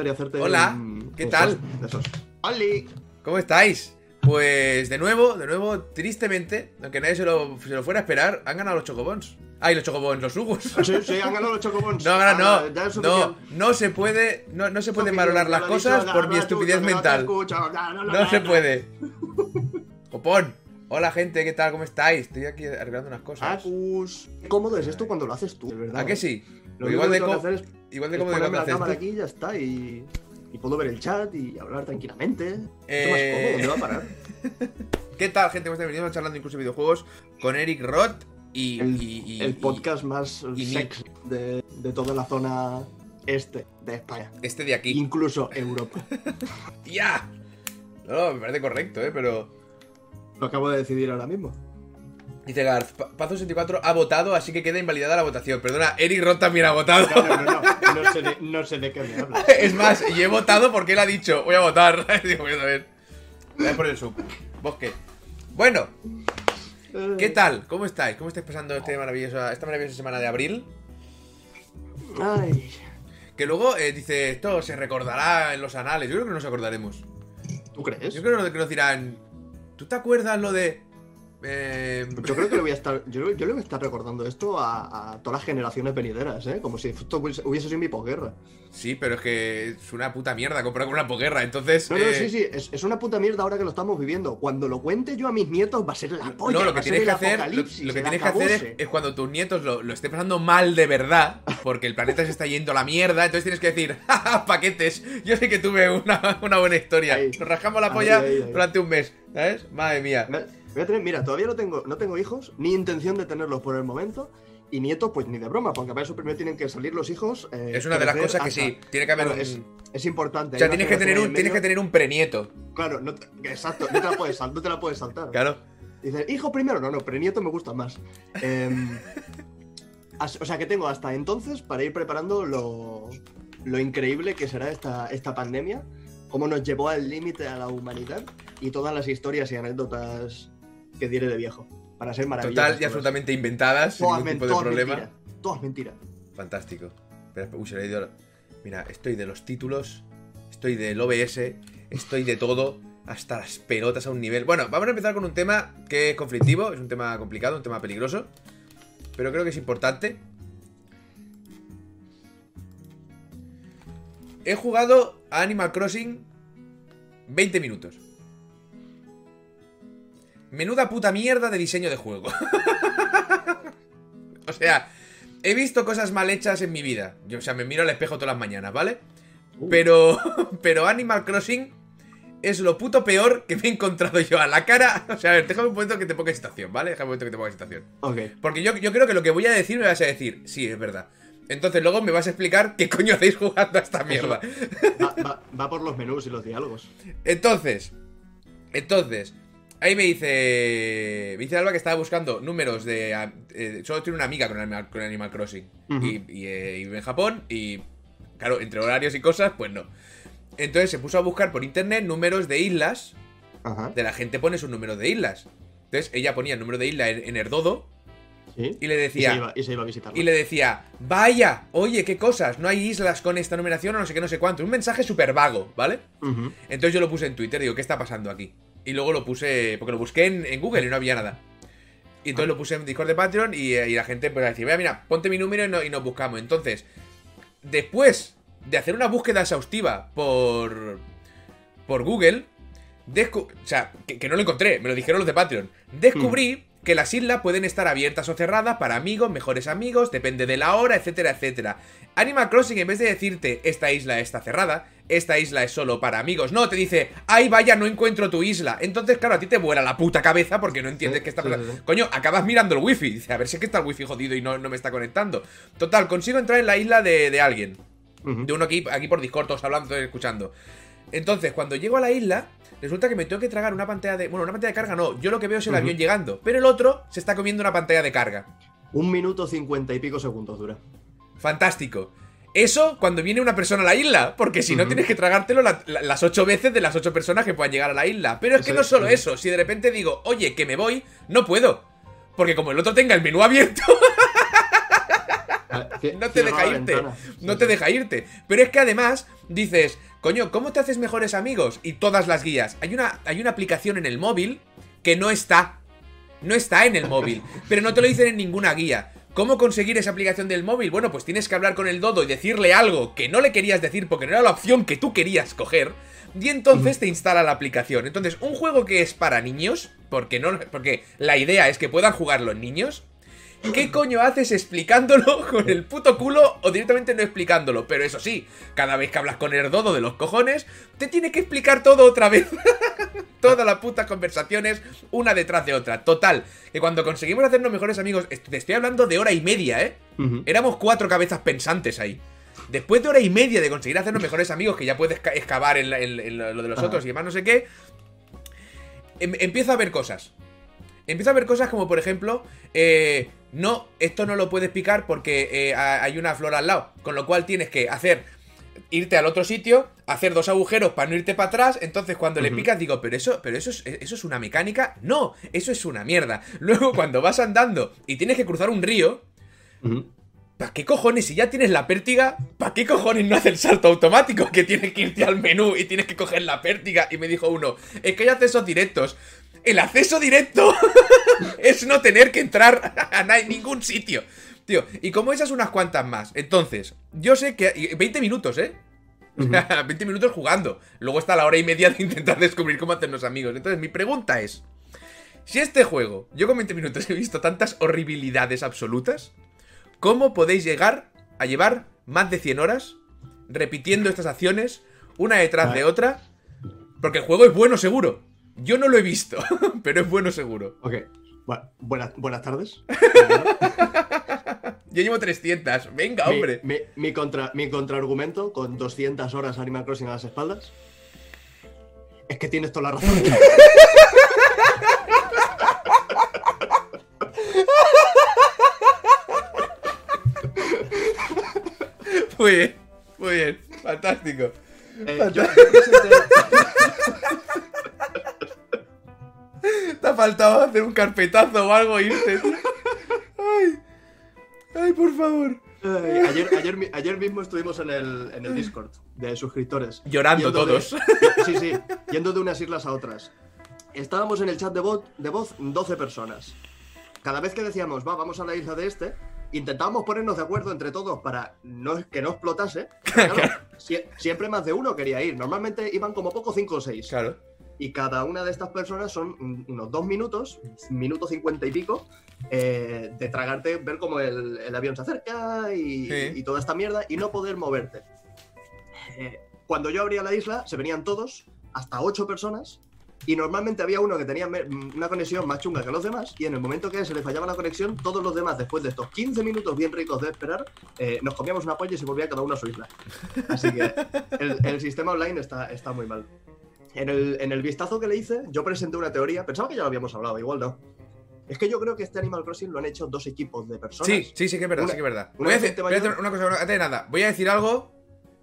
Hacerte. Hola, un- ¿qué un tal? de esos. ¡Oli! ¿Cómo estáis? Pues de nuevo, de nuevo, tristemente, aunque nadie se lo, se lo fuera a esperar, han ganado los chocobons. Ay, los chocobons, los hugos. Sí, sí, han ganado los chocobons. No, no, Ah, no, no, no se puede, no, no se pueden valorar las cosas por mi estupidez mental. no, se puede. Copón, hola gente, ¿qué tal? ¿Cómo estáis? Estoy aquí arreglando unas cosas. Acus. Qué cómodo es esto cuando lo haces tú, de verdad. ¿A que ¿eh? sí? Lo igual de, tengo co- que hacer es, igual de es cómodo ponerme la cámara tú. aquí y ya está. Y, y puedo ver el chat y hablar tranquilamente. Esto Eh, más cómodo, ¿dónde va a parar? ¿Qué tal, gente? ¿Cómo estáis? Venimos charlando incluso de videojuegos con Eric Roth y... El, y- y- el y- podcast más y- sex de, de toda la zona este de España. este de aquí. Incluso Europa. ¡Ya! No, no, me parece correcto, ¿eh? Pero... Lo acabo de decidir ahora mismo. Dice Garth, Pa- Pazo64 ha votado, así que queda invalidada la votación. Perdona, Eric Roth también ha votado. No, no, no, no. No sé de, no sé de qué me hablas. es más, y he votado porque él ha dicho, voy a votar. Digo, voy a ver. Voy a poner el sub. Bosque. Bueno, ¿qué tal? ¿Cómo estáis? ¿Cómo estáis pasando este maravilloso, esta maravillosa semana de abril? Ay. Que luego eh, dice, esto se recordará en los anales. Yo creo que no nos acordaremos. ¿Tú crees? Yo creo que nos dirán, ¿tú te acuerdas lo de... Eh, Yo creo que le voy a estar. Yo, yo le voy a estar recordando esto a, a todas las generaciones venideras, ¿eh? Como si esto hubiese, sido mi posguerra. Sí, pero es que es una puta mierda comprar con una posguerra. Entonces... No, no, eh, sí, sí, es, es una puta mierda ahora que lo estamos viviendo. Cuando lo cuente yo a mis nietos va a ser la polla. No, lo que tienes que hacer, lo, lo que tienes que hacer es, cuando tus nietos lo, lo estén pasando mal de verdad, porque el planeta se está yendo a la mierda, entonces tienes que decir, ¡Ja, paquetes, yo sé que tuve una, una buena historia. Ahí. Nos rascamos la polla ahí, ahí. durante un mes, ¿sabes? Madre mía. Voy a tener- mira, todavía no tengo, no tengo hijos, ni intención de tenerlos por el momento. Y nietos, pues ni de broma, porque para eso primero tienen que salir los hijos. eh, Es una de las cosas que sí, tiene que haber Claro, un... es, es importante. o sea, tienes que, tener un, en tienes que tener un prenieto. Claro, no te- exacto, no te la puedes, no te la puedes saltar. Claro. Dices, hijo primero, no, no, prenieto me gusta más. Em, as- o sea que tengo hasta entonces para ir preparando lo, lo increíble que será esta, esta pandemia, cómo nos llevó al límite a la humanidad y todas las historias y anécdotas que diré de viejo. Para ser maravillosas. Total y absolutamente inventadas, sin ningún tipo de todas problema. mentiras. Todas mentiras. Fantástico. Uy, se le ha ido Mira, estoy de los títulos, estoy del OBS, estoy de todo, hasta las pelotas a un nivel. Bueno, vamos a empezar con un tema que es conflictivo, es un tema complicado, un tema peligroso, pero creo que es importante. He jugado a Animal Crossing 20 minutos. Menuda puta mierda de diseño de juego. o sea, he visto cosas mal hechas en mi vida. Yo, o sea, me miro al espejo todas las mañanas, ¿vale? Uh. Pero, pero Animal Crossing es lo puto peor que me he encontrado yo a la cara. O sea, a ver, déjame un momento que te ponga situación, ¿vale? Déjame un momento que te ponga situación. Ok. Porque yo, yo creo que lo que voy a decir me vas a decir, sí, es verdad. Entonces luego me vas a explicar qué coño hacéis jugando a esta mierda. Va, va- va por los menús y los diálogos. Entonces, entonces, ahí me dice. Me dice Alba que estaba buscando números de. eh, solo tiene una amiga con Animal, con Animal Crossing. Y, y, eh, y en Japón. Y. Claro, entre horarios y cosas, pues no. Entonces se puso a buscar por internet números de islas. Ajá. De la gente pone sus números de islas. Entonces ella ponía el número de isla en, en Erdodo. Sí. Y le Y se, decía. iba, y se iba a visitarlo. Y le decía, vaya, oye, qué cosas, no hay islas con esta numeración o no sé qué, no sé cuánto. Un mensaje súper vago, ¿vale? Entonces yo lo puse en Twitter, digo, ¿qué está pasando aquí? Y luego lo puse, porque lo busqué en, en Google y no había nada. Y entonces lo puse en Discord de Patreon y, eh, y la gente pues decía, mira, mira, ponte mi número y, no- y nos buscamos. Entonces, después de hacer una búsqueda exhaustiva por, por Google, descu- o sea, que, que no lo encontré, me lo dijeron los de Patreon, descubrí que las islas pueden estar abiertas o cerradas para amigos, mejores amigos, depende de la hora, etcétera, etcétera. Animal Crossing, en vez de decirte esta isla está cerrada, esta isla es solo para amigos, no, te dice, ay vaya, no encuentro tu isla. Entonces, claro, a ti te vuela la puta cabeza porque no entiendes Sí, qué está sí, pasando. sí, sí. Coño, acabas mirando el wifi, dice, a ver si es que está el wifi jodido y no, no me está conectando. Total, consigo entrar en la isla de, de alguien de uno aquí, aquí por Discord, todos hablando, todos escuchando. Entonces, cuando llego a la isla, resulta que me tengo que tragar una pantalla de. Bueno, una pantalla de carga no. Yo lo que veo es el avión llegando. Pero el otro se está comiendo una pantalla de carga. Un minuto cincuenta y pico segundos dura. Fantástico. Eso cuando viene una persona a la isla, porque si no tienes que tragártelo la- la- las ocho veces de las ocho personas que puedan llegar a la isla. Pero es que no es, solo eso, si de repente digo, oye, que me voy, no puedo. Porque como el otro tenga el menú abierto, Ah, no te deja irte. No te deja irte. Pero es que además dices, coño, ¿cómo te haces mejores amigos? Y todas las guías. Hay una, hay una aplicación en el móvil que no está. No está en el móvil, pero no te lo dicen en ninguna guía. ¿Cómo conseguir esa aplicación del móvil? Bueno, pues tienes que hablar con el dodo y decirle algo que no le querías decir porque no era la opción que tú querías coger. Y entonces te instala la aplicación. Entonces, un juego que es para niños, porque no, porque la idea es que puedan jugarlo niños. ¿Qué coño haces explicándolo con el puto culo o directamente no explicándolo? Pero eso sí, cada vez que hablas con el dodo de los cojones, te tiene que explicar todo otra vez. Todas las putas conversaciones, una detrás de otra. Total, que cuando conseguimos hacernos mejores amigos, te estoy hablando de hora y media, ¿eh? Éramos cuatro cabezas pensantes ahí. Después de hora y media de conseguir hacernos mejores amigos, que ya puedes excavar en, lo de los otros y demás, no sé qué, em, empiezo a ver cosas. Empiezo a ver cosas como, por ejemplo, eh, no, esto no lo puedes picar porque eh, hay una flor al lado. Con lo cual tienes que hacer, irte al otro sitio, hacer dos agujeros para no irte para atrás. Entonces cuando le picas digo, pero eso, pero eso es, eso es una mecánica. No, eso es una mierda. Luego cuando vas andando y tienes que cruzar un río... ¿Para qué cojones? Si ya tienes la pértiga, ¿para qué cojones no hace el salto automático? Que tienes que irte al menú y tienes que coger la pértiga. Y me dijo uno, es que hay accesos directos. El acceso directo es no tener que entrar a ningún sitio. Tío, y como esas unas cuantas más. Entonces, yo sé que... 20 minutos, ¿eh? 20 minutos jugando. Luego está la hora y media de intentar descubrir cómo hacernos amigos. Entonces, mi pregunta es... Si este juego, yo con 20 minutos he visto tantas horribilidades absolutas, ¿Cómo podéis llegar a llevar más de 100 horas repitiendo estas acciones una detrás de otra? Porque el juego es bueno seguro. Yo no lo he visto, pero es bueno seguro. Ok. Bueno, buenas, buenas tardes. Yo llevo 300. Venga, hombre. Mi, contra, mi contraargumento con 200 horas Animal Crossing a las espaldas es que tienes toda la razón. Muy bien, muy bien. Fantástico. Eh, Te ha faltado hacer un carpetazo o algo e irte. Ay, ay, por favor. ayer, mismo estuvimos en el, en el Discord de suscriptores. Llorando todos. sí, sí, yendo de unas islas a otras. Estábamos en el chat de, voz, de voz 12 personas. Cada vez que decíamos, va, vamos a la isla de este, intentábamos ponernos de acuerdo entre todos para no, que no explotase. siempre más de uno quería ir. Normalmente iban como poco cinco o seis. Claro. Y cada una de estas personas son unos dos minutos, minuto cincuenta y pico, eh, de tragarte, ver cómo el, avión se acerca y, toda esta mierda y no poder moverte. Eh, cuando yo abría la isla, se venían todos, hasta ocho personas, y normalmente había uno que tenía una conexión más chunga que los demás y en el momento que se le fallaba la conexión, todos los demás, después de estos 15 minutos bien ricos de esperar, eh, nos comíamos una polla y se volvía cada uno a su isla. Así que el, sistema online está, está muy mal. En el, en el vistazo que le hice, yo presenté una teoría, pensaba que ya lo habíamos hablado, igual no. Es que yo creo que este Animal Crossing lo han hecho dos equipos de personas. Sí, sí, sí que es verdad, sí que es verdad. Voy a, decir, una cosa, antes de nada, voy a decir algo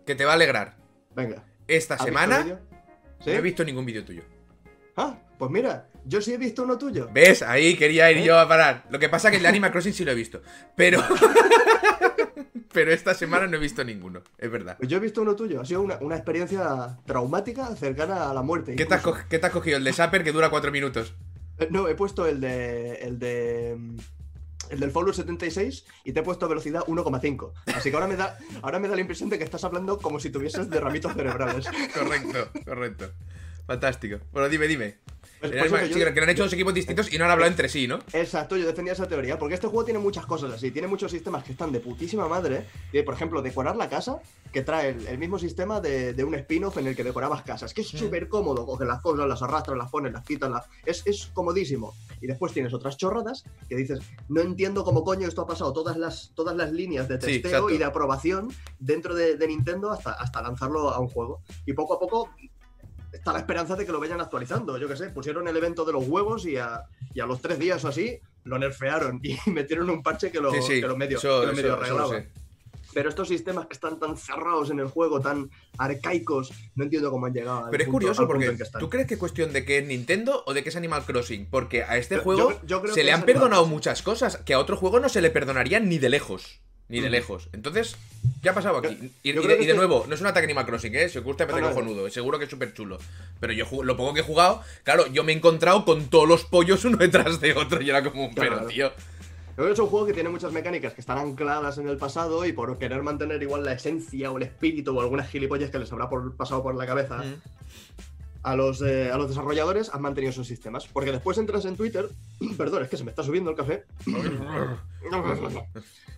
que te va a alegrar. Venga. Esta semana no he visto ningún vídeo tuyo. Ah, pues mira, yo sí he visto uno tuyo. ¿Ves? Ahí quería ir ¿Eh? yo a parar. Lo que pasa es que el de Animal Crossing sí lo he visto. Pero. pero esta semana no he visto ninguno, es verdad. Pues yo he visto uno tuyo. Ha sido una, experiencia traumática cercana a la muerte. ¿Qué te, has ¿Qué te, has cogido? ¿El de Sapper que dura cuatro minutos? Eh, no, he puesto el de. El de. El del Fallout 76 y te he puesto velocidad 1,5. Así que ahora me, da, ahora me da la impresión de que estás hablando como si tuvieses derramitos cerebrales. correcto, correcto. Fantástico. Bueno, dime, dime. Pues, que, lo han hecho dos equipos distintos y no han hablado entre sí, ¿no? Exacto, yo defendía esa teoría, porque este juego tiene muchas cosas así, tiene muchos sistemas que están de putísima madre. por ejemplo, decorar la casa, que trae el, mismo sistema de, un spin-off en el que decorabas casas, que es súper cómodo, coges las cosas, las arrastras, las pones, las quitas, las... Es, es comodísimo. Y después tienes otras chorradas que dices, no entiendo cómo coño esto ha pasado todas las, todas las líneas de testeo y de aprobación dentro de, de Nintendo hasta, hasta lanzarlo a un juego. Y poco a poco está la esperanza de que lo vayan actualizando. Yo qué sé, pusieron el evento de los huevos y a, los tres días o así lo nerfearon y metieron un parche que lo, medio, arreglaba. Pero estos sistemas que están tan cerrados en el juego, tan arcaicos, no entiendo cómo han llegado. Pero es curioso porque ¿tú crees que es cuestión de que es Nintendo o de que es Animal Crossing? Porque a este juego se le han perdonado muchas cosas que a otro juego no se le perdonarían ni de lejos. Ni de lejos. Entonces, ¿qué ha pasado aquí? Y, de, que y de este- nuevo, no es un ataque Animal Crossing, ¿eh? Si os gusta, me parece No, no, cojonudo. Seguro que es súper chulo. Pero yo lo poco que he jugado, claro, yo me he encontrado con todos los pollos uno detrás de otro. Y era como un Claro. pero, tío. Yo creo que es un juego que tiene muchas mecánicas que están ancladas en el pasado y por querer mantener igual la esencia o el espíritu o algunas gilipollas que les habrá por- pasado por la cabeza Mm. A, los, eh, a los desarrolladores, han mantenido sus sistemas. Porque después entras en Twitter, perdón, es que se me está subiendo el café.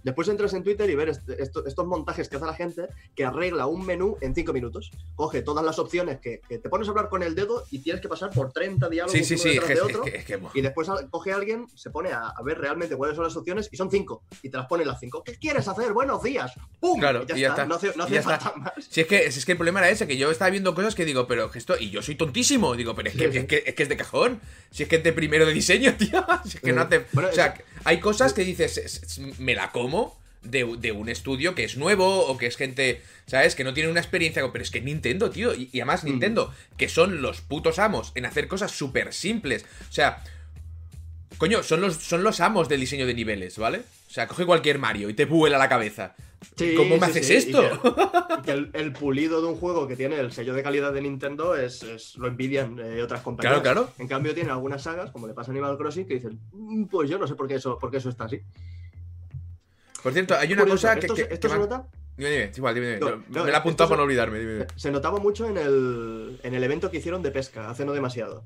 Después entras en Twitter y ver est- esto- estos montajes que hace la gente que arregla un menú en 5 minutos. Coge todas las opciones que, que te pones a hablar con el dedo y tienes que pasar por 30 diálogos Sí, sí, sí. Es de es otro. es que-. Y después coge a alguien, se pone a, a ver realmente cuáles son las opciones y son cinco. Y te las pone las cinco. ¿Qué quieres hacer? Buenos días. ¡Pum! Claro, y ya, y ya está. está. No hace, no falta más. Si es que, si es que el problema era ese, que yo estaba viendo cosas que digo, pero esto, y yo soy tontísimo, digo, pero es que. Es, que es que es de cajón. Si es que es de primero de diseño, tío. Si es que no Sí. hace. Bueno, o sea, eso- hay cosas que dices, "Es- es- me la como de, de un estudio que es nuevo o que es gente, ¿sabes? Que no tiene una experiencia. Pero es que Nintendo, tío. Y, y además Mm. Nintendo, que son los putos amos en hacer cosas súper simples. O sea, coño, son los, son los amos del diseño de niveles, ¿vale? O sea, coge cualquier Mario y te vuela la cabeza. Sí, ¿Cómo me sí, haces sí, y esto? que- Y que, el, el pulido de un juego que tiene el sello de calidad de Nintendo es, es- lo envidian eh, otras compañías. Claro, claro. En cambio, tiene algunas sagas, como le pasa a Animal Crossing, que dicen, "Mm, pues yo no sé por qué eso, por qué eso está así. Por cierto, hay una Curioso, cosa que. esto, que- se- esto que se me- nota Dime, dime, igual, dime. No, no, me la he apuntado para no olvidarme, dime, dime. Se notaba mucho en el, en el evento que hicieron de pesca, hace no demasiado.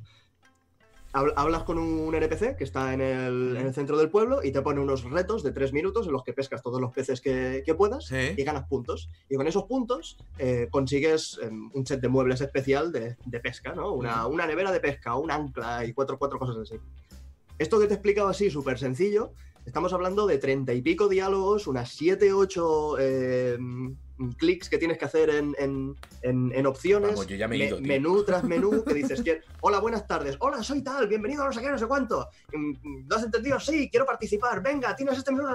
Habl- Hablas con un NPC que está en el, en el centro del pueblo y te pone unos retos de tres minutos en los que pescas todos los peces que, que puedas Sí. y ganas puntos. Y con esos puntos eh, consigues em, un set de muebles especial de, de pesca, ¿no? Una, una nevera de pesca, un ancla y cuatro, cuatro cosas así. Esto que te he explicado así, súper sencillo, estamos hablando de treinta y pico diálogos, unas siete, ocho eh, clics que tienes que hacer en, en- en- en opciones, Vamos, yo ya me he ido, menú tras menú, que dices, que, hola, buenas tardes, hola, soy tal, bienvenido a no sé qué, no sé cuánto, Mm, ¿lo has entendido? Sí, quiero participar, venga, tienes este menú,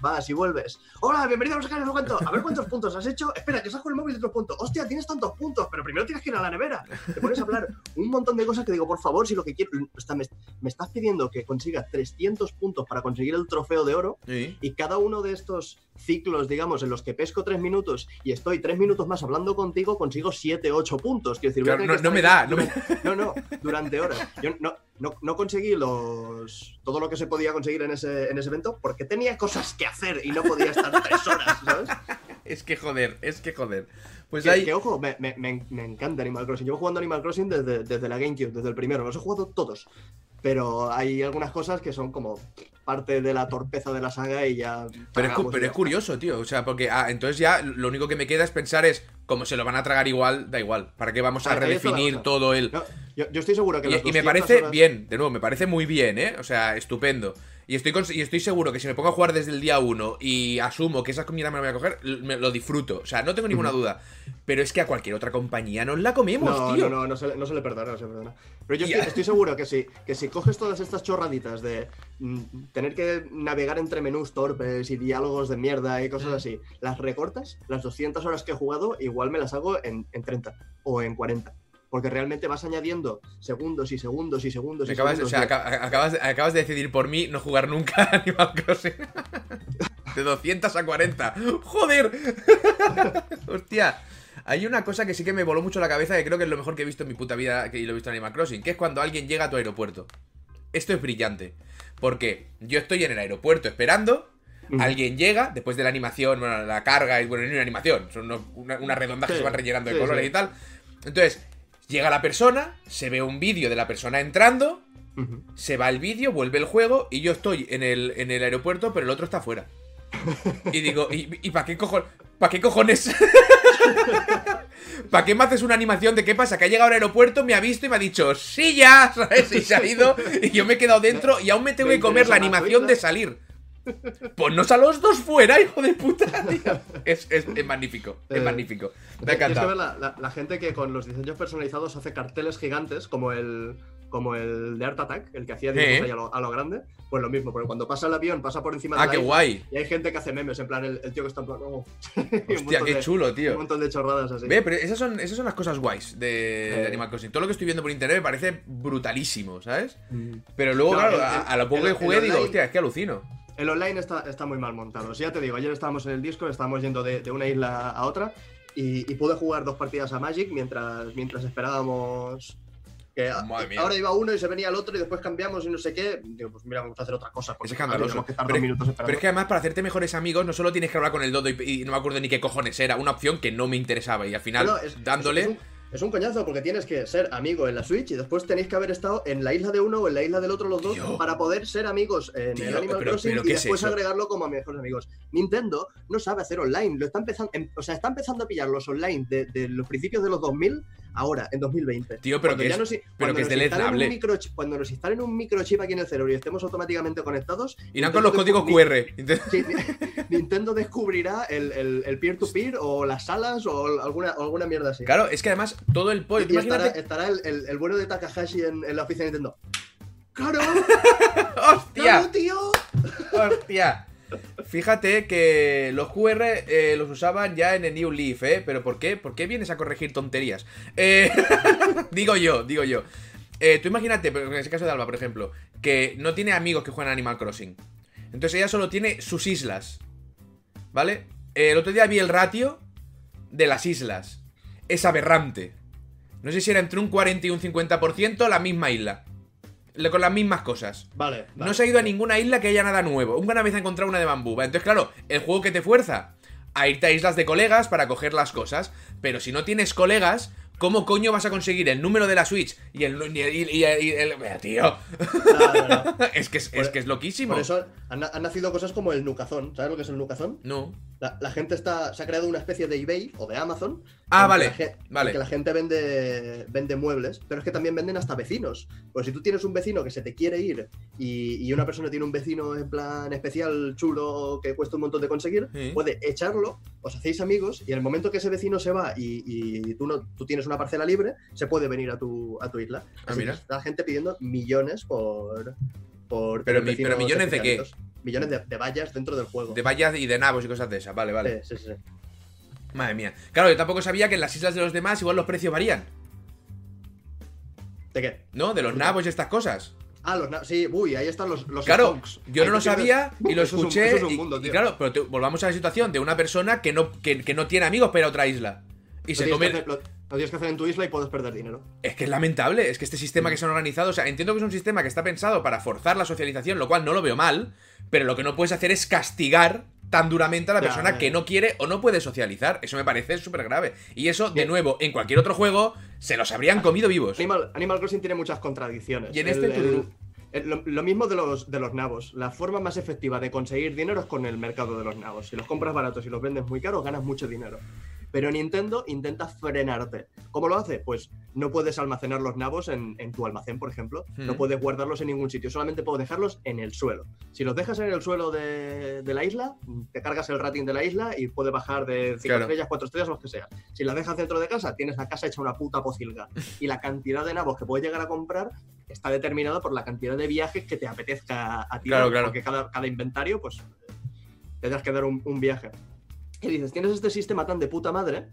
vas y vuelves, hola, bienvenido a no sé qué, no sé cuánto, a ver cuántos puntos has hecho, espera, que saco el móvil de otros puntos, hostia, tienes tantos puntos, pero primero tienes que ir a la nevera, te pones a hablar un montón de cosas que digo, por favor, si lo que quiero, está- me, me estás pidiendo que consiga 300 puntos para conseguir el trofeo de oro, Sí. y cada uno de estos ciclos, digamos, en los que pesco tres minutos y estoy tres minutos más hablando contigo, consigo siete, ocho puntos. Quiero decir, Claro, no, no me da, no me no, no, durante horas. Yo no, no, no conseguí los todo lo que se podía conseguir en ese, en ese evento porque tenía cosas que hacer y no podía estar tres horas, ¿sabes? Es que joder, es que joder. Pues Que, hay. que, ojo, me, me- me- me encanta Animal Crossing. Llevo jugando Animal Crossing desde, desde la GameCube, desde el primero. Los he jugado todos. Pero hay algunas cosas que son como parte de la torpeza de la saga y ya. Pero es, pero curioso, tío. O sea, porque ah, entonces ya lo único que me queda es pensar es, como se lo van a tragar igual, da igual. ¿Para qué vamos a redefinir todo el. No, yo, yo estoy seguro que Y, y me 200 parece horas- bien, de nuevo, me parece muy bien, ¿eh? O sea, estupendo. Y estoy, cons- y estoy seguro que si me pongo a jugar desde el día 1 y asumo que esa comida me la voy a coger, me lo disfruto. O sea, no tengo ninguna duda. Pero es que a cualquier otra compañía nos la comemos, No, tío. no, no, no se, le- no se le perdona, no se le perdona. Pero yo estoy, estoy seguro que si, que si coges todas estas chorraditas de mm, tener que navegar entre menús torpes y diálogos de mierda y cosas así, las recortas, las 200 horas que he jugado, igual me las hago en, en 30 o en 40. Porque realmente vas añadiendo segundos y segundos y segundos y acabas, o segundos. sea, de- acabas, acabas de decidir por mí no jugar nunca a Animal Crossing. De 200 a 40. ¡Joder! Hostia. Hay una cosa que sí que me voló mucho la cabeza que creo que es lo mejor que he visto en mi puta vida que lo he visto en Animal Crossing, que es cuando alguien llega a tu aeropuerto. Esto es brillante. Porque yo estoy en el aeropuerto esperando, alguien llega, después de la animación, bueno, la carga, y bueno, no es una animación, son unos- una- unas redondas que se van rellenando de sí, colores sí. y tal. Entonces, llega la persona, se ve un vídeo de la persona entrando, se va el vídeo, vuelve el juego y yo estoy en el, en el aeropuerto, pero el otro está fuera. Y digo, ¿y, para qué cojones? ¿Para qué cojones? ¿Para qué me haces una animación de qué pasa? Que ha llegado al aeropuerto, me ha visto y me ha dicho, sí ya, ¿sabes? Y se ha ido y yo me he quedado dentro y aún me tengo que comer la animación de salir. Ponnos a los dos fuera, hijo de puta, tío. Es, es- es magnífico, es Eh, magnífico. Me ha Tienes que ver la, la- la gente que con los diseños personalizados hace carteles gigantes, como el, como el de Art Attack, el que hacía dibujos Sí. ahí a, lo, a lo grande. Pues lo mismo, porque cuando pasa el avión, pasa por encima de Ah, la qué isla, guay. Y hay gente que hace memes, en plan, el, el tío que está en plan. oh. Un Hostia, qué de- chulo, Un tío. montón de chorradas así. Ve, pero esas son, esas son las cosas guays de, de Eh. Animal Crossing. Todo lo que estoy viendo por internet me parece brutalísimo, ¿sabes? Mm. Pero luego, No, claro, el- a, el- a lo poco que jugué digo, hostia, es que alucino. El online está, está muy mal montado. Sí, ya te digo, ayer estábamos en el disco, estábamos yendo de, de una isla a otra y, y pude jugar dos partidas a Magic mientras, mientras esperábamos. Que a- Madre mía. ahora iba uno y se venía el otro y después cambiamos y no sé qué. Digo, pues mira, vamos a hacer otra cosa. Porque Es escandaloso. que Pero minutos. Pero es que además para hacerte mejores amigos no solo tienes que hablar con el dodo y, y no me acuerdo ni qué cojones era, una opción que no me interesaba y al final No, es- dándole... Es, es un, es un coñazo porque tienes que ser amigo en la Switch y después tenéis que haber estado en la isla de uno o en la isla del otro los dos Tío. para poder ser amigos en Tío, el Animal pero- Crossing pero y ¿qué es después agregarlo como mejores amigos. Nintendo no sabe hacer online, lo está empezando, em- o sea, está empezando a pillar los online de, de los principios de los 2000 ahora, en 2020. Tío, pero Cuando que ya es- nos pero que es deleznable. Cuando nos instalen un microchip aquí en el cerebro y estemos automáticamente conectados. Irán con los códigos QR. Sí, Nintendo descubrirá el, peer-to-peer o las salas o alguna, o alguna mierda así. Claro, es que además todo el pollo... Estará, estará el, el- el bueno de Takahashi en, en la oficina de Nintendo. ¡Claro! ¡Hostia! ¡Claro, tío! ¡Hostia! Fíjate que los QR eh, los usaban ya en el New Leaf, ¿eh? ¿Pero por qué? ¿Por qué vienes a corregir tonterías? Eh, digo yo, digo yo. Eh, tú imagínate, en ese caso de Alba, por ejemplo, que no tiene amigos que juegan Animal Crossing. Entonces ella solo tiene sus islas. ¿Vale? El otro día vi el ratio de las islas. Es aberrante. No sé si era entre un 40 y un 50% la misma isla. Con las mismas cosas. Vale, vale. No se ha ido a ninguna isla que haya nada nuevo. Una vez ha encontrado una de bambú. ¿vale? Entonces, claro, el juego que te fuerza a irte a islas de colegas para coger las cosas. Pero si no tienes colegas, ¿cómo coño vas a conseguir el número de la Switch? Y el. Y, y- y- y el- Mira, tío. Claro. es, que es, Por- es que es loquísimo. Por eso han, han nacido cosas como el Nucazón. ¿Sabes lo que es el Nucazón? No. La, la gente está, se ha creado una especie de eBay o de Amazon. Ah, vale, la vale. Que la gente vende, vende muebles, pero es que también venden hasta vecinos. Pues si tú tienes un vecino que se te quiere ir y, y una persona tiene un vecino en plan especial, chulo, que cuesta un montón de conseguir, Sí. puede echarlo, os hacéis amigos y en el momento que ese vecino se va y, y tú, no, tú tienes una parcela libre, se puede venir a tu, a tu isla. Ah, mira. está la gente pidiendo millones por... por Pero mi- ¿millones de qué? Millones de, de vallas dentro del juego. De vallas y de nabos y cosas de esas. Vale, vale. Sí, sí, sí. Madre mía. Claro, yo tampoco sabía que en las islas de los demás igual los precios varían. ¿De qué? ¿No? De los nabos y estas cosas. Ah, los na- sí, uy, ahí están los, los Claro, stonks. yo Ahí no lo sabía y lo Eso es un- escuché. eso es un y- mundo, y, tío. claro, pero te- volvamos a la situación de una persona que no, que, que no tiene amigos para ir a otra isla. Y Lo se come. hacer, lo- lo tienes que hacer en tu isla y puedes perder dinero. Es que es lamentable, es que este sistema que se han organizado, o sea, entiendo que es un sistema que está pensado para forzar la socialización, lo cual no lo veo mal, pero lo que no puedes hacer es castigar tan duramente a la persona que no quiere o no puede socializar. Eso me parece súper grave. Y eso, de nuevo, en cualquier otro juego, se los habrían comido vivos. Animal, Animal Crossing tiene muchas contradicciones. Y en este el- lo, lo mismo de los, de los nabos. La forma más efectiva de conseguir dinero es con el mercado de los nabos. Si los compras baratos y los vendes muy caros, ganas mucho dinero. Pero Nintendo intenta frenarte. ¿Cómo lo hace? Pues no puedes almacenar los nabos en, en tu almacén, por ejemplo. No Hmm. puedes guardarlos en ningún sitio. Solamente puedes dejarlos en el suelo. Si los dejas en el suelo de, de la isla, te cargas el rating de la isla y puede bajar de 5 Claro. estrellas, 4 estrellas, lo que sea. Si las dejas dentro de casa, tienes la casa hecha una puta pocilga. Y la cantidad de nabos que puedes llegar a comprar está determinada por la cantidad de viajes que te apetezca a ti. Claro, claro. Porque cada, cada inventario, pues, tendrás que dar un, un viaje. Y dices, tienes este sistema tan de puta madre,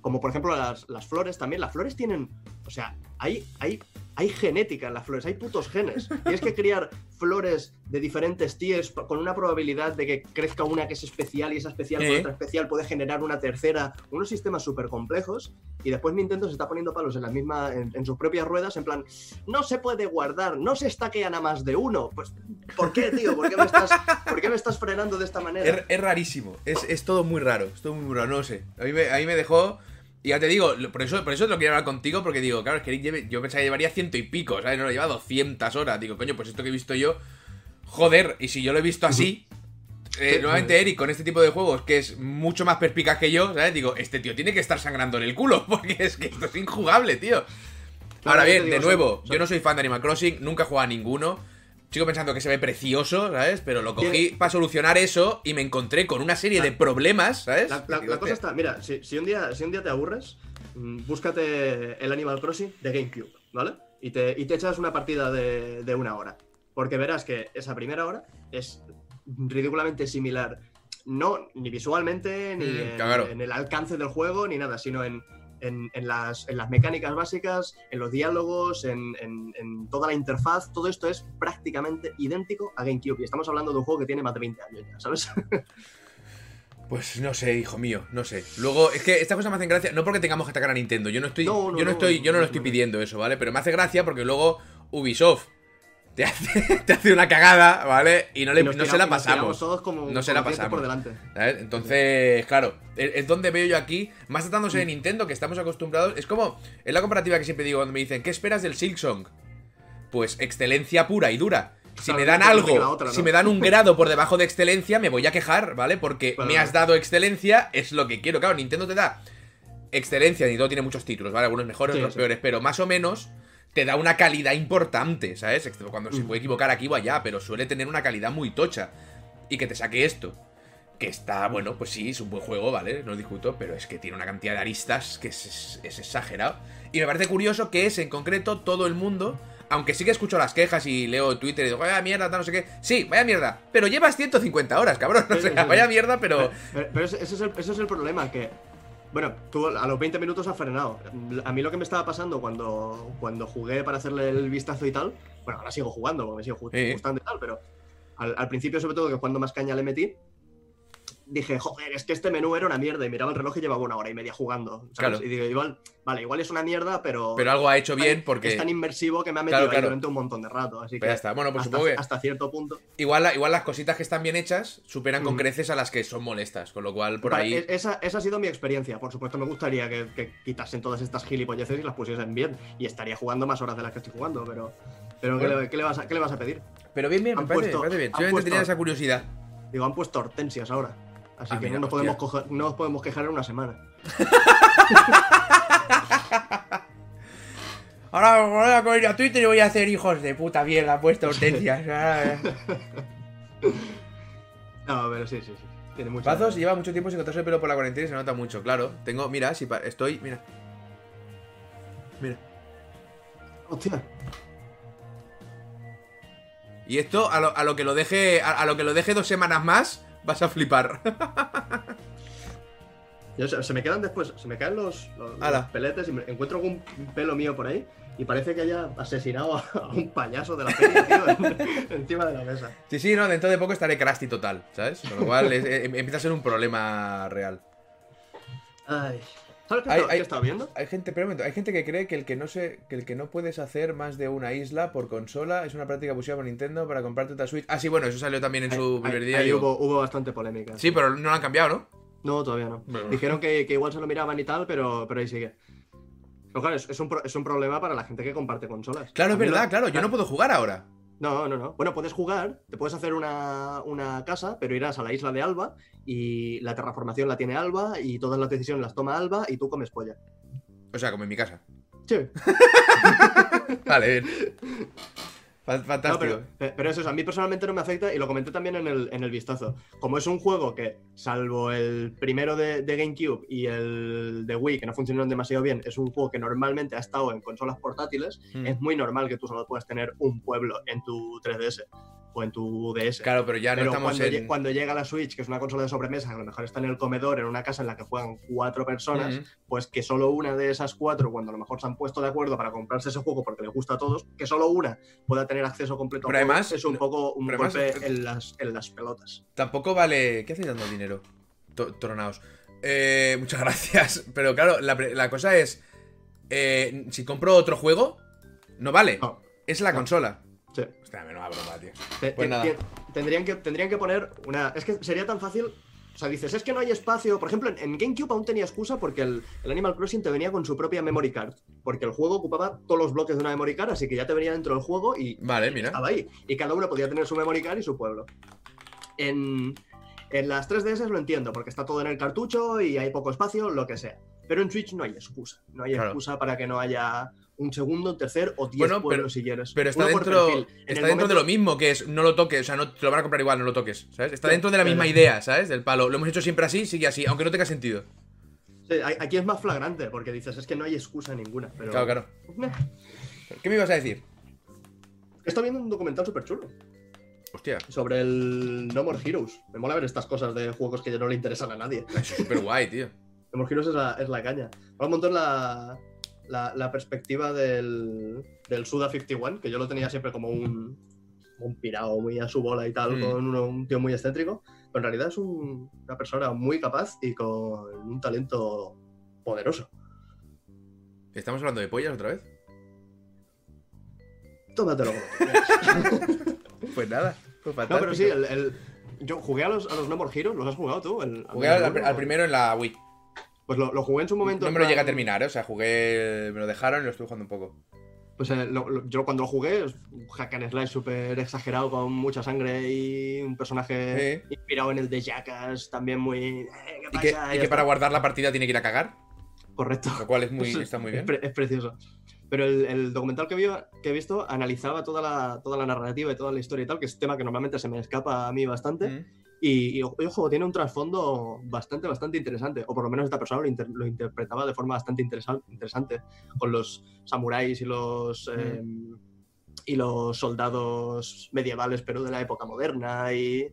como por ejemplo las, las flores también. Las flores tienen, o sea, hay, hay, hay genética en las flores, hay putos genes. Tienes que criar flores de diferentes tiers con una probabilidad de que crezca una que es especial y esa especial con otra especial puede generar una tercera. Unos sistemas súper complejos y después Nintendo se está poniendo palos en, la misma, en, en sus propias ruedas en plan, no se puede guardar, no se estaquean a más de uno. Pues, ¿por qué, tío? ¿Por qué me estás, ¿por qué me estás frenando de esta manera? Es, es rarísimo, es, es todo muy raro, es todo muy raro, no sé. A mí me, a mí me dejó. Y ya te digo, por eso, por eso te lo quiero hablar contigo, porque digo, claro, es que yo pensaba que llevaría ciento y pico, ¿sabes? No lo lleva 200 horas. Digo, coño, pues esto que he visto yo, joder, y si yo lo he visto así. eh, nuevamente Eric con este tipo de juegos que es mucho más perspicaz que yo, ¿sabes? Digo, este tío tiene que estar sangrando en el culo porque es que esto es injugable, tío. Ahora bien, de nuevo, yo no soy fan de Animal Crossing, nunca he jugado a ninguno. Sigo pensando que se ve precioso, ¿sabes? Pero lo cogí para solucionar eso y me encontré con una serie de problemas, ¿sabes? La, la- Digo, la cosa está, mira, si, si un día, si un día te aburres, mm, búscate el Animal Crossing de GameCube, ¿vale? Y te, y te echas una partida de, de una hora. Porque verás que esa primera hora es ridículamente similar, no ni visualmente, ni Mm, en, claro. en el alcance del juego, ni nada, sino en en, en las, en las mecánicas básicas, en los diálogos, en, en- toda la interfaz, todo esto es prácticamente idéntico a GameCube. Y estamos hablando de un juego que tiene más de 20 años ya, ¿sabes? Pues no sé, hijo mío, no sé. Luego, es que estas cosas me hacen gracia, no porque tengamos que atacar a Nintendo, yo no estoy, No, no, yo no no, estoy, yo no lo estoy pidiendo eso, ¿vale? Pero me hace gracia porque luego Ubisoft te hace, te hace una cagada, ¿vale? Y no, le, Y se la pasamos. todos como, No se la pasamos. por delante. ¿sabes? Entonces, claro, es, donde veo yo aquí, más tratándose de Nintendo, que estamos acostumbrados. Es como, es la comparativa que siempre digo cuando me dicen, ¿qué esperas del Silksong? Pues excelencia pura y dura. Si me dan algo, la otra, ¿no? si me dan un grado por debajo de excelencia, me voy a quejar, ¿vale? Porque me has dado excelencia, es lo que quiero. Claro, Nintendo te da excelencia, Nintendo tiene muchos títulos, ¿vale? Algunos mejores, Sí, otros sí. peores, pero más o menos te da una calidad importante, ¿sabes? Excepto Cuando se Mm. puede equivocar aquí o allá, pero suele tener una calidad muy tocha. Y que te saque esto. Que está, bueno, pues sí, es un buen juego, ¿vale? No discuto, pero es que tiene una cantidad de aristas que es, exagerado. Y me parece curioso que es en concreto todo el mundo, aunque sí que escucho las quejas y leo Twitter y digo, vaya mierda, no sé qué. Sí, vaya mierda, pero llevas 150 horas, cabrón. O Sí, sí, sea, sí. vaya mierda, pero. Pero, pero ese es el, ese es el problema, que... Bueno, tú a los 20 minutos has frenado. A mí lo que me estaba pasando cuando, cuando jugué para hacerle el vistazo y tal, bueno, ahora sigo jugando, porque me sigo gustando y tal, pero al, al principio sobre todo que cuando más caña le metí, dije, joder, es que este menú era una mierda y miraba el reloj y llevaba una hora y media jugando. ¿sabes? Claro. Y digo, igual, vale, igual es una mierda, pero... Pero algo ha hecho bien porque. Es tan inmersivo que me ha metido Claro, ahí claro. durante un montón de rato, así Pues que... ya está. Bueno, pues hasta, supongo que. hasta cierto punto. Igual, igual las cositas que están bien hechas superan con Ujú. creces a las que son molestas. Con lo cual, por Vale, ahí. e- Esa, esa ha sido mi experiencia. Por supuesto, me gustaría que, que quitasen todas estas gilipolleces y las pusiesen bien. Y estaría jugando más horas de las que estoy jugando, pero. Pero ¿qué, le, qué le vas a, qué le vas a pedir? Pero bien, bien, me parece, puesto- me parece bien. Simplemente puesto- tenía esa curiosidad. Digo, han puesto hortensias ahora. Así Ah, que mira, no, nos podemos coger- no nos podemos quejar en una semana. Ahora voy a coger a Twitter y voy a hacer hijos de puta mierda, ha puesto hortensias. No, pero sí, sí, sí. Tiene mucho. Pazos lleva mucho tiempo sin cortarse el pelo por la cuarentena y se nota mucho, claro. Tengo, mira, si estoy, mira. Mira. Hostia. Y esto, a lo, a lo que lo deje. A, a lo que lo deje dos semanas más, vas a flipar. Yo- se, se me quedan después, se me caen los, los- los peletes y me encuentro algún pelo mío por ahí y parece que haya asesinado a, a un payaso de la feria, tío, en- encima de la mesa. Sí, sí, no, dentro de poco estaré crusty total, ¿sabes? Con lo cual es- eh, empieza a ser un problema real. Ay. ¿Sabes qué, Hay- estaba- hay- qué estaba viendo? Hay gente, pero un momento, hay gente que cree que el que no se, que el que no puedes hacer más de una isla por consola es una práctica abusiva por Nintendo para comprarte otra Switch. Ah, sí, bueno, eso salió también en su primer día. ahí hubo, hubo bastante polémica. Sí, pero no lo han cambiado, ¿no? No, todavía no. Bueno. Dijeron que, que igual se lo miraban y tal, pero, pero ahí sigue. Pero claro, es, es un pro- es un problema para la gente que comparte consolas. Claro, es verdad, lo- claro, yo no puedo jugar ahora. No, no, no. Bueno, puedes jugar, te puedes hacer una, una casa, pero irás a la isla de Alba y la terraformación la tiene Alba y todas las decisiones las toma Alba y tú comes polla. O sea, como en mi casa. Sí. Vale, bien. No, Fantástico. pero, pe- pero eso, es, a mí personalmente no me afecta y lo comenté también en el, en el vistazo. Como es un juego que, salvo el primero de, de GameCube y el de Wii, que no funcionaron demasiado bien, es un juego que normalmente ha estado en consolas portátiles, Mm. es muy normal que tú solo puedas tener un pueblo en tu 3DS o en tu DS. Claro, pero ya no Pero estamos cuando, en. cuando llega la Switch, que es una consola de sobremesa, que a lo mejor está en el comedor, en una casa en la que juegan cuatro personas, pues que solo una de esas cuatro, cuando a lo mejor se han puesto de acuerdo para comprarse ese juego porque les gusta a todos, que solo una pueda tener acceso completo Pero juego, además- es un poco un además- golpe en, las, en las pelotas. Tampoco vale. ¿Qué hacéis dando dinero? Tronaos. Eh, muchas gracias. Pero claro, la, cosa es. eh, si compro otro juego, no vale. No. Es la No. consola. Sí. Hostia, menuda broma, tío. Te- Pues te- nada. te- tendrían, que, tendrían que poner una. Es que sería tan fácil. O sea, dices, es que no hay espacio. Por ejemplo, en, en GameCube aún tenía excusa porque el, el Animal Crossing te venía con su propia memory card. Porque el juego ocupaba todos los bloques de una memory card, así que ya te venía dentro del juego y Vale, mira. estaba ahí. Y cada uno podía tener su memory card y su pueblo. En, en las 3DS lo entiendo, porque está todo en el cartucho y hay poco espacio, lo que sea. Pero en Switch no hay excusa. No hay Claro. excusa para que no haya un segundo, un tercer o diez Bueno, pero- si quieres. Pero está Uno dentro, está dentro momento- de lo mismo, que es no lo toques, o sea, no te lo van a comprar igual, no lo toques, ¿sabes? Está Sí, dentro de la misma idea, ¿sabes? Del palo. Lo hemos hecho siempre así, sigue así, aunque no tenga sentido. Sí, aquí es más flagrante, porque dices, es que no hay excusa ninguna. Pero... Claro, claro. ¿Qué me ibas a decir? Estoy viendo un documental súper chulo Hostia, sobre el No More Heroes. Me mola ver estas cosas de juegos que ya no le interesan a nadie. es súper guay, tío. No More Heroes es la, es la caña. Mola un montón la, la, la perspectiva del, del Suda 51, que yo lo tenía siempre como un, un pirado muy a su bola y tal, Mm. con uno- un tío muy excéntrico. Pero en realidad es un- una persona muy capaz y con un talento poderoso. ¿Estamos hablando de pollas otra vez? Tómatelo como. Pues nada, pues No, pero sí, el, el- yo jugué a los, a los No More Heroes, ¿los has jugado tú? El- Jugué al, al- al primero en la Wii. Pues lo, lo jugué en su momento. No me lo plan- llegué a terminar, ¿eh? O sea, jugué. Me lo dejaron y lo estuve jugando un poco. Pues eh, lo- lo- yo cuando lo jugué, un hack and slash súper exagerado con mucha sangre y un personaje inspirado en el de Jackass, también muy... eh, ¿qué Y que, y para guardar la partida tiene que ir a cagar. Correcto. Lo cual es muy, Es- está muy es bien. pre- Es, precioso. Pero el, el documental que, vi- que he visto analizaba toda la, toda la narrativa y toda la historia y tal, que es tema que normalmente se me escapa a mí bastante. Mm. Y, y, ojo, tiene un trasfondo bastante, bastante interesante. O por lo menos esta persona lo, inter- lo interpretaba de forma bastante interesan- interesante. Con los samuráis y los. Mm. eh, y los soldados medievales, pero de la época moderna. Y,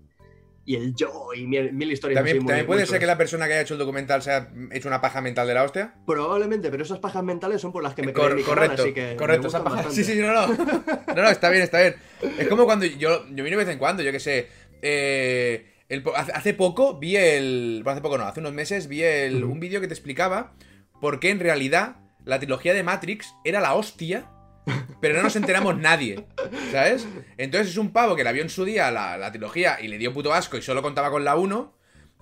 y el yo. Y mil, mil historias También, así muy- también puede muy ser que la persona que haya hecho el documental se haya hecho una paja mental de la hostia. Probablemente, pero esas pajas mentales son por las que me Cor- quedé en mi canal, correcto, así que. correcto, esa gustan paja. bastante. Sí, sí, no, no. No, no, está bien, está bien. Es como cuando yo, yo vine de vez en cuando, yo que sé. eh, el hace poco vi el. Bueno, hace poco no, hace unos meses vi el, un vídeo que te explicaba por qué en realidad la trilogía de Matrix era la hostia, pero no nos enteramos nadie. ¿Sabes? Entonces es un pavo que la vio en su día, la, la trilogía, y le dio puto asco y solo contaba con la 1.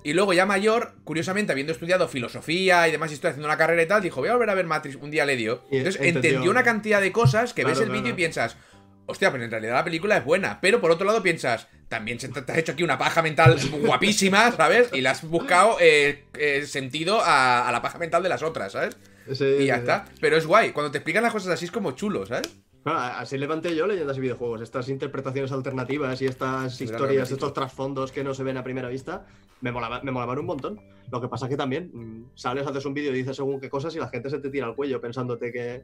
Y luego ya mayor, curiosamente, habiendo estudiado filosofía y demás, y estoy haciendo una carrera y tal, dijo, voy a volver a ver Matrix, un día le dio. Entonces entendió. entendió una cantidad de cosas que Claro, ves el claro. vídeo y piensas, hostia, pues en realidad la película es buena. Pero por otro lado piensas, también se te, te has hecho aquí una paja mental guapísima, ¿sabes? Y le has buscado eh, eh, sentido a, a la paja mental de las otras, ¿sabes? Sí, Y ya sí, sí. está. Pero es guay, cuando te explican las cosas así es como chulo, ¿sabes? Claro, así levanté yo leyendas y videojuegos. Estas interpretaciones alternativas y estas historias, estos trasfondos que no se ven a primera vista, me, molaba- me molaban un montón. Lo que pasa que también mm, sales, haces un vídeo y dices según qué cosas y la gente se te tira al cuello pensándote que,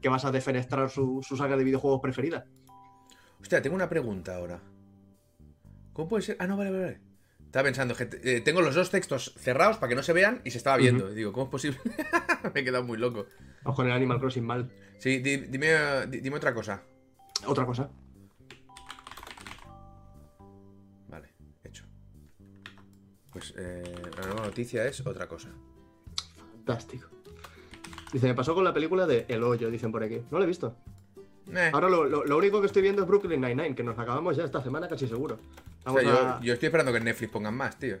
que vas a defenestrar su, su saga de videojuegos preferida. Hostia, tengo una pregunta ahora. ¿Cómo puede ser? Ah, no, vale, vale, vale. Estaba pensando, que eh, tengo los dos textos cerrados para que no se vean y se estaba viendo. Digo, ¿cómo es posible? Me he quedado muy loco. Vamos con el Animal Crossing mal. Sí, di- dime, di- dime otra cosa. Otra cosa. Vale, hecho. Pues eh, la nueva noticia es otra cosa. Fantástico. Dice, me pasó con la película de El Hoyo, dicen por aquí. No lo he visto. Eh, Ahora lo, lo- lo único que estoy viendo es Brooklyn Nine-Nine, que nos acabamos ya esta semana casi seguro. o Vamos sea, yo, a- yo estoy esperando que en Netflix pongan más, tío.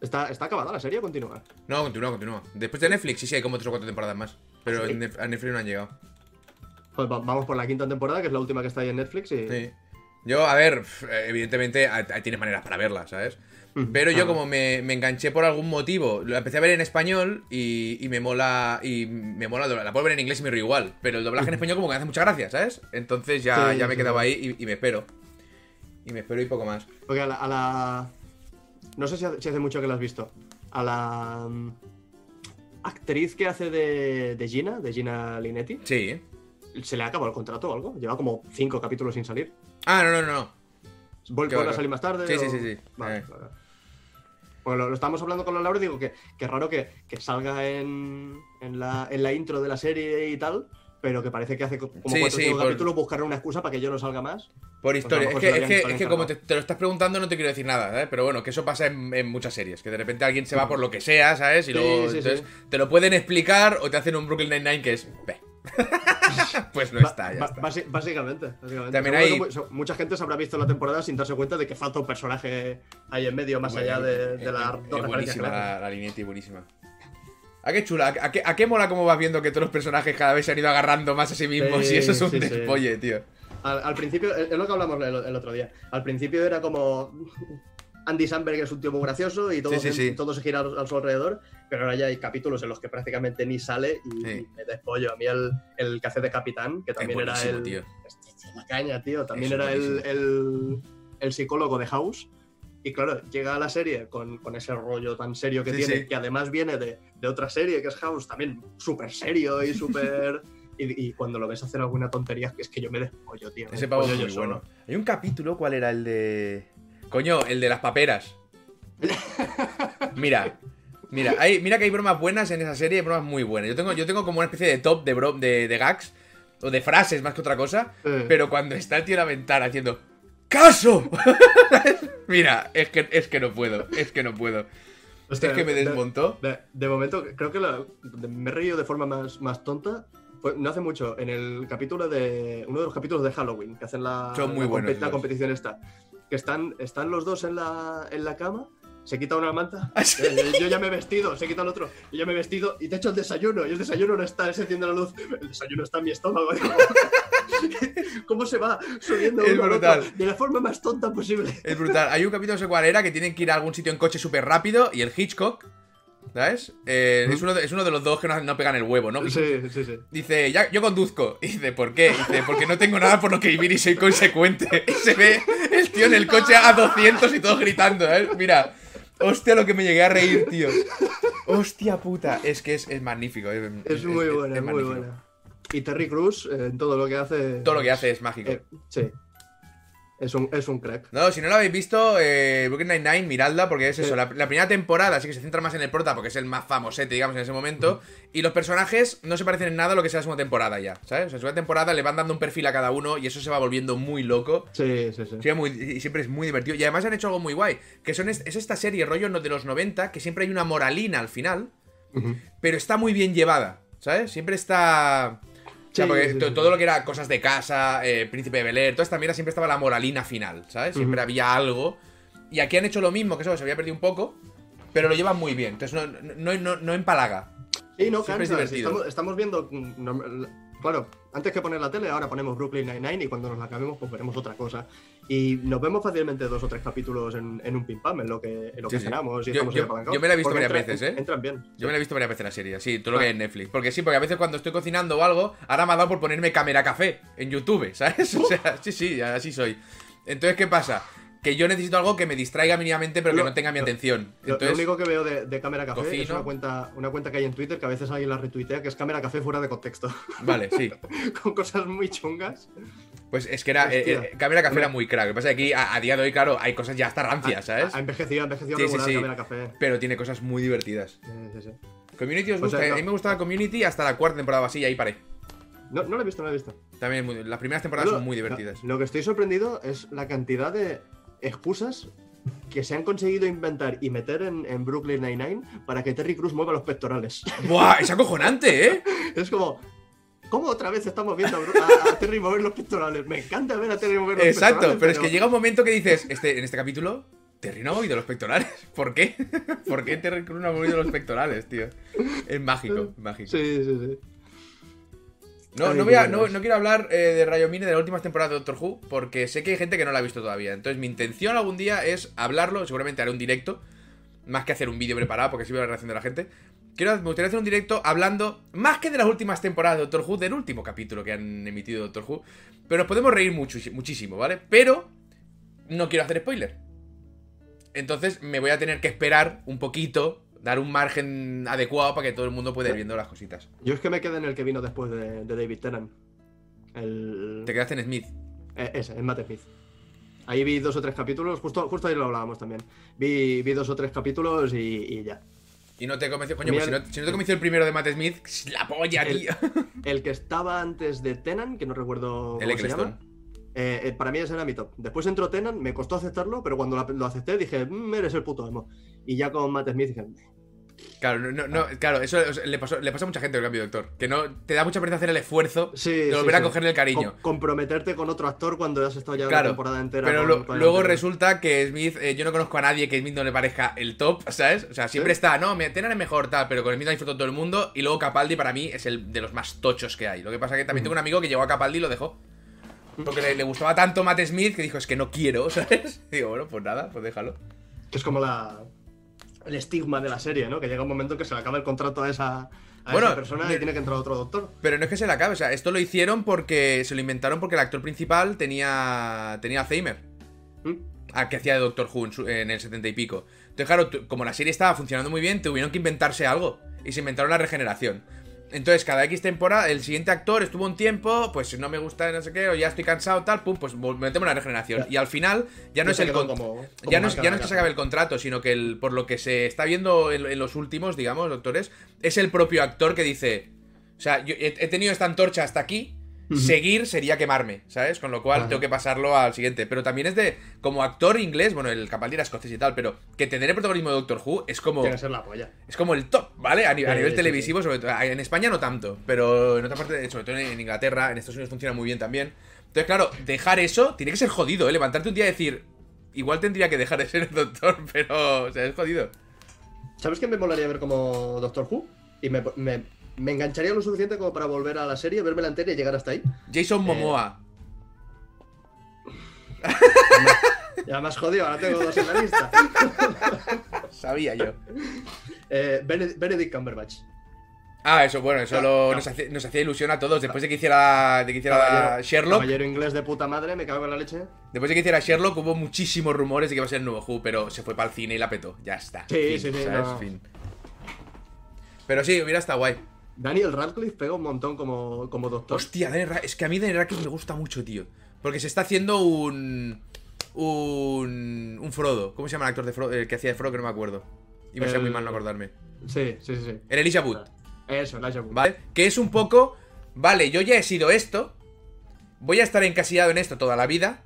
¿Está, ¿Está acabada la serie o continúa? No, continúa, continúa. Después de Netflix, sí, sí, hay como tres o cuatro temporadas más. Pero ¿Sí? a Netflix no han llegado. Pues va- vamos por la quinta temporada, que es la última que está ahí en Netflix. Y... Sí. Yo, a ver, evidentemente tienes maneras para verla, ¿sabes? Pero yo claro. como me, me enganché por algún motivo, lo empecé a ver en español y, y me mola y me mola, la puedo ver en inglés y me río igual, pero el doblaje en español como que me hace mucha gracia, ¿sabes? Entonces ya, Sí, ya me quedaba ahí y, y me espero. Y me espero y poco más. Porque a la, a la- No sé si hace, si hace mucho que la has visto. A la mm, actriz que hace de, de Gina, de Gina Linetti, Sí. ¿se le ha acabado el contrato o algo? Lleva como cinco capítulos sin salir. Ah, no, no, no. ¿Vuelve a salir más tarde? Sí, sí, sí, sí. Vale, Eh. vale. Pues lo, lo estábamos hablando con la Laura y digo que, que raro que, que salga en, en, la, en la intro de la serie y tal, pero que parece que hace co- como Sí, cuatro sí, por- capítulos buscaron una excusa para que yo no salga más. Por historia. Pues a es que, es que, es como te, te lo estás preguntando no te quiero decir nada, ¿eh? Pero bueno, que eso pasa en, en muchas series. Que de repente alguien se va por lo que sea, ¿sabes? Y Sí, luego sí, entonces, te lo pueden explicar o te hacen un Brooklyn Nine-Nine que es... pues no está, ya está. básicamente. básicamente. También hay- mucha gente se habrá visto la temporada sin darse cuenta de que falta un personaje ahí en medio, más allá de, de referencias que buenísima la, la Linetti, buenísima. ¿A qué chula? ¿A qué, a qué mola cómo vas viendo que todos los personajes cada vez se han ido agarrando más a sí mismos? Sí, y eso es un sí, tío. Al, al principio, es es lo que hablamos el, el otro día. Al principio era como. Andy Samberg es un tío muy gracioso y todo, Sí, sí, sí. todo se gira a, a su alrededor, pero ahora ya hay capítulos en los que prácticamente ni sale y, me despollo. A mí el, el que hace de capitán, que también era el. tío. La caña, tío. También Es era el, el, el psicólogo de House. Y claro, llega a la serie con, con ese rollo tan serio que tiene, que además viene de, de otra serie que es House, también súper serio y súper. y, y cuando lo ves hacer alguna tontería, es que yo me despollo, tío. Ese pavo es muy bueno. solo. Hay un capítulo, ¿cuál era el de...? Coño, el de las paperas. Mira, Mira, hay, mira que hay bromas buenas en esa serie, hay bromas muy buenas. Yo tengo, yo tengo como una especie de top de, bro, de, de gags, o de frases más que otra cosa, Eh. pero cuando está el tío en la ventana haciendo ¡Caso! mira, es que, es que no puedo, es que no puedo. Es que me de- desmontó. De, de momento, creo que la- de- me he reído de forma más, más tonta. No hace mucho, en el capítulo de. Uno de los capítulos de Halloween, que hacen la, Son muy la, buenos competición esta. Que están, están los dos en la, en la cama, se quita una manta. Ah, sí. eh, Yo ya me he vestido, se quita el otro. Yo ya me he vestido y te echo el desayuno. Y el desayuno no está, se enciende la luz. El desayuno está en mi estómago. ¿Cómo se va subiendo Es otro? brutal. De la forma más tonta posible. Es brutal. Hay un capítulo, no sé cuál era, que tienen que ir a algún sitio en coche súper rápido y el Hitchcock, ¿sabes? Eh, es, uno de, es uno de los dos que no, no pegan el huevo, ¿no? Sí, sí, sí. Dice, ya, yo conduzco. Y dice, ¿por qué? Dice, porque no tengo nada por lo que vivir y soy consecuente. Y se ve el tío en el coche a 200 y todos gritando, ¿eh? Mira, hostia, lo que me llegué a reír, tío. Hostia puta. Es que es, es magnífico. Es, Es muy buena, es muy buena. Y Terry Cruz, eh, en todo lo que hace. Todo lo que hace es mágico. eh, sí. Es un, es un crack. No, si no lo habéis visto, eh, Brooklyn Nine-Nine, miradla, porque es eso. La, la primera temporada sí que se centra más en el prota, porque es el más famosete, digamos, en ese momento. Y los personajes no se parecen en nada a lo que sea la segunda temporada ya, ¿sabes? O sea, en la segunda temporada le van dando un perfil a cada uno y eso se va volviendo muy loco. Sí, sí, sí. Muy- y siempre es muy divertido. Y además han hecho algo muy guay, que son es, es esta serie rollo de los 90, que siempre hay una moralina al final, pero está muy bien llevada, ¿sabes? Siempre está... O sea, Sí, porque sí, to- sí. todo lo que era cosas de casa, eh, Príncipe de Bel Air, toda esta mierda siempre estaba la moralina final, ¿sabes? Siempre había algo. Y aquí han hecho lo mismo, que eso se había perdido un poco, pero lo llevan muy bien. Entonces no, no, no, no empalaga. Sí, no Siempre es. Estamos, estamos viendo. mm, claro, antes que poner la tele, ahora ponemos Brooklyn Nine-Nine y cuando nos la acabemos, pues veremos otra cosa. Y nos vemos fácilmente dos o tres capítulos en, en un pim pam, en lo que, en lo Sí, que sí. cenamos y Yo- estamos yo- ahí apalancados. yo me la he visto varias entra- veces, ¿eh? Entran bien. Yo me la he visto varias veces la serie, sí, todo lo Ah. que hay en Netflix. Porque sí, porque a veces cuando estoy cocinando o algo, ahora me ha dado por ponerme cámara café en YouTube, ¿sabes? O sea, sí, sí, así soy. Entonces, ¿qué pasa? Que yo necesito algo que me distraiga mínimamente, pero que no tenga mi atención. Lo, lo Entonces, único que veo de, de Cámara Café es cocino. una cuenta, una cuenta que hay en Twitter que a veces alguien la retuitea, que es Cámara Café fuera de contexto, vale, sí. con cosas muy chungas. Pues es que era. Eh, eh, Cámara Café era muy crack. Lo que pasa es que aquí, a, a día de hoy, claro, hay cosas ya hasta rancias, ¿sabes? Ha envejecido, ha envejecido Sí, regular sí. Cámara Café. Pero tiene cosas muy divertidas. Sí, sí, sí. Community os O gusta. sea, no- A mí me gustaba Community hasta la cuarta temporada así, y ahí paré. No, no lo he visto, no lo he visto. También muy- las primeras temporadas son muy divertidas. Lo, lo que estoy sorprendido es la cantidad de excusas que se han conseguido inventar y meter en, en Brooklyn Nine-Nine para que Terry Cruz mueva los pectorales. ¡Buah! Es acojonante, ¿eh? es como, ¿cómo otra vez estamos viendo a, a- Terry mover los pectorales? Me encanta ver a Terry mover los Exacto, pectorales. pero es que llega un momento que dices, este, en este capítulo, Terry no ha movido los pectorales. ¿Por qué? ¿Por qué Terry Cruz no ha movido los pectorales, tío? Es mágico, mágico. Sí, sí, sí. No, no, voy a- no, quiero hablar eh, de Rayo Mine de las últimas temporadas de Doctor Who, porque sé que hay gente que no la ha visto todavía. Entonces, mi intención algún día es hablarlo. Seguramente haré un directo, más que hacer un vídeo preparado, porque así veo la reacción de la gente. Quiero, me gustaría hacer un directo hablando, más que de las últimas temporadas de Doctor Who, del último capítulo que han emitido de Doctor Who. Pero nos podemos reír mucho, muchísimo, ¿vale? Pero no quiero hacer spoiler. Entonces, me voy a tener que esperar un poquito, dar un margen adecuado para que todo el mundo pueda ir viendo las cositas. Yo es que me quedé en el que vino después de, de David Tennant. El... Te quedaste en Smith. Eh, ese, en Matt Smith. Ahí vi dos o tres capítulos, justo, justo ahí lo hablábamos también. Vi, vi dos o tres capítulos y, y ya. Y no te convenció, coño, pues si no, si no te convenció el primero de Matt Smith, la polla, El- tío. El que estaba antes de Tennant, que no recuerdo El cómo se llama, eh, eh, para mí ese era mi top. Después entró Tennant, me costó aceptarlo, pero cuando lo acepté dije, "Mm, eres el puto emo. Y ya con Matt Smith dije, Claro, no, no, no, claro, eso le, pasó, le pasa a mucha gente el cambio de doctor. Que no te da mucha pereza hacer el esfuerzo sí, de sí, volver a sí. cogerle el cariño. Com- comprometerte con otro actor cuando has estado ya Claro, una temporada entera. Pero con- con luego resulta que Smith, eh, yo no conozco a nadie que Smith no le parezca el top, ¿sabes? O sea, siempre está, no, Tennant es mejor, tal, pero con Smith ha disfrutado todo el mundo. Y luego Capaldi para mí es el de los más tochos que hay. Lo que pasa que también tengo un amigo que llegó a Capaldi y lo dejó. Porque le, le gustaba tanto Matt Smith que dijo, es que no quiero, ¿sabes? Y digo, bueno, pues nada, pues déjalo. Que es como la el estigma de la serie, ¿no? Que llega un momento en que se le acaba el contrato a esa, a Bueno, esa persona y tiene que entrar otro doctor. Pero no es que se le acabe, o sea, esto lo hicieron porque se lo inventaron porque el actor principal tenía, tenía Alzheimer. ¿Mm? al que hacía de Doctor Who en, su- en el 70 y pico. Entonces, claro, como la serie estaba funcionando muy bien, tuvieron que inventarse algo. Y se inventaron la regeneración. Entonces, cada X temporada, el siguiente actor estuvo un tiempo, pues no me gusta, no sé qué, o ya estoy cansado, tal, pum, pues metemos la regeneración. Ya. Y al final, ya no es el como- como ya no, es, ya no es que se acabe el contrato, sino que el, por lo que se está viendo en, en los últimos, digamos, doctores, es el propio actor que dice. O sea, yo he, he tenido esta antorcha hasta aquí. Seguir sería quemarme, ¿sabes? Con lo cual Ajá. tengo que pasarlo al siguiente. Pero también es de. Como actor inglés, bueno, el Capaldi era escocés y tal, pero que tener el protagonismo de Doctor Who es como. Tiene que ser la polla. Es como el top, ¿vale? A, nivel sí, televisivo, sobre todo. En España no tanto, pero en otra parte, sobre todo en Inglaterra, en Estados Unidos funciona muy bien también. Entonces, claro, dejar eso tiene que ser jodido, ¿eh? Levantarte un día y decir, igual tendría que dejar de ser el doctor, pero, o sea, es jodido. ¿Sabes qué me molaría ver como Doctor Who? Y me, me, me engancharía lo suficiente como para volver a la serie, verme la entera y llegar hasta ahí. Jason Eh. Momoa. Ya me has jodido, ahora tengo dos en la lista. Sabía yo. Eh, Bened- Benedict Cumberbatch. Ah, eso, bueno, eso Claro, lo- claro. nos, hacía, nos hacía ilusión a todos. Después de que hiciera, de que hiciera Caballero- Sherlock, Caballero inglés de puta madre, me cago en la leche. después de que hiciera Sherlock, hubo muchísimos rumores de que iba a ser el nuevo Who, pero se fue para el cine y la petó. Ya está. Sí, Fin, sí, sí, no. Fin. Pero sí, hubiera estado guay. Daniel Radcliffe pega un montón como, como doctor. Hostia, Daniel Ra- es que a mí Daniel Radcliffe me gusta mucho, tío. Porque se está haciendo un. Un. Un Frodo. ¿Cómo se llama el actor de Frodo? El que hacía de Frodo, que no me acuerdo. Y me El- sale muy mal no acordarme. Sí, sí, sí. sí. El Elijah Wood, Eso, Elijah Wood. ¿vale? Que es un poco. Vale, yo ya he sido esto. Voy a estar encasillado en esto toda la vida.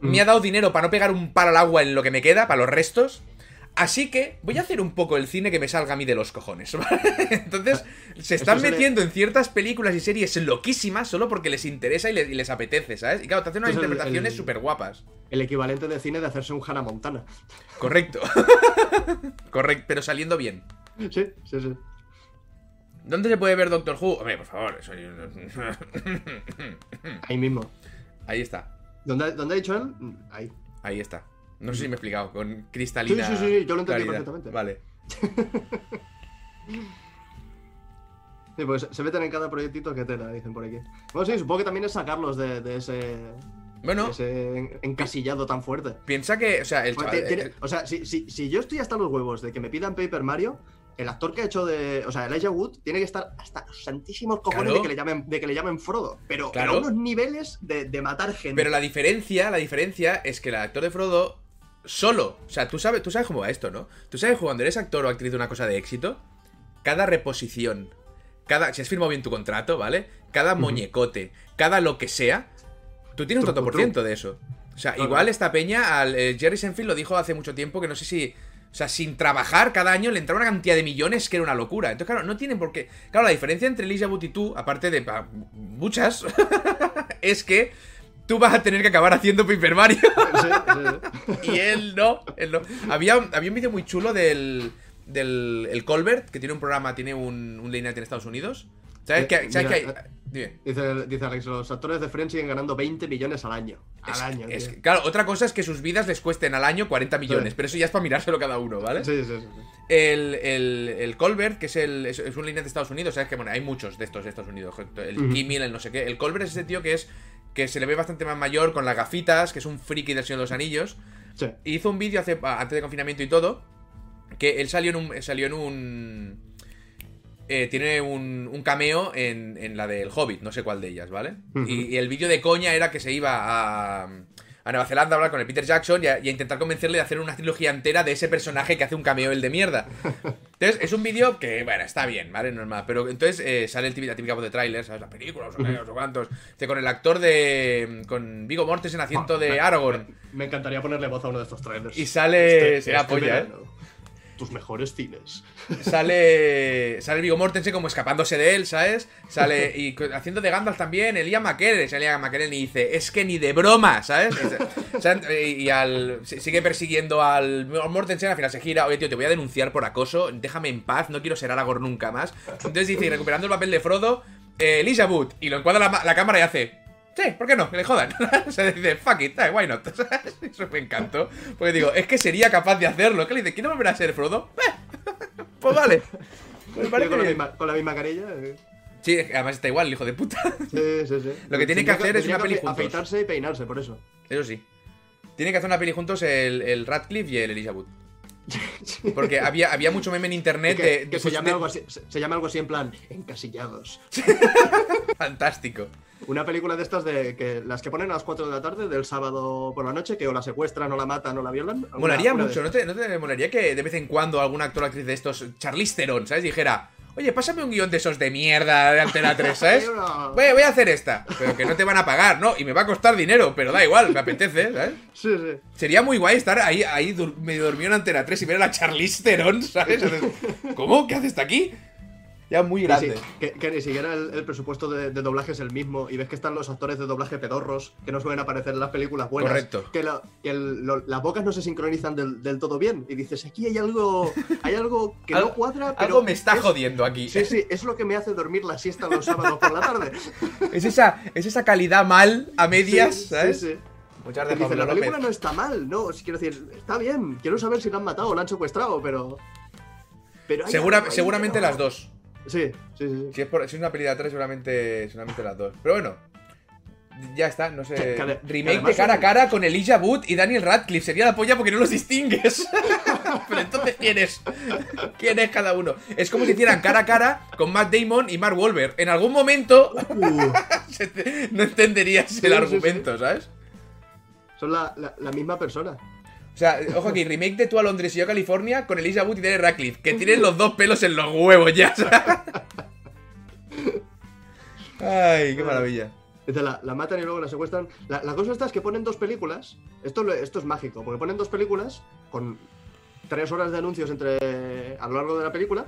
Me Mm. ha dado dinero para no pegar un palo al agua en lo que me queda, para los restos. Así que voy a hacer un poco el cine que me salga a mí de los cojones, ¿vale? Entonces, se están Esto se le- metiendo en ciertas películas y series loquísimas solo porque les interesa y les, y les apetece, ¿sabes? Y claro, te hacen unas interpretaciones súper guapas. El equivalente de cine de hacerse un Hannah Montana. Correcto. Correcto, pero saliendo bien. Sí, sí, sí. ¿Dónde se puede ver Doctor Who? Hombre, por favor, eso... Ahí mismo. Ahí está. ¿Dónde, dónde ha dicho él? Ahí. Ahí está. No sé si me he explicado, con cristalina. Sí, sí, sí, yo lo entendí claridad. perfectamente. Vale. Sí, pues se meten en cada proyectito que tela, dicen por aquí. Bueno, sí, supongo que también es sacarlos de, de ese, Bueno, de ese en- encasillado tan fuerte. piensa que, o sea, el chaval- tiene- el- o sea, si, si- si yo estoy hasta los huevos de que me pidan Paper Mario, el actor que ha hecho de. O sea, Elijah Wood tiene que estar hasta los santísimos cojones Claro. de, que le llamen, de que le llamen Frodo. Pero, pero Claro. a unos niveles de, de matar gente. Pero la diferencia, la diferencia es que el actor de Frodo solo, o sea, tú sabes, tú sabes cómo va esto, ¿no? Tú sabes que cuando eres actor o actriz de una cosa de éxito, cada reposición, cada si has firmado bien tu contrato, ¿vale? Cada muñecote, cada lo que sea, tú tienes un tanto por ciento de eso. O sea, Claro. igual esta peña, al, eh, Jerry Senfield lo dijo hace mucho tiempo que no sé si o sea, sin trabajar cada año le entraba una cantidad de millones que era una locura. Entonces, claro, no tienen por qué. Claro, la diferencia entre Elijah Wood y tú, aparte de pa, muchas, es que tú vas a tener que acabar haciendo Paper Mario. Sí, sí, sí. y él no, él no. Había, un- había un vídeo muy chulo del. del el Colbert, que tiene un programa, tiene un, un late night en Estados Unidos. ¿Sabes Eh, que, ¿sabes mira, que hay? eh, Dime. Dice, dice Alex, los actores de Friends siguen ganando 20 millones al año. Al Es- año. es claro, otra cosa es que sus vidas les cuesten al año 40 millones, pero eso ya es para mirárselo cada uno, ¿vale? Sí, sí, sí. El, el, el Colbert, que es, el, es, es un línea de Estados Unidos, sabes que bueno, hay muchos de estos de Estados Unidos. El Ujú. Kimmel, el no sé qué. El Colbert es ese tío que es que se le ve bastante más mayor, con las gafitas, que es un friki del Señor de los Anillos. Sí. Y hizo un vídeo hace antes de confinamiento y todo. Que él salió en un. Salió en un. eh, tiene un, un cameo en, en la del Hobbit, no sé cuál de ellas, ¿vale? Y el vídeo de coña era que se iba a, a Nueva Zelanda a hablar con el Peter Jackson y a, y a intentar convencerle de hacer una trilogía entera de ese personaje que hace un cameo el de mierda. Entonces, es un vídeo que, bueno, está bien, ¿vale? Normal. Pero entonces eh, sale el típico, la típica voz de tráiler, ¿sabes? La película, qué, no sé cuántos. Este, con el actor de. con Vigo Mortensen haciendo de Aragorn. Me encantaría ponerle voz a uno de estos trailers. Y sale. Este- este polla, ¿eh? Tus mejores cines. Sale. Sale Vigo Mortensen como escapándose de él, ¿sabes? Sale. Y haciendo de Gandalf también, el Ian McKellen. Ian McKellen y dice: Es que ni de broma, ¿sabes? Y al. si- Sigue persiguiendo al Mortensen, al final se gira. Oye, tío, te voy a denunciar por acoso. Déjame en paz, no quiero ser Aragorn nunca más. Entonces dice: y recuperando el papel de Frodo, eh, Elijah. Y lo encuadra la, la cámara y hace. Sí, ¿por qué no? Que le jodan. o sea, dice, fuck it, why not? Eso me encantó. Porque digo, es que sería capaz de hacerlo. ¿Qué le dice? ¿Quién no volver a ser Frodo? Eh, pues vale. Parece con, la misma, con la misma carilla. eh. Sí, que además está igual, el hijo de puta. Sí, sí, sí. Lo que tiene que hacer es una peli que juntos. Afeitarse y peinarse, por eso. Eso sí. Tienen que hacer una peli juntos el, el Radcliffe y el Wood. Porque había, había mucho meme en internet que, de, que se, llame de- algo así, se, se llama algo así en plan encasillados. Fantástico. Una película de estas de que las que ponen a las 4 de la tarde del sábado por la noche, que o la secuestran, o la matan, o la violan. Molaría mucho, ¿no te, ¿no te molaría que de vez en cuando algún actor o actriz de estos, Charlize Theron, ¿sabes? Dijera, oye, pásame un guion de esos de mierda de Antena 3, ¿sabes? Voy, voy a hacer esta, pero que no te van a pagar, ¿no? Y me va a costar dinero, pero da igual, me apetece, ¿sabes? Sí, sí. Sería muy guay estar ahí, ahí medio dormido en Antena 3 y ver a la Charlize Theron, ¿sabes? ¿Cómo? ¿Qué haces aquí? Ya muy Sí, grande. que, que ni siquiera el, el presupuesto de, de doblaje es el mismo y ves que están los actores de doblaje pedorros que no suelen aparecer en las películas buenas. Correcto. Que, la- que el- lo- las bocas no se sincronizan del, del todo bien y dices, aquí hay algo, hay algo que no cuadra, pero Algo me está es- jodiendo aquí. Sí, sí, es lo que me hace dormir la siesta los sábados por la tarde. Es esa, es esa calidad mal a medias, Sí, ¿sabes? Sí, sí. Muchas gracias, dice, la película López. no está mal, no, si quiero decir, está bien, quiero saber si la han matado o la han secuestrado, pero... pero hay Segura- algo ahí seguramente no- las dos. Sí, sí, sí. Si es, por, si es una peli de A3, seguramente, seguramente las dos. Pero bueno, ya está, no sé. Que- que ade- Remake que de cara a cara con Elijah Wood y Daniel Radcliffe. Sería la polla porque no los distingues. Pero entonces, ¿quién es? ¿Quién es cada uno? Es como si hicieran cara a cara con Matt Damon y Mark Wahlberg. En algún momento Uh, te- no entenderías Sí, el sí, argumento, ¿sabes? son la, la- la misma persona. O sea, ojo aquí, remake de tú a Londres y yo a California con Elijah Wood y Daniel Radcliffe, que tienen los dos pelos en los huevos ya. Ay, qué maravilla. La, matan y luego la secuestran. La, la cosa esta es que ponen dos películas. Esto, esto es mágico, porque ponen dos películas con tres horas de anuncios entre a lo largo de la película.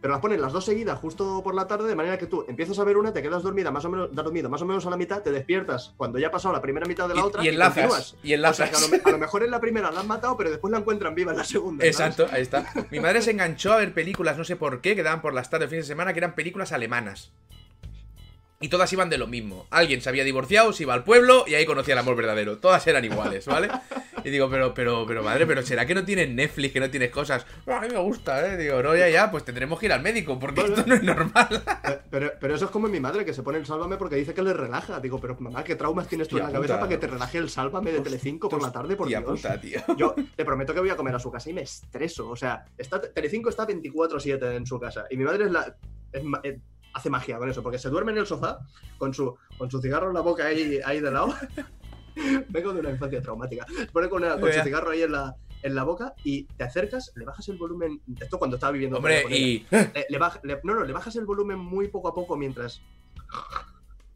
Pero las ponen las dos seguidas justo por la tarde, de manera que tú empiezas a ver una, te quedas dormida más o menos, dormido más o menos a la mitad, te despiertas cuando ya ha pasado la primera mitad de la Y- otra y enlazas, continúas. y enlazas. O sea, que a, lo, me- a lo mejor en la primera la han matado, pero después la encuentran viva en la segunda. ¿sabes? Exacto, ahí está. Mi madre se enganchó a ver películas, no sé por qué, que daban por las tardes de fin de semana, que eran películas alemanas. Y todas iban de lo mismo. Alguien se había divorciado, se iba al pueblo y ahí conocía el amor verdadero. Todas eran iguales, ¿vale? Y digo, pero, pero, pero, madre, pero ¿será que no tienes Netflix, que no tienes cosas? "No, a mí me gusta, ¿eh? Digo, no, ya, ya, pues tendremos que ir al médico, porque esto no es normal. Pero, pero eso es como mi madre, que se pone el sálvame porque dice que le relaja. Digo, pero mamá, ¿qué traumas tienes tú en la cabeza puta. para que te relaje el sálvame de Telecinco por la tarde? Por Tía Dios. puta, tío. Yo te prometo que voy a comer a su casa y me estreso. O sea, está, Telecinco está 24-7 en su casa. Y mi madre es la. es eh, hace magia con eso, porque se duerme en el sofá con su, con su cigarro en la boca ahí, ahí de lado. Vengo de una infancia traumática. Se pone con, una- con su cigarro ahí en la, en la boca y te acercas, le bajas el volumen. Esto cuando estaba viviendo Hombre, y. Le- le baj- le- no, no, le bajas el volumen muy poco a poco mientras.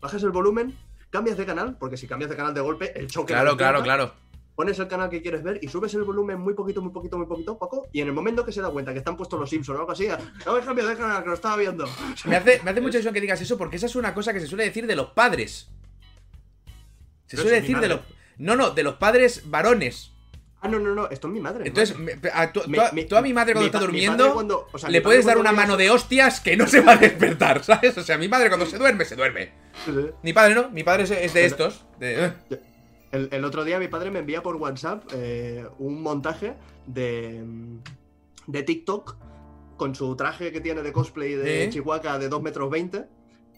Bajas el volumen, cambias de canal, porque si cambias de canal de golpe, el choque. Claro, la claro, claro. Pones el canal que quieres ver y subes el volumen muy poquito, muy poquito, muy poquito, poco. Y en el momento que se da cuenta que están puestos los Simpsons o algo así, no me cambiado de canal, que lo estaba viendo. Me hace, me hace mucha ilusión que digas eso porque esa es una cosa que se suele decir de los padres. Se Pero suele decir de los. No, no, de los padres varones. Ah, no, no, no, esto es mi madre. Entonces, madre. me- a, tú, Mi- a- mi- tú a mi madre cuando mi está durmiendo padre cuando- o sea, le puedes dar una mano de hostias que no se va a despertar, ¿sabes? O sea, mi madre cuando se duerme, se duerme. Mi padre no, mi padre es, es de estos. de-. El, el otro día mi padre me envía por WhatsApp eh, un montaje de, de TikTok con su traje que tiene de cosplay de ¿Eh? Chihuahua de 2 metros 20,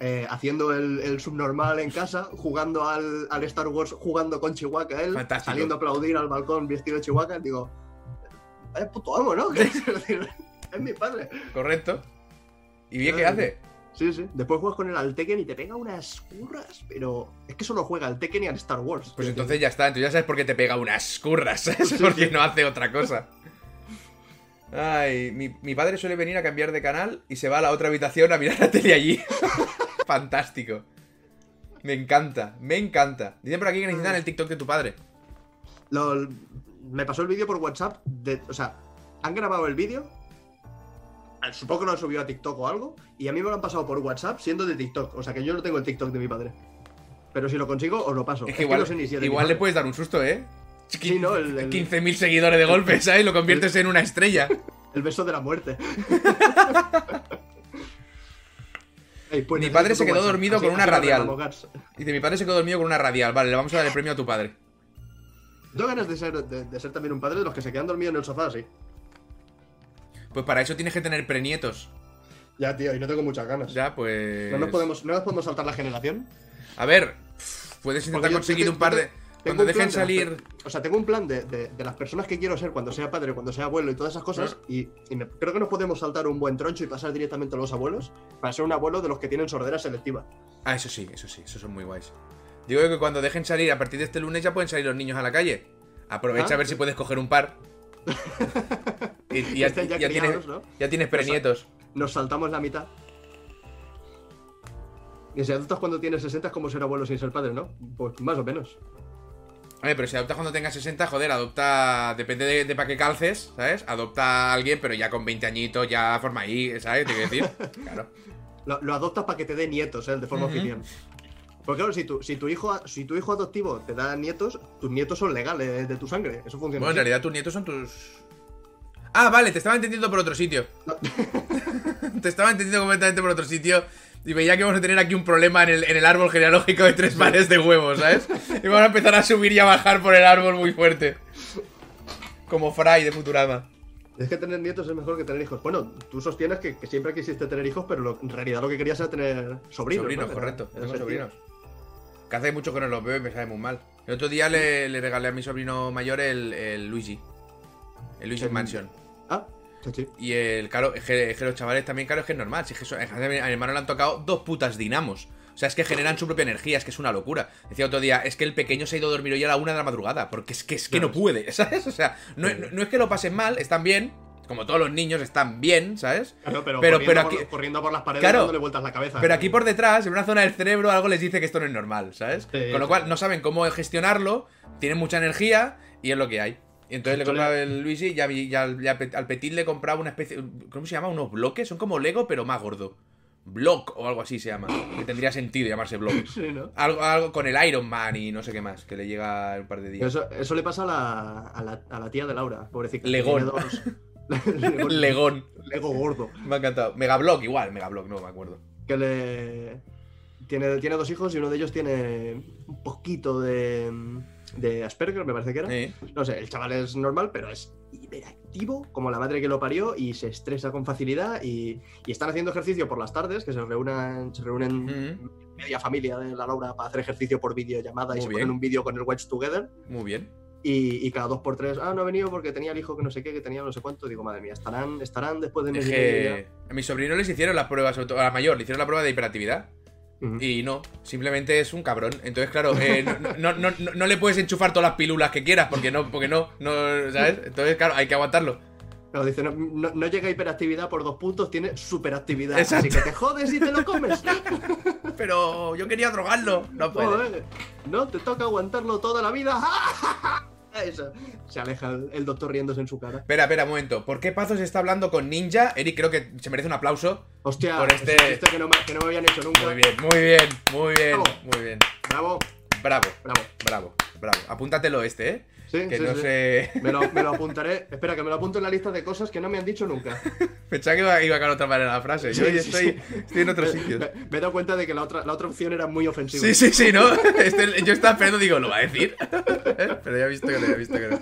eh, haciendo el, el subnormal en casa, jugando al, al Star Wars, jugando con Chihuahua él, Fantástico. saliendo a aplaudir al balcón vestido de Chihuahua. Digo, vaya puto amo, ¿no? es decir, es mi padre. Correcto. ¿Y bien qué hace? Sí, sí. Después juegas con el al Tekken y te pega unas curras, pero es que solo juega al Tekken y al Star Wars. Pues Es entonces ya está, entonces ya sabes por qué te pega unas curras, ¿sabes? Porque no hace otra cosa. Ay, mi, mi padre suele venir a cambiar de canal y se va a la otra habitación a mirar la tele allí. Fantástico. Me encanta, me encanta. Dicen por aquí que necesitan el TikTok de tu padre. Lo- me pasó el vídeo por WhatsApp. De, o sea, han grabado el vídeo. Supongo que lo han subido a TikTok o algo. Y a mí me lo han pasado por WhatsApp siendo de TikTok. O sea que yo no tengo el TikTok de mi padre. Pero si lo consigo, os lo paso. Es que igual, no sé si igual le puedes dar un susto, ¿eh? Sí, no, el- el- 15.000 seguidores de golpe, ¿sabes? Lo conviertes en una estrella. El beso de la muerte. Pues Mi padre se quedó WhatsApp. dormido con una radial. Dice, mi padre se quedó dormido con una radial. Vale, le vamos a dar el premio a tu padre. Tengo ganas de ser, de, de ser también un padre de los que se quedan dormidos en el sofá, sí. Pues para eso tienes que tener prenietos. Ya, tío, y no tengo muchas ganas. Ya, pues... No nos podemos, no nos podemos saltar la generación. A ver, puedes intentar yo- conseguir yo un par te- de. Cuando dejen de salir. o sea, tengo un plan de, de- de las personas que quiero ser cuando sea padre, cuando sea abuelo y todas esas cosas. Y, y me- creo que nos podemos saltar un buen troncho y pasar directamente a los abuelos para ser un abuelo de los que tienen sordera selectiva. Ah, eso sí, eso sí, esos son muy guays. Digo que cuando dejen salir, a partir de este lunes ya pueden salir los niños a la calle. Aprovecha Ah, a ver si puedes coger un par. y, y ya, Estén ya ya tienes, ¿no? ya tienes prenietos. Nos saltamos la mitad. Y si adoptas cuando tienes 60 es como ser abuelo sin ser padre, ¿no? Pues más o menos. Oye, pero si adoptas cuando tengas 60, joder, adopta. Depende de, de para qué calces, ¿sabes? Adopta a alguien, pero ya con 20 añitos, ya forma ahí, ¿sabes? Te quiero decir. Claro. Lo, lo adoptas para que te dé nietos, ¿eh? De forma Ujú. oficial. Porque claro, si tu, si, tu hijo, si tu hijo adoptivo te da nietos, tus nietos son legales de tu sangre. Eso funciona. Bueno, en realidad tus nietos son tus. Ah, vale, te estaba entendiendo por otro sitio. te estaba entendiendo completamente por otro sitio. Y veía que vamos a tener aquí un problema en el, en el árbol genealógico de tres pares de huevos, ¿sabes? Y vamos a empezar a subir y a bajar por el árbol muy fuerte. Como Fry de Futurama. Es que tener nietos es mejor que tener hijos. Bueno, tú sostienes que, que siempre quisiste tener hijos, pero lo- en realidad lo que querías era tener sobrinos. sobrinos, ¿no? correcto. Era sobrinos. Que hace mucho que no los veo y me sabe muy mal. El otro día le, le regalé a mi sobrino mayor el, el Luigi. El Luigi El- Mansion. Ah. Y el, claro, es que, es que los chavales también, claro, es que es normal. Si es que eso- a mi hermano le han tocado dos putas dinamos. O sea, es que generan su propia energía, es que es una locura. Decía otro día, es que el pequeño se ha ido a dormir hoy a la una de la madrugada, porque es que, es que no puede, ¿sabes? O sea, no, no- no es que lo pasen mal, están bien, como todos los niños están bien, ¿sabes? Claro, pero, Pero- corriendo, pero por, aquí- corriendo por las paredes Claro. dándole vueltas la cabeza. Pero aquí por detrás, en una zona del cerebro, algo les dice que esto no es normal, ¿sabes? Sí, Con lo cual no saben cómo gestionarlo, tienen mucha energía y es lo que hay. Y entonces le compraba el Luigi y al- al Petit le compraba una especie. ¿Cómo se llama? Unos bloques, son como Lego, pero más gordo. Block o algo así se llama. Que tendría sentido llamarse Block. Sí, ¿no? Algo, algo con el Iron Man y no sé qué más, que le llega en un par de días. Eso, eso le pasa a la, a, la, a la tía de Laura, pobrecita. Legón. Legón. Legón. Lego gordo. Me ha encantado. Megablock igual, Megablock, no me acuerdo. Que le. Tiene, tiene dos hijos y uno de ellos tiene un poquito de. De Asperger, me parece que era. Eh, No sé, el chaval es normal, pero es hiperactivo, como la madre que lo parió, y se estresa con facilidad. Y, y están haciendo ejercicio por las tardes, que se reúnen, se reúnen media familia de la Laura para hacer ejercicio por videollamada y Muy se bien. ponen un vídeo con el Watch Together. muy bien. Y, y cada dos por tres, ah, no ha venido porque tenía el hijo que no sé qué, que tenía no sé cuánto. Digo, madre mía, estarán, estarán después de y que a mi sobrino les hicieron las pruebas, a la mayor, le hicieron la prueba de hiperactividad. Y no, simplemente es un cabrón. Entonces, claro, eh, no, no, no, no- no le puedes enchufar todas las pilulas que quieras, porque no, porque no, no, ¿sabes? Entonces, claro, hay que aguantarlo. Pero dice, no, no- no llega a hiperactividad por dos puntos, tiene superactividad. Exacto. Así que te jodes y te lo comes. Pero yo quería drogarlo. No puede. No te toca aguantarlo toda la vida. Eso. Se aleja el, el doctor riéndose en su cara. Espera, espera, un momento. ¿Por qué Pazos está hablando con Ninja? Eric creo que se merece un aplauso. Hostia, Por este- chiste que no, me, que no me habían hecho nunca. Muy bien, muy bien, muy bien, Bravo. muy bien. Bravo, Bravo, bravo. bravo, bravo. Apúntatelo este, ¿eh? Sí, Que sí, no sí. sé. Me lo, me lo apuntaré. Espera, que me lo apunto en la lista de cosas que no me han dicho nunca. Pensaba que iba, iba con otra manera la frase. Yo sí, estoy, estoy en otros sitios. Me, me he dado cuenta de que la otra, la otra opción era muy ofensiva. Sí, sí, sí, ¿no? Este- yo estaba esperando, digo, ¿lo va a decir? ¿Eh? Pero ya he visto que no, ya he visto que no.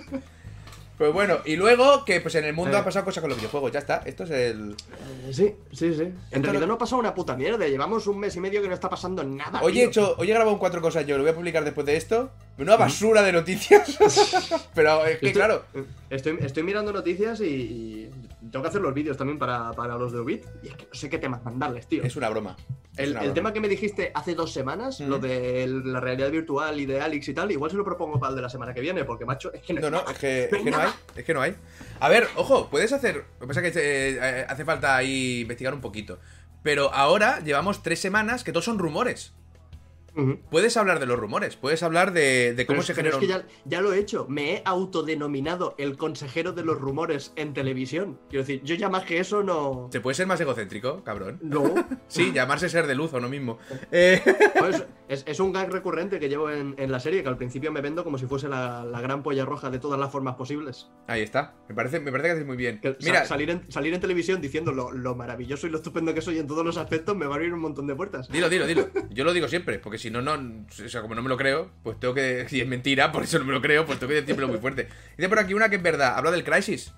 Pues bueno, y luego que pues en el mundo Eh. ha pasado cosas con los videojuegos, ya está. Esto es el. Eh, Sí, sí, sí. En realidad lo- no ha pasado una puta mierda. Llevamos un mes y medio que no está pasando nada. Hoy he tío. hecho, hoy he grabado cuatro cosas yo, lo voy a publicar después de esto. Una basura de noticias. Pero es que Estoy- claro. Estoy, estoy mirando noticias y, y tengo que hacer los vídeos también para, para los de Ubit. Y es que no sé qué temas mandarles, tío. Es una broma. El, una el broma. tema que me dijiste hace dos semanas, lo de la realidad virtual y de Alex y tal, igual se lo propongo para el de la semana que viene, porque macho, es que no, No, no, es que, No es hay que no hay. nada. Es que no hay. A ver, ojo, puedes hacer. Lo que pasa es que eh, eh, hace falta ahí investigar un poquito. Pero ahora llevamos tres semanas que todos son rumores. Puedes hablar de los rumores, puedes hablar de, de cómo Pero, se generó. es que ya, ya lo he hecho. Me he autodenominado el consejero de los rumores en televisión. Quiero decir, yo ya más que eso no. ¿Se puede ser más egocéntrico, cabrón? No. Sí, llamarse ser de luz o no mismo. Eh, Pues, es, es un gag recurrente que llevo en, en la serie, que al principio me vendo como si fuese la, la gran polla roja de todas las formas posibles. ahí está. Me parece, me parece que haces muy bien. Que sa- Mira, salir, en, salir en televisión diciendo lo, lo maravilloso y lo estupendo que soy en todos los aspectos me va a abrir un montón de puertas. dilo, dilo, dilo. Yo lo digo siempre, porque si no, no. O sea, como no me lo creo, pues tengo que. Si es mentira, por eso no me lo creo, pues tengo que decirlo muy fuerte. Dice por aquí una que es verdad. Habla del Crisis.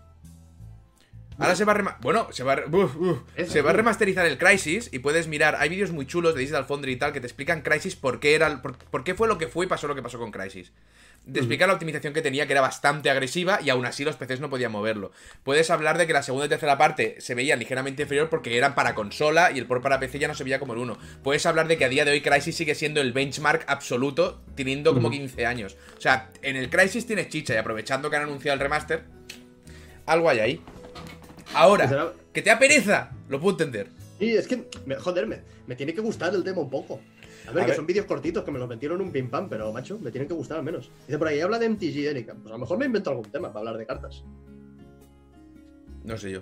Ahora se va a rema- Bueno, se va, a se va a remasterizar el Crisis y puedes mirar. Hay vídeos muy chulos de Digital Foundry y tal que te explican Crisis por qué era, por qué fue lo que fue y pasó lo que pasó con Crisis. Te explican la optimización que tenía, que era bastante agresiva y aún así los PCs no podían moverlo. Puedes hablar de que la segunda y tercera parte se veían ligeramente inferior porque eran para consola y el port para PC ya no se veía como el uno. Puedes hablar de que a día de hoy Crisis sigue siendo el benchmark absoluto, teniendo como 15 años. O sea, en el Crisis tienes chicha y aprovechando que han anunciado el remaster, algo hay ahí. Ahora, Será- que te da pereza, lo puedo entender. Y es que, me- joder, me, me tiene que gustar el tema un poco. A ver, A que ver. son vídeos cortitos que me los metieron un pim pam, pero macho, me tienen que gustar al menos. Dice por ahí, habla de MTG Erika. Pues a lo mejor me invento algún tema para hablar de cartas. No sé yo.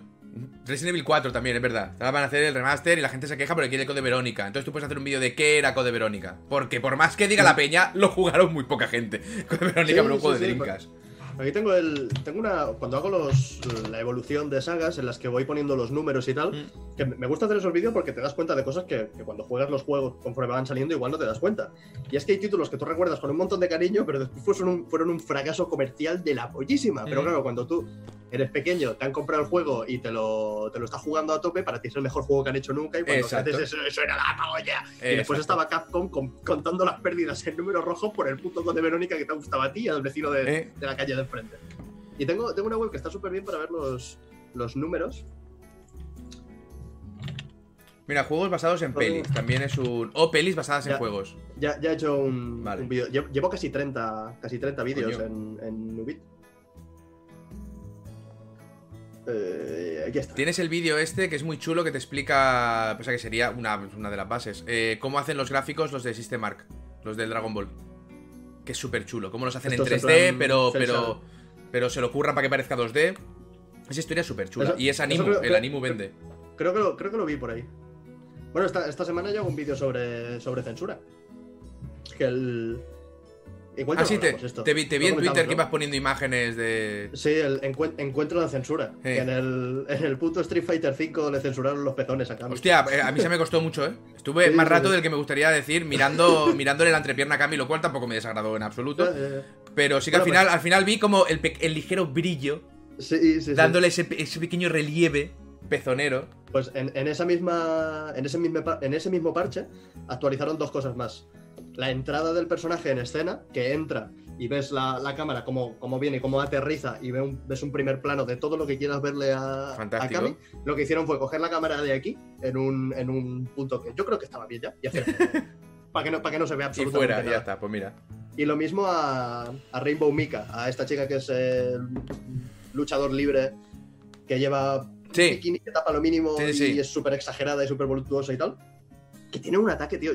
Resident Evil 4 también, es verdad. Ahora van a hacer el remaster y la gente se queja porque quiere Code Verónica. Entonces tú puedes hacer un vídeo de qué era Code Verónica. Porque por más que diga la peña, lo jugaron muy poca gente. Code Verónica, Sí, pero un sí, juego de sí, Dreamcast. Aquí tengo el. Tengo una. Cuando hago los, la evolución de sagas en las que voy poniendo los números y tal, Mm. que me gusta hacer esos vídeos porque te das cuenta de cosas que, que cuando juegas los juegos conforme van saliendo igual no te das cuenta. Y es que hay títulos que tú recuerdas con un montón de cariño, pero después fueron un, fueron un fracaso comercial de la pollísima. Pero Mm. claro, cuando tú eres pequeño, te han comprado el juego y te lo, te lo estás jugando a tope, para ti es el mejor juego que han hecho nunca y cuando haces eso, eso era la polla. Y después estaba Capcom con- contando las pérdidas en números rojos por el puto de Verónica que te gustaba a ti al vecino de, Eh. de la calle de enfrente. Y tengo, tengo una web que está súper bien para ver los, los números. Mira, juegos basados en Todo- pelis. También es un. O pelis basadas en juegos. Ya, ya he hecho un, Vale. un vídeo. Llevo, llevo casi 30, casi 30 vídeos en, en Ubit. Eh, aquí está. Tienes el vídeo este que es muy chulo que te explica. O sea, que sería una, una de las bases. eh, cómo hacen los gráficos los de System Arc. Los del Dragon Ball. Que es súper chulo. Cómo los hacen en en 3D, plan pero, pero, pero se lo ocurran para que parezca 2D. Esa historia es súper chula. Eso- y es Animu. creo- el creo- Animu vende. Creo que, lo, creo que lo vi por ahí. Bueno, esta, esta semana ya hago un vídeo sobre, sobre censura. Que el. Igual Ah, sí, te, esto. te vi, te vi en Twitter comentamos, que ¿no? ibas poniendo imágenes de. Sí, el encuen- encuentro de censura. Sí. Que en el, en el puto Street Fighter V le censuraron los pezones a Kami. Hostia, eh, a mí se me costó mucho, ¿eh? Estuve Sí, más sí, rato del que me gustaría decir mirando mirándole la entrepierna a Cami, lo cual tampoco me desagradó en absoluto. Eh, Pero sí que al final, pues- al final vi como el, el ligero brillo, dándole ese, ese pequeño relieve pezonero. Pues en, en esa misma. En ese, mismo, en ese mismo parche actualizaron dos cosas más. La entrada del personaje en escena, que entra y ves la, la cámara como, como viene, cómo aterriza y ve un- ves un primer plano de todo lo que quieras verle a, a. Lo que hicieron fue coger la cámara de aquí en un, en un punto que yo creo que estaba bien ya y hacer para que no para que no se vea Y absolutamente fuera, ya está, pues mira. Y lo mismo a, a Rainbow Mika, a esta chica que es eh, luchador libre, que lleva Sí, bikini que tapa lo mínimo Sí, y es súper exagerada y súper voluptuosa y tal. Que tiene un ataque, tío.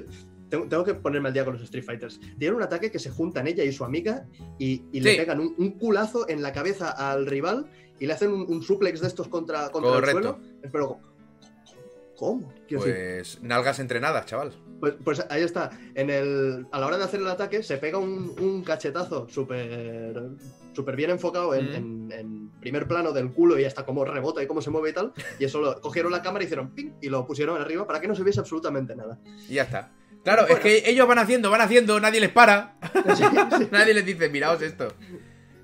Tengo, tengo que ponerme al día con los Street Fighters. Tiene un ataque que se juntan ella y su amiga y, y le pegan un, un culazo en la cabeza al rival y le hacen un, un suplex de estos contra, contra el suelo. Pero, ¿cómo? Quiero decir, pues nalgas entrenadas, chaval. pues, pues ahí está. En el, a la hora de hacer el ataque, se pega un, un cachetazo súper súper bien enfocado en, Mm. en- en primer plano del culo y hasta cómo rebota y cómo se mueve y tal. Y eso lo cogieron la cámara y hicieron ping y lo pusieron arriba para que no se viese absolutamente nada. Y ya está. Claro, Bueno. es que ellos van haciendo, van haciendo, nadie les para. Sí, sí. nadie les dice, miraos esto.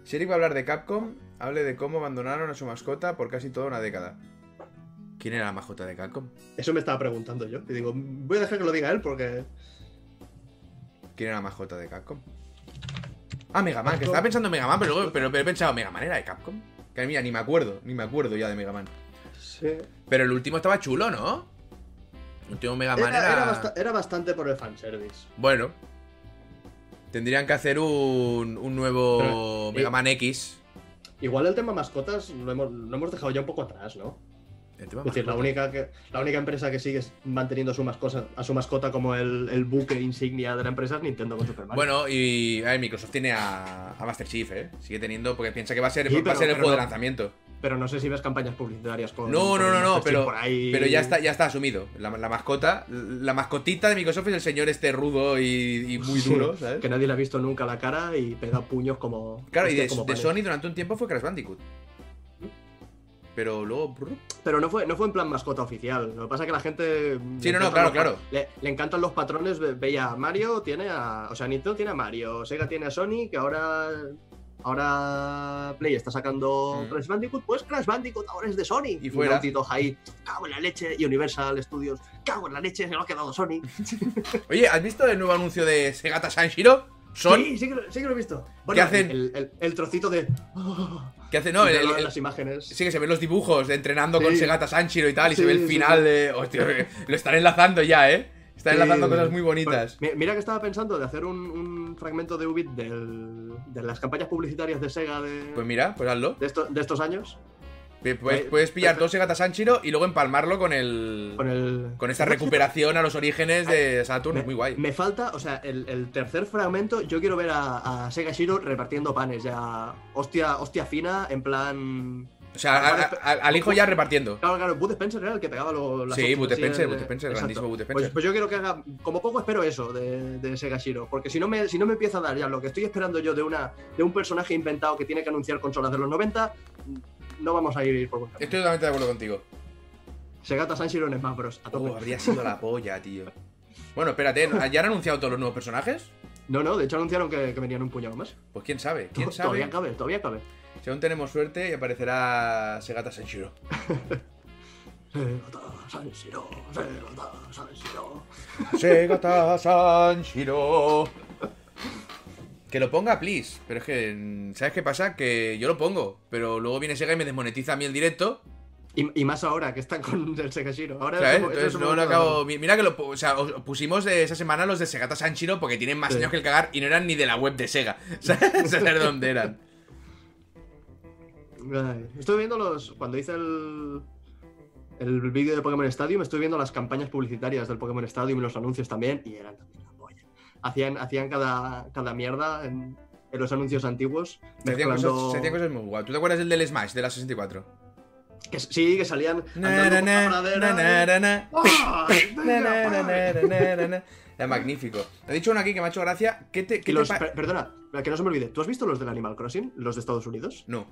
Sheriff va a hablar de Capcom, hable de cómo abandonaron a su mascota por casi toda una década. ¿Quién era la mascota de Capcom? Eso me estaba preguntando yo. Y digo, voy a dejar que lo diga él porque. ¿Quién era la mascota de Capcom? Ah, Mega Man, que estaba pensando en Mega Man, pero luego pero, pero he pensado, ¿Mega Man era de Capcom? Que mira, ni me acuerdo, ni me acuerdo ya de Mega Man. Sí. Pero el último estaba chulo, ¿no? El último Mega Man Era, era. era basta- era bastante por el fanservice. Bueno. Tendrían que hacer un, un nuevo Pero, Mega eh, Man X. Igual el tema mascotas lo hemos, lo hemos dejado ya un poco atrás, ¿no? El tema Es decir, la única, que, la única empresa que sigue manteniendo a su mascota, a su mascota como el, el buque insignia de la empresa es Nintendo con Super Mario. Bueno, y a ver, Microsoft tiene a, a Master Chief, ¿eh? Sigue teniendo, porque piensa que va a ser, Sí, va a ser el juego de lanzamiento. Pero no sé si ves campañas publicitarias con. No, no, no, no, pero, por ahí. pero ya está, ya está asumido. La, la mascota, la mascotita de Microsoft es el señor este rudo y, y muy Sí, duro, ¿sabes? Que nadie le ha visto nunca la cara y pega puños como. Claro, y de, como de panes. Sony durante un tiempo fue Crash Bandicoot. Pero luego. Pero no fue, no fue en plan mascota oficial. Lo que pasa es que la gente. Sí, no, no, claro, los claro. Le, le encantan los patrones. ve- Veía a Mario, tiene a. O sea, Nintendo tiene a Mario, Sega tiene a Sony, que ahora. Ahora Play está sacando Mm. Crash Bandicoot, pues Crash Bandicoot ahora es de Sony. Y fuera. Naughty Dog ahí, cago en la leche, y Universal Studios, cago en la leche, se lo ha quedado Sony. Oye, ¿has visto el nuevo anuncio de Segata Sanshiro? Son. Sí, sí que, lo, sí que lo he visto. ¿Qué hacen? El, el- el trocito de... ¿Qué hace? No, y el- luego el- las imágenes. Sí, que se ven los dibujos de entrenando con Sí. Segata Sanshiro y tal, y se ve el final de. Hostia, lo están enlazando ya, ¿eh? Están Sí. enlazando cosas muy bonitas. Pues, mi- mira que estaba pensando de hacer un, un fragmento de Ubit del- de las campañas publicitarias de Sega de, Pues mira, pues hazlo. de, esto- de estos años. Pu- Puedes, Eh, puedes pillar perfecto. dos Segata Sanshiro y luego empalmarlo con el. Con el. Con esta recuperación a los orígenes de Saturn, Me, es muy guay. me falta, o sea, el, el tercer fragmento. Yo quiero ver a, a Sega Shiro repartiendo panes ya. Hostia, hostia fina, en plan. O sea, al hijo ya repartiendo. Claro, claro, Bud Spencer era el que pegaba los. Sí, Bud Spencer, en- Bud Spencer, grandísimo Bud Pues, Spencer. pues yo quiero que haga. Como poco espero eso de, de Sega Shiro. Porque si no, me, si no me empieza a dar ya lo que estoy esperando yo de, una, de un personaje inventado que tiene que anunciar consolas de los 90, no vamos a ir por buen camino. Estoy totalmente de acuerdo contigo. Segata Sanshiro en Smash Bros. A tope. Oh, habría sido la polla, tío. Bueno, espérate. ¿ya han anunciado todos los nuevos personajes? No, no, de hecho anunciaron que, que venían un puñado más. Pues quién sabe, quién Todavía sabe. cabe, todavía cabe. Si aún tenemos suerte y aparecerá Segata Sanshiro. Segata Sanshiro, Segata Sanshiro. Segata Sanshiro. Que lo ponga, please. Pero es que, ¿sabes qué pasa? Que yo lo pongo, pero luego viene Sega y me desmonetiza a mí el directo. Y, y más ahora que están con el Sega Shiro. Ahora ¿Sabes? es como- Entonces es no lo acabo. mi- Mira que lo o sea, os- pusimos de esa semana los de Segata Sanshiro porque tienen más Sí. años que el cagar y no eran ni de la web de Sega. ¿Sabes? ¿Sabes dónde eran? Ay, Estoy viendo los. Cuando hice el. El vídeo de Pokémon Stadium, estoy viendo las campañas publicitarias del Pokémon Stadium y los anuncios también, y eran también la polla. Hacían, hacían cada, cada mierda en, en los anuncios antiguos. Se hacían, mezclando- cosas, se hacían cosas muy guay. ¿Tú te acuerdas del del Smash de la 64? que, sí, que salían. Era magnífico. He dicho uno aquí que me ha hecho gracia. ¿Qué te, qué te los, per- perdona, que no se me olvide. ¿Tú has visto los del Animal Crossing? Los de Estados Unidos. No.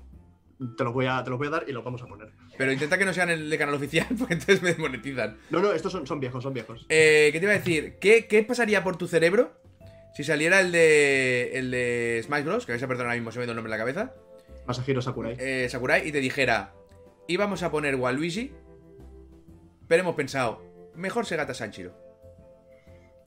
Te los voy a, te los voy a dar y los vamos a poner. Pero intenta que no sean el de canal oficial, porque entonces me desmonetizan. No, no, estos son, son viejos, son viejos. Eh, ¿Qué te iba a decir? ¿Qué, qué pasaría por tu cerebro si saliera el de el de Smash Bros? Que vais a perdonar ahora mismo, se me ha ido el nombre en la cabeza. Masahiro Sakurai. eh, Sakurai y te dijera, íbamos a poner Waluigi, pero hemos pensado, mejor Segata Sanshiro.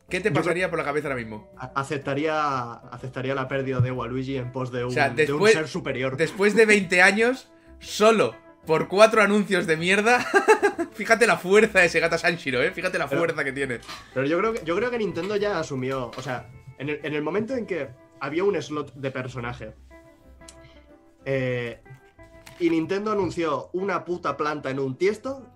¿Qué te pasaría por la cabeza ahora mismo? Aceptaría, aceptaría la pérdida de Waluigi en pos de un, sea, de un después- ser superior. Después de 20 años, solo por cuatro anuncios de mierda, fíjate la fuerza de Segata Sanshiro, ¿eh? Fíjate la Pero- fuerza que tiene. Pero yo creo, que, yo creo que Nintendo ya asumió. O sea, en el, en el momento en que había un slot de personaje. eh, y Nintendo anunció una puta planta en un tiesto.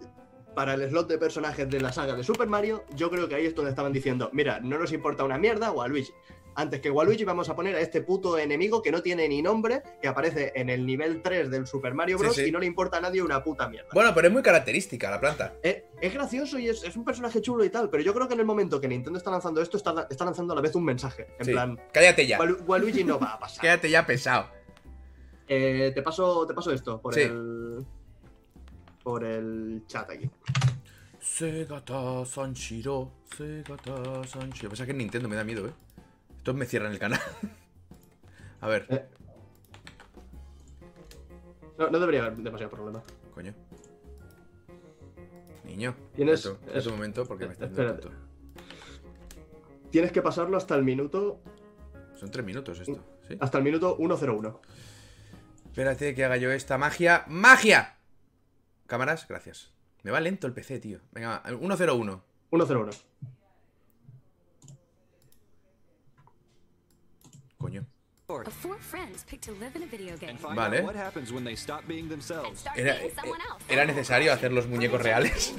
Para el slot de personajes de la saga de Super Mario, yo creo que ahí es donde estaban diciendo: Mira, no nos importa una mierda, Waluigi. Antes que Waluigi, vamos a poner a este puto enemigo que no tiene ni nombre, que aparece en el nivel 3 del Super Mario Bros. sí. y no le importa a nadie una puta mierda. Bueno, pero es muy característica la planta. Eh, es gracioso y es, es un personaje chulo y tal, pero yo creo que en el momento que Nintendo está lanzando esto, está, está lanzando a la vez un mensaje. En Sí. plan, Cállate ya. Walu- Waluigi no va a pasar. Quédate ya pesado. Eh, te, paso, te paso esto por el. Por el chat aquí. Segata Sanshiro, Segata Sanshiro. Pasa que en Nintendo me da miedo, ¿eh? Estos me cierran el canal. A ver, Eh. No, no debería haber demasiado problema. coño. Niño, Tienes- espera tu- espera es- tu momento porque me está espérate. dando Tienes que pasarlo hasta el minuto. Son tres minutos esto, ¿sí? Hasta el minuto 101. Espérate que haga yo esta magia. ¡Magia! Cámaras, gracias. Me va lento el PC, tío. Venga, 101. 101. Coño. Vale. Era, eh, era necesario hacer los muñecos reales.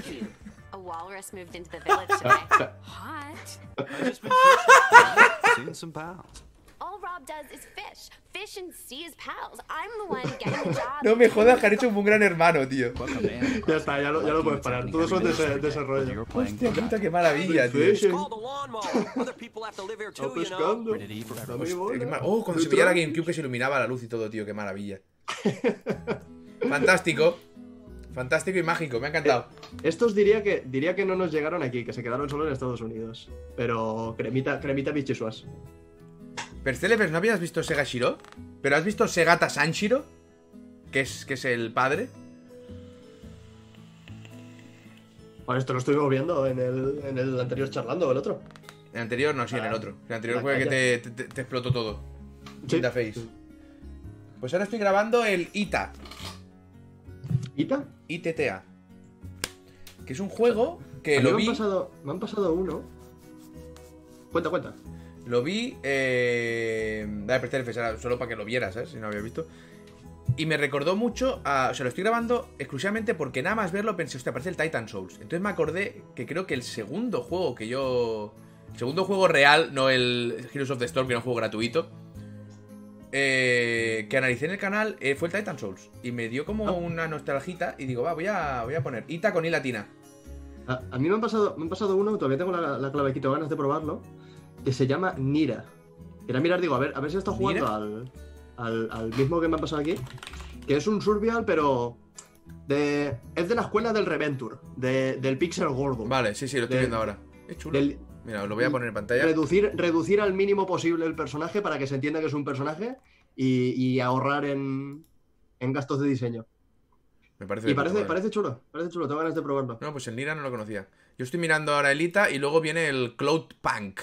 A walrus moved into the village today. Hot. I've just been fishing, seeing some pals. All Rob does is fish. Fish and see his pals. I'm the one getting the job. No me jodas que han hecho un gran hermano, tío. Ya está, ya lo, ya lo puedes parar. Todos son de ese, de ese rollo. Hostia puta, qué maravilla, tío. Oh, cuando se veía la GameCube que se iluminaba la luz y todo, tío, qué maravilla. Fantástico. Fantástico y mágico, me ha encantado. Estos diría que, diría que no nos llegaron aquí, que se quedaron solo en Estados Unidos. Pero cremita, cremita bichisuas. Pero Celebes, ¿no habías visto Sega Shiro? ¿Pero has visto Segata Sanshiro? Que es, que es el padre. Bueno, esto lo estuvimos viendo en el, en el anterior charlando, el otro. El anterior, no, sí, en el Ah, otro. El anterior fue que te, te- te- te explotó todo. Sí. Interface. Pues ahora estoy grabando el ITA. ¿Ita? ITTA. Que es un juego que A lo me, vi. han pasado, me han pasado uno. Cuenta, cuenta. Lo vi. Eh... Dale, prestar el solo para que lo vieras, ¿sabes? Si no lo había visto. Y me recordó mucho a. O sea, lo estoy grabando exclusivamente porque nada más verlo pensé, hostia, parece el Titan Souls. Entonces me acordé que creo que el segundo juego que yo. El segundo juego real, no el Heroes of the Storm, que era un juego gratuito. eh, que analicé en el canal eh, fue el Titan Souls. Y me dio como Ah. una nostalgita. Y digo, va, voy a, voy a poner Ita con I latina. A, a mí me han, pasado, me han pasado uno, todavía tengo la, la clave ganas de probarlo, que se llama Nira. Quería mirar, digo, a ver, a ver si está jugando al, al, al mismo que me ha pasado aquí, que es un survival, pero de, es de la escuela del Reventure, de- del Pixel Gordo. Vale, sí, sí, lo estoy De- viendo ahora. Es chulo. Del- Mira, os lo voy a poner en pantalla. reducir, reducir al mínimo posible el personaje para que se entienda que es un personaje y, y ahorrar en, en gastos de diseño. Me parece Y parece, parece chulo, parece chulo, tengo ganas de probarlo. No, pues el Nira no lo conocía. Yo estoy mirando ahora el Ita y luego viene el Cloud Punk.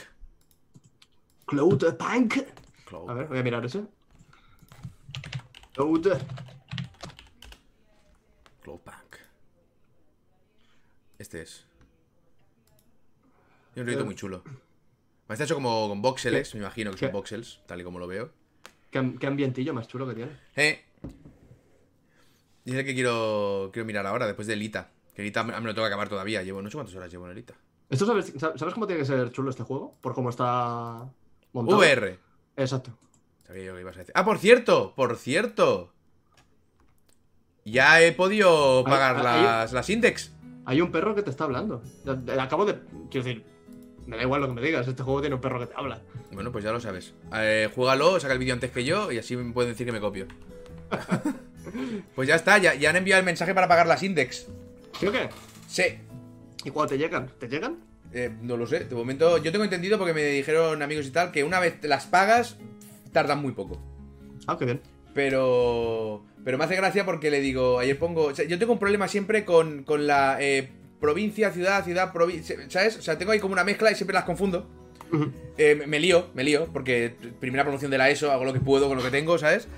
Cloud Punk. Cloud. A ver, voy a mirar ese. Cloud. Cloud Punk. Este es. Tiene un rollito Eh. muy chulo. Está hecho como con voxels, ¿Qué? me imagino que ¿Qué? son voxels, tal y como lo veo. Qué, am- qué ambientillo más chulo que tiene. Eh. Y es el que quiero, quiero mirar ahora, después del Ita. Que el Ita me me lo tengo que acabar todavía. Llevo, no sé cuántas horas llevo en el Ita. ¿Esto sabes, sab- sabes cómo tiene que ser chulo este juego? Por cómo está montado. VR. Exacto. Sabía yo que ibas a decir. Ah, por cierto, por cierto. Ya he podido pagar las, las index. Hay un perro que te está hablando. Acabo de. Quiero decir, me da igual lo que me digas. Este juego tiene un perro que te habla. Bueno, pues ya lo sabes. Eh, juégalo, saca el vídeo antes que yo y así me pueden decir que me copio. pues ya está, ya, ya han enviado el mensaje para pagar las index. ¿Sí o qué? Sí. ¿Y cuándo te llegan? ¿Te llegan? Eh, no lo sé, de momento yo tengo entendido porque me dijeron amigos y tal que una vez las pagas tardan muy poco. Ah, qué bien. Pero. Pero me hace gracia porque le digo, ayer pongo. o sea, yo tengo un problema siempre con, con la eh, provincia, ciudad, ciudad, provincia. ¿Sabes? O sea, tengo ahí como una mezcla y siempre las confundo. Eh, me- me lío, me lío, porque primera promoción de la ESO, hago lo que puedo con lo que tengo, ¿sabes?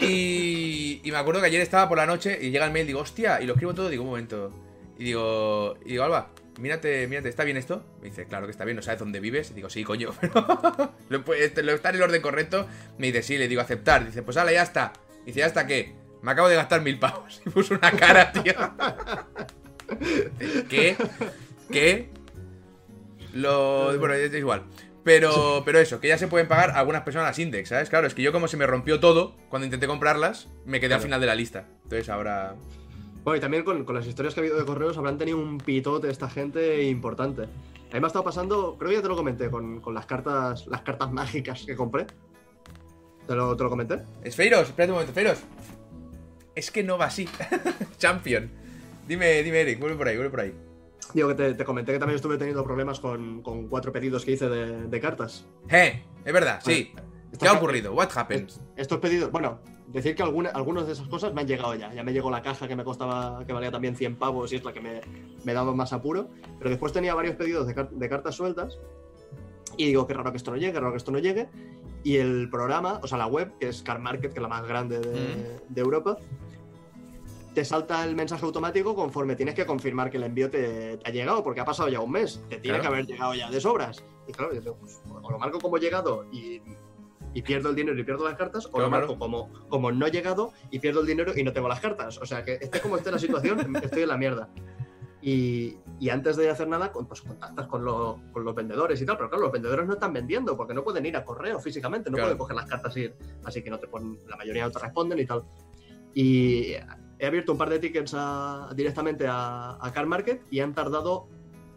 Y, y me acuerdo que ayer estaba por la noche y llega el mail, digo, hostia, y lo escribo todo, digo, un momento. Y digo, y digo, Alba, mírate, mírate, ¿está bien esto? Me dice, claro que está bien, ¿no sabes dónde vives? Y digo, sí, coño, pero lo, este- lo está en el orden correcto. Me dice, sí, le digo, aceptar. Dice, pues hala, ya está. Dice, ¿ya está qué? Me acabo de gastar mil pavos. Y puso una cara, tío. ¿Qué? ¿Qué? Lo. Bueno, es igual. Pero, pero eso, que ya se pueden pagar algunas personas las index, ¿sabes? Claro, es que yo como se me rompió todo cuando intenté comprarlas, me quedé al final de la lista. Entonces ahora. Bueno, y también con, con las historias que ha habido de correos habrán tenido un pitote esta gente importante. A mí me ha estado pasando, creo que ya te lo comenté, con, con las cartas las cartas mágicas que compré. ¿Te lo, te lo comenté? Esfeiros, espérate un momento, Esfeiros. Es que no va así. Champion. Dime, dime, Eric, vuelve por ahí, vuelve por ahí. Digo que te, te comenté que también estuve teniendo problemas con, con cuatro pedidos que hice de, de cartas. ¡Eh! Es verdad, sí. ¿Qué ha ocurrido? What happened? Est- Estos pedidos, bueno, decir que alguna, algunas de esas cosas me han llegado ya. Ya me llegó la caja que me costaba, que valía también 100 pavos y es la que me, me daba más apuro. Pero después tenía varios pedidos de, car- de cartas sueltas y digo, qué raro que esto no llegue, qué raro que esto no llegue. Y el programa, o sea, la web, que es Car Market, que es la más grande de, de Europa, te salta el mensaje automático conforme tienes que confirmar que el envío te, te ha llegado, porque ha pasado ya un mes. Te tiene Claro. que haber llegado ya de sobras. Y claro, yo digo, pues, o lo marco como llegado y, y pierdo el dinero y pierdo las cartas, o Claro, lo marco como, como no llegado y pierdo el dinero y no tengo las cartas. O sea que esté como esté la situación, estoy en la mierda. Y, y antes de hacer nada, pues contactas con, los- con los vendedores y tal, pero claro, los vendedores no están vendiendo porque no pueden ir a correo físicamente, no Claro. pueden coger las cartas y ir, así que no te ponen, la mayoría no te responden y tal. Y he abierto un par de tickets a- directamente a, a Car Market y han tardado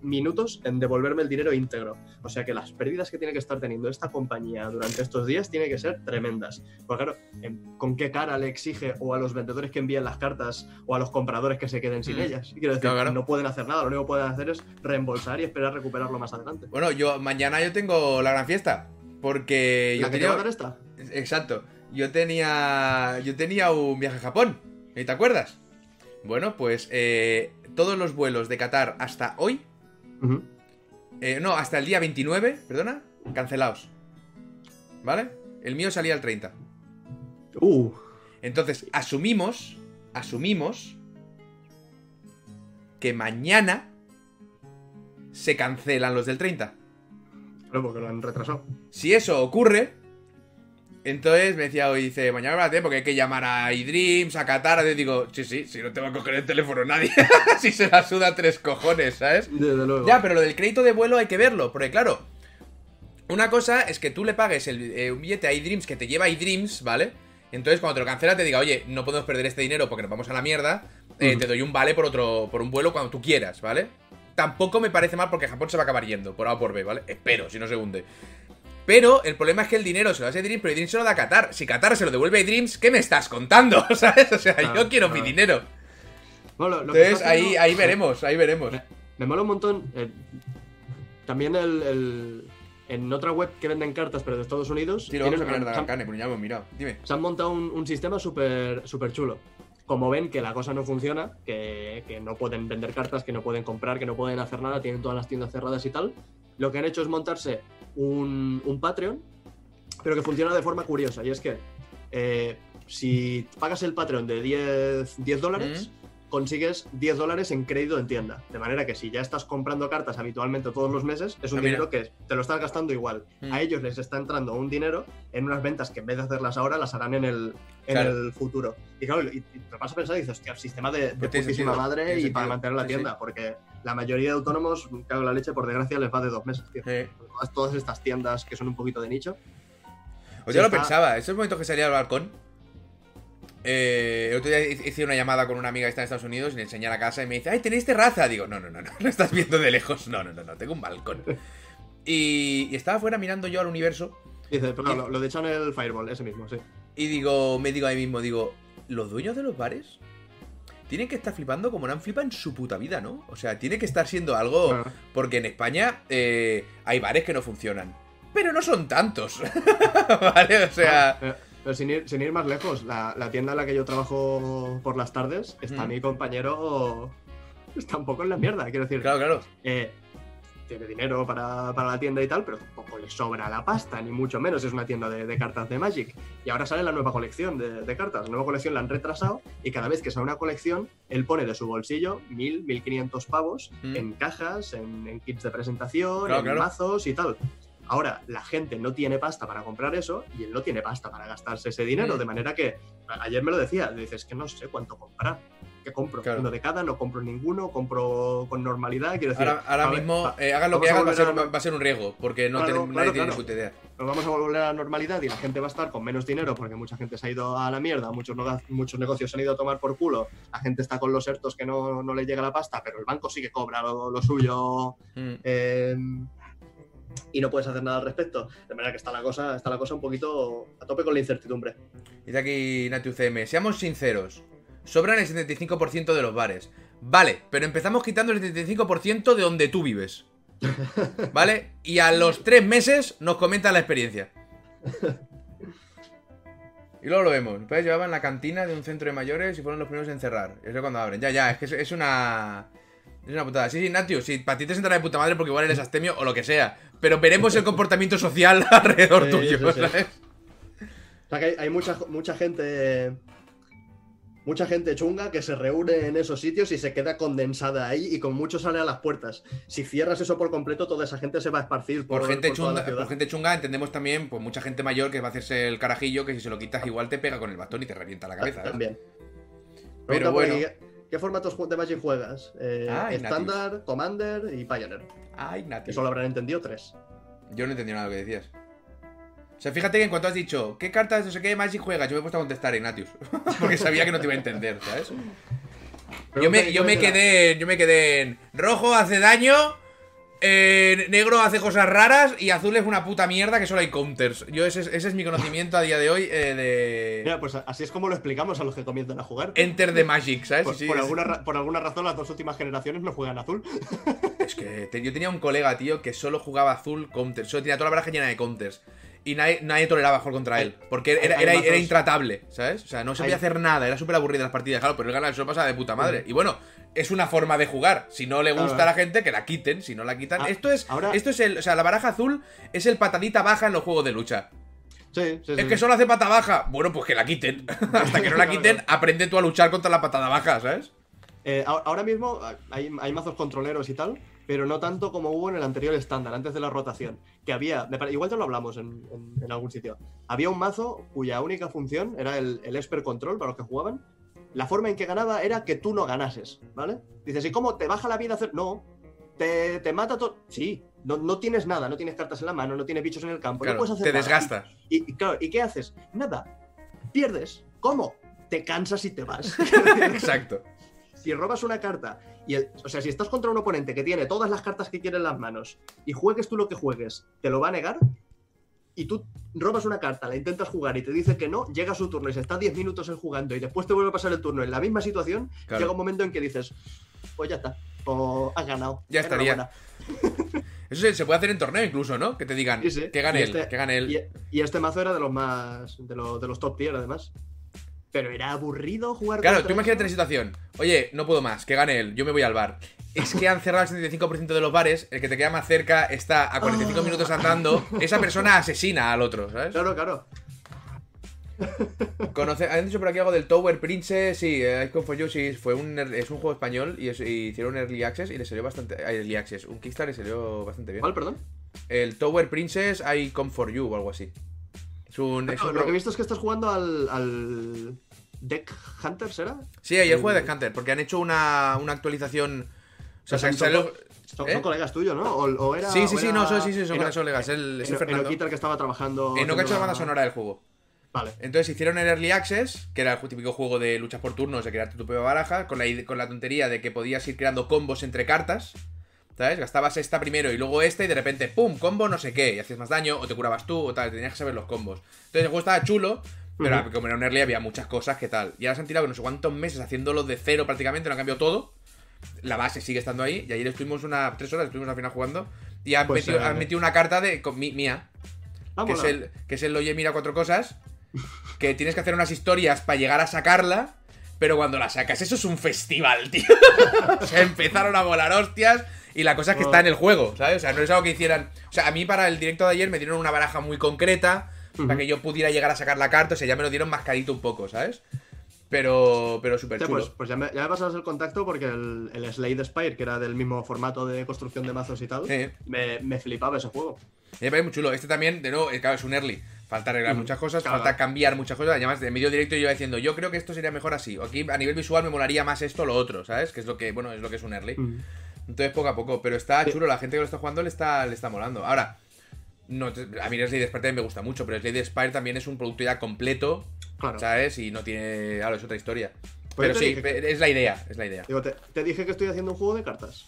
minutos en devolverme el dinero íntegro. O sea que las pérdidas que tiene que estar teniendo esta compañía durante estos días tienen que ser tremendas. Porque claro, em, ¿con qué cara le exige o a los vendedores que envían las cartas o a los compradores que se queden sin Mm. ellas? Y quiero decir, Claro, claro. no pueden hacer nada, lo único que pueden hacer es reembolsar y esperar recuperarlo más adelante. Bueno, yo mañana yo tengo la gran fiesta. Porque yo ¿La que te tenía... va a esta? Exacto. Yo tenía. Yo tenía un viaje a Japón. ¿Y te acuerdas? Bueno, pues eh, todos los vuelos de Qatar hasta hoy. Eh, no, hasta el día 29, perdona, cancelados. ¿Vale? El mío salía el 30. Uh, Entonces, asumimos. Asumimos. Que mañana. Se cancelan los del 30. claro, porque lo han retrasado. Si eso ocurre, entonces me decía hoy, dice, mañana me va a tener porque hay que llamar a iDreams, a Qatar. Y digo, sí, sí, si no te va a coger el teléfono nadie. si se la suda tres cojones, ¿sabes? Desde luego. Ya, pero lo del crédito de vuelo hay que verlo, porque claro, una cosa es que tú le pagues el, eh, un billete a iDreams que te lleva a iDreams, ¿vale? Entonces cuando te lo cancela te diga, oye, no podemos perder este dinero porque nos vamos a la mierda, eh, te doy un vale por otro, por un vuelo cuando tú quieras, ¿vale? Tampoco me parece mal porque Japón se va a acabar yendo, por A o por B, ¿vale? Espero, si no se hunde. Pero el problema es que el dinero se lo a Dreams, pero Dreams se lo da a Qatar. Si Qatar se lo devuelve a Dreams, ¿qué me estás contando? ¿Sabes? O sea, yo quiero mi dinero. Bueno, lo- Entonces ahí, ahí veremos, ahí veremos. Me, me mola un montón. eh, también el, el- En otra web que venden cartas, pero de Estados Unidos. Sí, lo vamos a mirar de han- Arcane, pero ya hemos mirado. Dime. se han montado un, un sistema súper súper chulo. Como ven que la cosa no funciona, que, que no pueden vender cartas, que no pueden comprar, que no pueden hacer nada, tienen todas las tiendas cerradas y tal, lo que han hecho es montarse un, un Patreon, pero que funciona de forma curiosa. Y es que eh, si pagas el Patreon de 10, 10 dólares, consigues 10 dólares en crédito en tienda. De manera que si ya estás comprando cartas habitualmente todos los meses, es un Ah, dinero que te lo estás gastando igual. Mm. A ellos les está entrando un dinero en unas ventas que en vez de hacerlas ahora, las harán en el, en Claro. el futuro. Y claro, y, te vas a pensar y dices, hostia, el sistema de, de putísima madre y para mantener la tienda, sí. porque la mayoría de autónomos, cago en la leche, por desgracia, les va de dos meses, tío. Todas, todas estas tiendas que son un poquito de nicho. Pues yo lo pensaba, esos momentos que salía al balcón. Eh, el otro día hice una llamada con una amiga que está en Estados Unidos y le enseñé la casa y me dice, ¡ay, tenéis terraza! Digo, no, no, no, no, lo estás viendo de lejos. No, no, no, no, tengo un balcón. Y, y estaba afuera mirando yo al universo Dice, pero lo, lo de Channel Fireball, ese mismo, sí. y digo, me digo a mí mismo, digo, ¿los dueños de los bares? Tienen que estar flipando como no han flipado en su puta vida, ¿no? O sea, tiene que estar siendo algo... Porque en España eh, hay bares que no funcionan. Pero no son tantos. ¿Vale? O sea... Eh, Pero sin ir, sin ir más lejos, la, la tienda en la que yo trabajo por las tardes, está Mm. mi compañero. Está un poco en la mierda, quiero decir. Claro, claro. eh, tiene dinero para, para la tienda y tal, pero tampoco le sobra la pasta, ni mucho menos. Es una tienda de, de cartas de Magic. Y ahora sale la nueva colección de, de cartas. La nueva colección la han retrasado y cada vez que sale una colección, él pone de su bolsillo 1000, 1500 pavos Mm. en cajas, en, en kits de presentación, Claro, en claro. mazos y tal. Ahora, la gente no tiene pasta para comprar eso y él no tiene pasta para gastarse ese dinero. De manera que, ayer me lo decía, dices que no sé cuánto comprar. ¿Qué compro? Claro. Uno de cada, no compro ninguno, compro con normalidad. Quiero decir, Ahora, ahora ver, mismo, eh, hagan lo que hagan, va a, ser, a- va a ser un riesgo. Porque no Claro, tenemos- claro, nadie tiene puta idea. nos vamos a volver a la normalidad y la gente va a estar con menos dinero porque mucha gente se ha ido a la mierda, muchos, no- muchos negocios se han ido a tomar por culo, la gente está con los ERTOs que no, no le llega la pasta, pero el banco sí que cobra lo, lo suyo Mm. eh, y no puedes hacer nada al respecto. De manera que está la cosa, está la cosa un poquito a tope con la incertidumbre. Dice aquí Nati UCM, seamos sinceros, sobran el 75% de los bares. Vale, pero empezamos quitando el 75% de donde tú vives. ¿Vale? Y a los tres meses nos comentan la experiencia. Y luego lo vemos. Padres llevaban la cantina de un centro de mayores y fueron los primeros en cerrar. Eso es cuando abren. Ya, ya, es que es una... Es una putada. Sí, sí, Natiu, sí, para ti te sentará de puta madre porque igual eres astemio o lo que sea. Pero veremos el comportamiento social alrededor Sí, tuyo, sí, sí. ¿sabes? O sea que hay, hay mucha, mucha gente. Mucha gente chunga que se reúne en esos sitios y se queda condensada ahí y con mucho sale a las puertas. Si cierras eso por completo, toda esa gente se va a esparcir por, Por gente, por chunga, por gente chunga entendemos también pues mucha gente mayor que va a hacerse el carajillo que si se lo quitas igual te pega con el bastón y te revienta la cabeza. ¿eh? También. Pero Pregunta por bueno. ¿Qué, formatos de Magic juegas? Eh, Ay, Estándar, Commander y Pioneer. Ay, Nati. Eso lo habrán entendido tres. Yo no entendí nada de lo que decías. O sea, fíjate que en cuanto has dicho, ¿qué cartas no sé qué Magic juegas? Yo me he puesto a contestar Ignatius. Porque sabía que no te iba a entender, ¿sabes? Yo me, yo me quedé. Yo me quedé en. Rojo hace daño. Eh, negro hace cosas raras. Y azul es una puta mierda que solo hay counters. Yo ese, es- ese es mi conocimiento a día de hoy eh, de. Mira, pues así es como lo explicamos a los que comienzan a jugar. Enter the Magic, ¿sabes? por, Sí, por es- alguna, por alguna razón, las dos últimas generaciones no juegan azul. Es que te- yo tenía un colega, tío, que solo jugaba azul counters. Solo tenía toda la baraja llena de counters. y nadie, nadie toleraba jugar contra él. Porque era, intratable, ¿sabes? O sea, no se podía Hay- hacer nada, era súper aburrida las partidas, claro, pero él gana, eso pasa de puta madre. Y bueno, es una forma de jugar. Si no le gusta a la gente, que la quiten. Si no la quitan. Ah, esto es. ahora- Esto es el. O sea, la baraja azul es el patadita baja en los juegos de lucha. Sí, sí, Es sí. que solo hace pata baja. Bueno, pues que la quiten. Hasta que no la quiten, aprende tú a luchar contra la patada baja, ¿sabes? Eh, ahora mismo hay, hay mazos controleros y tal, pero no tanto como hubo en el anterior estándar, antes de la rotación. Que había, igual te lo hablamos en, en- en algún sitio. Había un mazo cuya única función era el, el Esper Control para los que jugaban. La forma en que ganaba era que tú no ganases, ¿vale? Dices, ¿y cómo te baja la vida hacer? No. ¿Te, te mata todo? Sí. No, no tienes nada, no tienes cartas en la mano, no tienes bichos en el campo, Claro, no puedes hacer te nada. desgasta. Y, y claro, ¿y qué haces? Nada. Pierdes. ¿Cómo? Te cansas y te vas. Exacto. si robas una carta y el, o sea, si estás contra un oponente que tiene todas las cartas que quiere en las manos y juegues tú lo que juegues, te lo va a negar y tú robas una carta, la intentas jugar y te dice que no, llega su turno y se está 10 minutos él jugando y después te vuelve a pasar el turno en la misma situación, Claro. llega un momento en que dices, pues ya está, o has ganado. Ya estaría. Eso se, se puede hacer en torneo incluso, ¿no? Que te digan Sí, sí. que gane él, este- que gane él. Y, y este mazo era de los más, de, los- de los top tier además. Pero era aburrido jugar Claro, tú imagínate la situación. Oye, no puedo más, que gane él, yo me voy al bar. Es que han cerrado el 75% de los bares, el que te queda más cerca está a 45 Ah. minutos andando, esa persona asesina al otro, ¿sabes? Claro, claro. Han dicho por aquí algo del Tower Princess, sí, eh, Icon for You, sí, fue un, es un juego español y, es- y hicieron un Early Access y le salió bastante, ah, Early Access, un Kickstarter y salió bastante bien. ¿Cuál, perdón? El Tower Princess Icon for You o algo así. Es un... es No, un lo que he visto es que estás jugando al, al Deck Hunter, ¿será? Sí, ayer juega de Hunter, porque han hecho una, una actualización... O sea, Son- son, son- ¿Eh? son colegas tuyos, ¿no? O, o era, Sí, sí, o sí, era no, sí, sí, sí, son colegas. El el que estaba trabajando. Eh, no que ha hecho la banda sonora del juego. Vale. Entonces hicieron el Early Access, que era el típico juego de luchas por turnos, de crearte tu propia baraja, con la, con la tontería de que podías ir creando combos entre cartas. ¿Sabes? Gastabas esta primero y luego esta y de repente, ¡pum! Combo no sé qué. Y hacías más daño, o te curabas tú, o tal. Tenías que saber los combos. Entonces el juego estaba chulo, pero como era un early había muchas cosas que tal. Y ahora se han tirado no sé cuántos meses haciéndolo de cero prácticamente, lo han cambiado todo. La base sigue estando ahí. Y ayer estuvimos una tres horas, estuvimos al final jugando. Y han, Pues, metido, eh, han metido una carta de con- mi- mía, Ah, que es, el, que es el Oye, mira cuatro cosas. Que tienes que hacer unas historias para llegar a sacarla. Pero cuando la sacas, eso es un festival, tío. o sea, empezaron a volar hostias. Y la cosa es que está en el juego, ¿sabes? O sea, no es algo que hicieran. O sea, a mí para el directo de ayer me dieron una baraja muy concreta. Para que yo pudiera llegar a sacar la carta. O sea, ya me lo dieron mascadito un poco, ¿sabes? Pero, pero súper chulo. pues, pues ya, me, ya me pasas el contacto porque el, el Slade Spire, que era del mismo formato de construcción de mazos y tal, Sí. me, me flipaba ese juego. Me parece muy chulo. Este también, de nuevo, eh, claro, es un early. Falta arreglar Mm, muchas cosas, claro. falta cambiar muchas cosas. Además, de medio directo yo iba diciendo, yo creo que esto sería mejor así. O Aquí a nivel visual me molaría más esto o lo otro, ¿sabes? Que es lo que, bueno, es lo que es un early. Mm. Entonces, poco a poco. Pero está Sí. chulo, la gente que lo está jugando le está, le está molando. Ahora, no, a mí Slade Spire me gusta mucho, pero Slade Spire también es un producto ya completo, Claro. ¿sabes? Y no tiene. Claro, es otra historia. Pues pero sí, que- es la idea, es la idea. Digo, te, te dije que estoy haciendo un juego de cartas.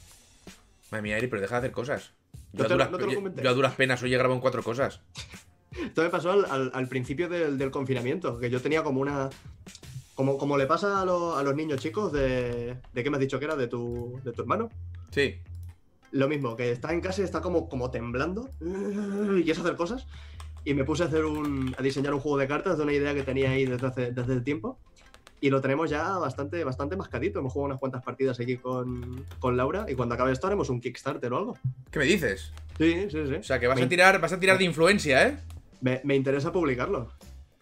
Madre mía, Eri, pero deja de hacer cosas. Yo, No a, duras, no te lo yo- comenté. yo a duras penas hoy he grabado en cuatro cosas. Esto me pasó al, al- al principio del, del confinamiento, que yo tenía como una. Como, como le pasa a, lo- a los niños chicos de. ¿De qué me has dicho que era? ¿De tu, de tu hermano? Sí. Lo mismo, que está en casa y está como, como temblando y quiere hacer cosas. Y me puse a hacer un. a diseñar un juego de cartas de una idea que tenía ahí desde hace, desde el tiempo. Y lo tenemos ya bastante, bastante mascadito. Hemos jugado unas cuantas partidas aquí con, con Laura. Y cuando acabe esto haremos un Kickstarter o algo. ¿Qué me dices? Sí, sí, sí. O sea, que vas me, a tirar, vas a tirar de influencia, ¿eh? me, me interesa publicarlo.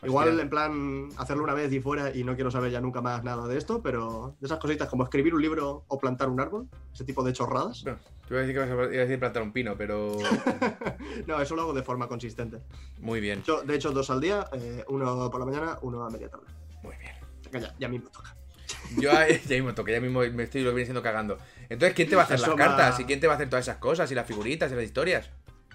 Igual, en plan, hacerlo una vez y fuera y no quiero saber ya nunca más nada de esto, pero de esas cositas como escribir un libro o plantar un árbol, ese tipo de chorradas. No, te iba a decir que vas a, decir plantar un pino, pero. no, eso lo hago de forma consistente. Muy bien, Yo, de hecho, dos al día, eh, uno por la mañana, uno a media tarde. muy bien. Ya, ya mismo toca. Yo ya mismo toque, ya mismo me estoy lo viene siendo cagando. Entonces, ¿quién te va a hacer Eso las va- cartas? ¿Y quién te va a hacer todas esas cosas? ¿Y las figuritas y las historias?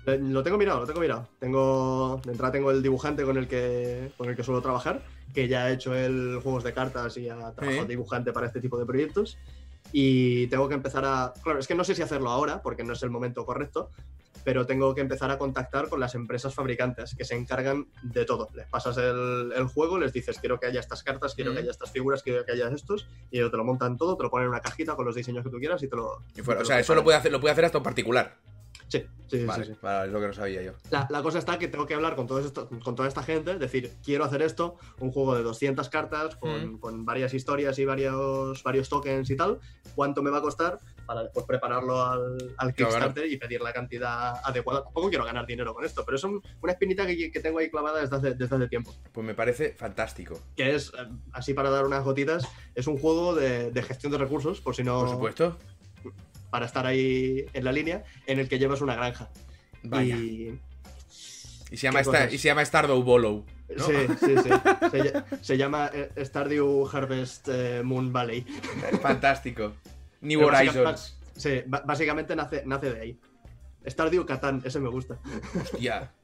Eh, Lo tengo mirado, lo tengo mirado. Tengo, de entrada tengo el dibujante con el que, con el que suelo trabajar, que ya ha hecho el juegos de cartas y ha trabajado Sí. dibujante para este tipo de proyectos. Y tengo que empezar a. Claro, es que no sé si hacerlo ahora, porque no es el momento correcto, pero tengo que empezar a contactar con las empresas fabricantes que se encargan de todo. Les pasas el, el juego, les dices, quiero que haya estas cartas, quiero Mm. que haya estas figuras, quiero que haya estos, y ellos te lo montan todo, te lo ponen en una cajita con los diseños que tú quieras y te lo. Y fuera- te o sea, eso lo puede hacer, lo puede hacer hasta un particular. Sí, sí, sí, Vale, sí, sí. vale, es lo que no sabía yo. La, la cosa está que tengo que hablar con, todo esto, con toda esta gente, decir, quiero hacer esto, un juego de 200 cartas con, Mm. con varias historias y varios, varios tokens y tal, cuánto me va a costar para después prepararlo al, Kickstarter y pedir la cantidad adecuada. Tampoco quiero ganar dinero con esto, pero es un- una espinita que, que tengo ahí clavada desde hace, desde hace tiempo. Pues me parece fantástico. Que es, eh, así para dar unas gotitas, es un juego de, de gestión de recursos, por si no... Por supuesto. Para estar ahí en la línea, en el que llevas una granja. Vaya. Y, Y se llama, ¿Qué esta- cosas? y se llama Stardew Bollow. ¿no? Sí, sí, sí. Se, ll- se llama eh, Stardew Harvest eh, Moon Valley. Fantástico. New Pero Horizons. Sí, básicamente nace, nace de ahí. Stardew Catán, ese me gusta. Hostia.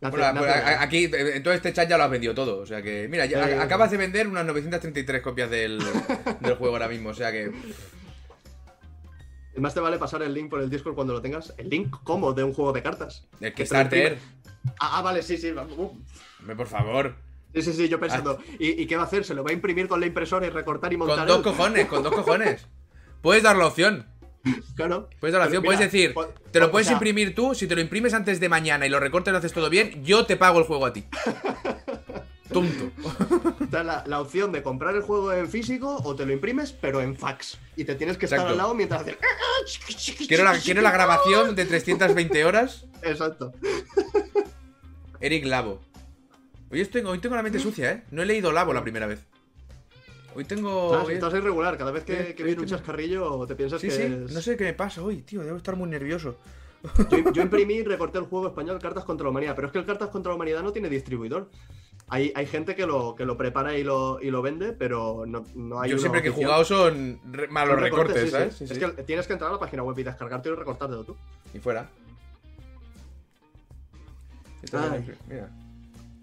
Nace- Bueno, nace pues, a- aquí, en todo este chat ya lo has vendido todo. O sea que, mira, ya, Eh, acabas de vender unas 933 copias del, del juego ahora mismo. O sea que, Más te vale pasar el link por el Discord cuando lo tengas. ¿El link cómo? De un juego de cartas. el Que te lo Kickstarter. Ah, ah, vale, sí, sí. uh. Hombre, por favor. Sí, sí, sí, yo pensando. ¿y, y qué va a hacer? ¿Se lo va a imprimir con la impresora y recortar y montar? Con dos él? cojones, con dos cojones. Puedes dar la opción. Claro. Puedes dar la opción. Puedes decir, te lo o puedes sea, imprimir tú. Si te lo imprimes antes de mañana y lo recortas y lo haces todo bien, yo te pago el juego a ti. Tonto. Da la, la opción de comprar el juego en físico o te lo imprimes, pero en fax. Y te tienes que estar Exacto. al lado mientras haces. Quiero la, quiero la grabación de 320 horas. Exacto. Eric Lavo. Hoy, estoy, hoy tengo la mente sucia, ¿eh? No he leído Lavo la primera vez. Hoy tengo... Estás, hoy- estás irregular. Cada vez que, que viene un chascarrillo te piensas Sí, que sí, es- no sé qué me pasa hoy, tío, debo estar muy nervioso. Yo, yo imprimí y recorté el juego español Cartas contra la Humanidad, pero es que el Cartas contra la Humanidad no tiene distribuidor. Hay, hay gente que lo, que lo prepara y lo, y lo vende, pero no, no hay Yo siempre que he jugado son re- malos Son recortes, sí. ¿sabes? Sí, es que tienes que entrar a la página web y descargártelo y recortártelo tú. Y fuera. Mira.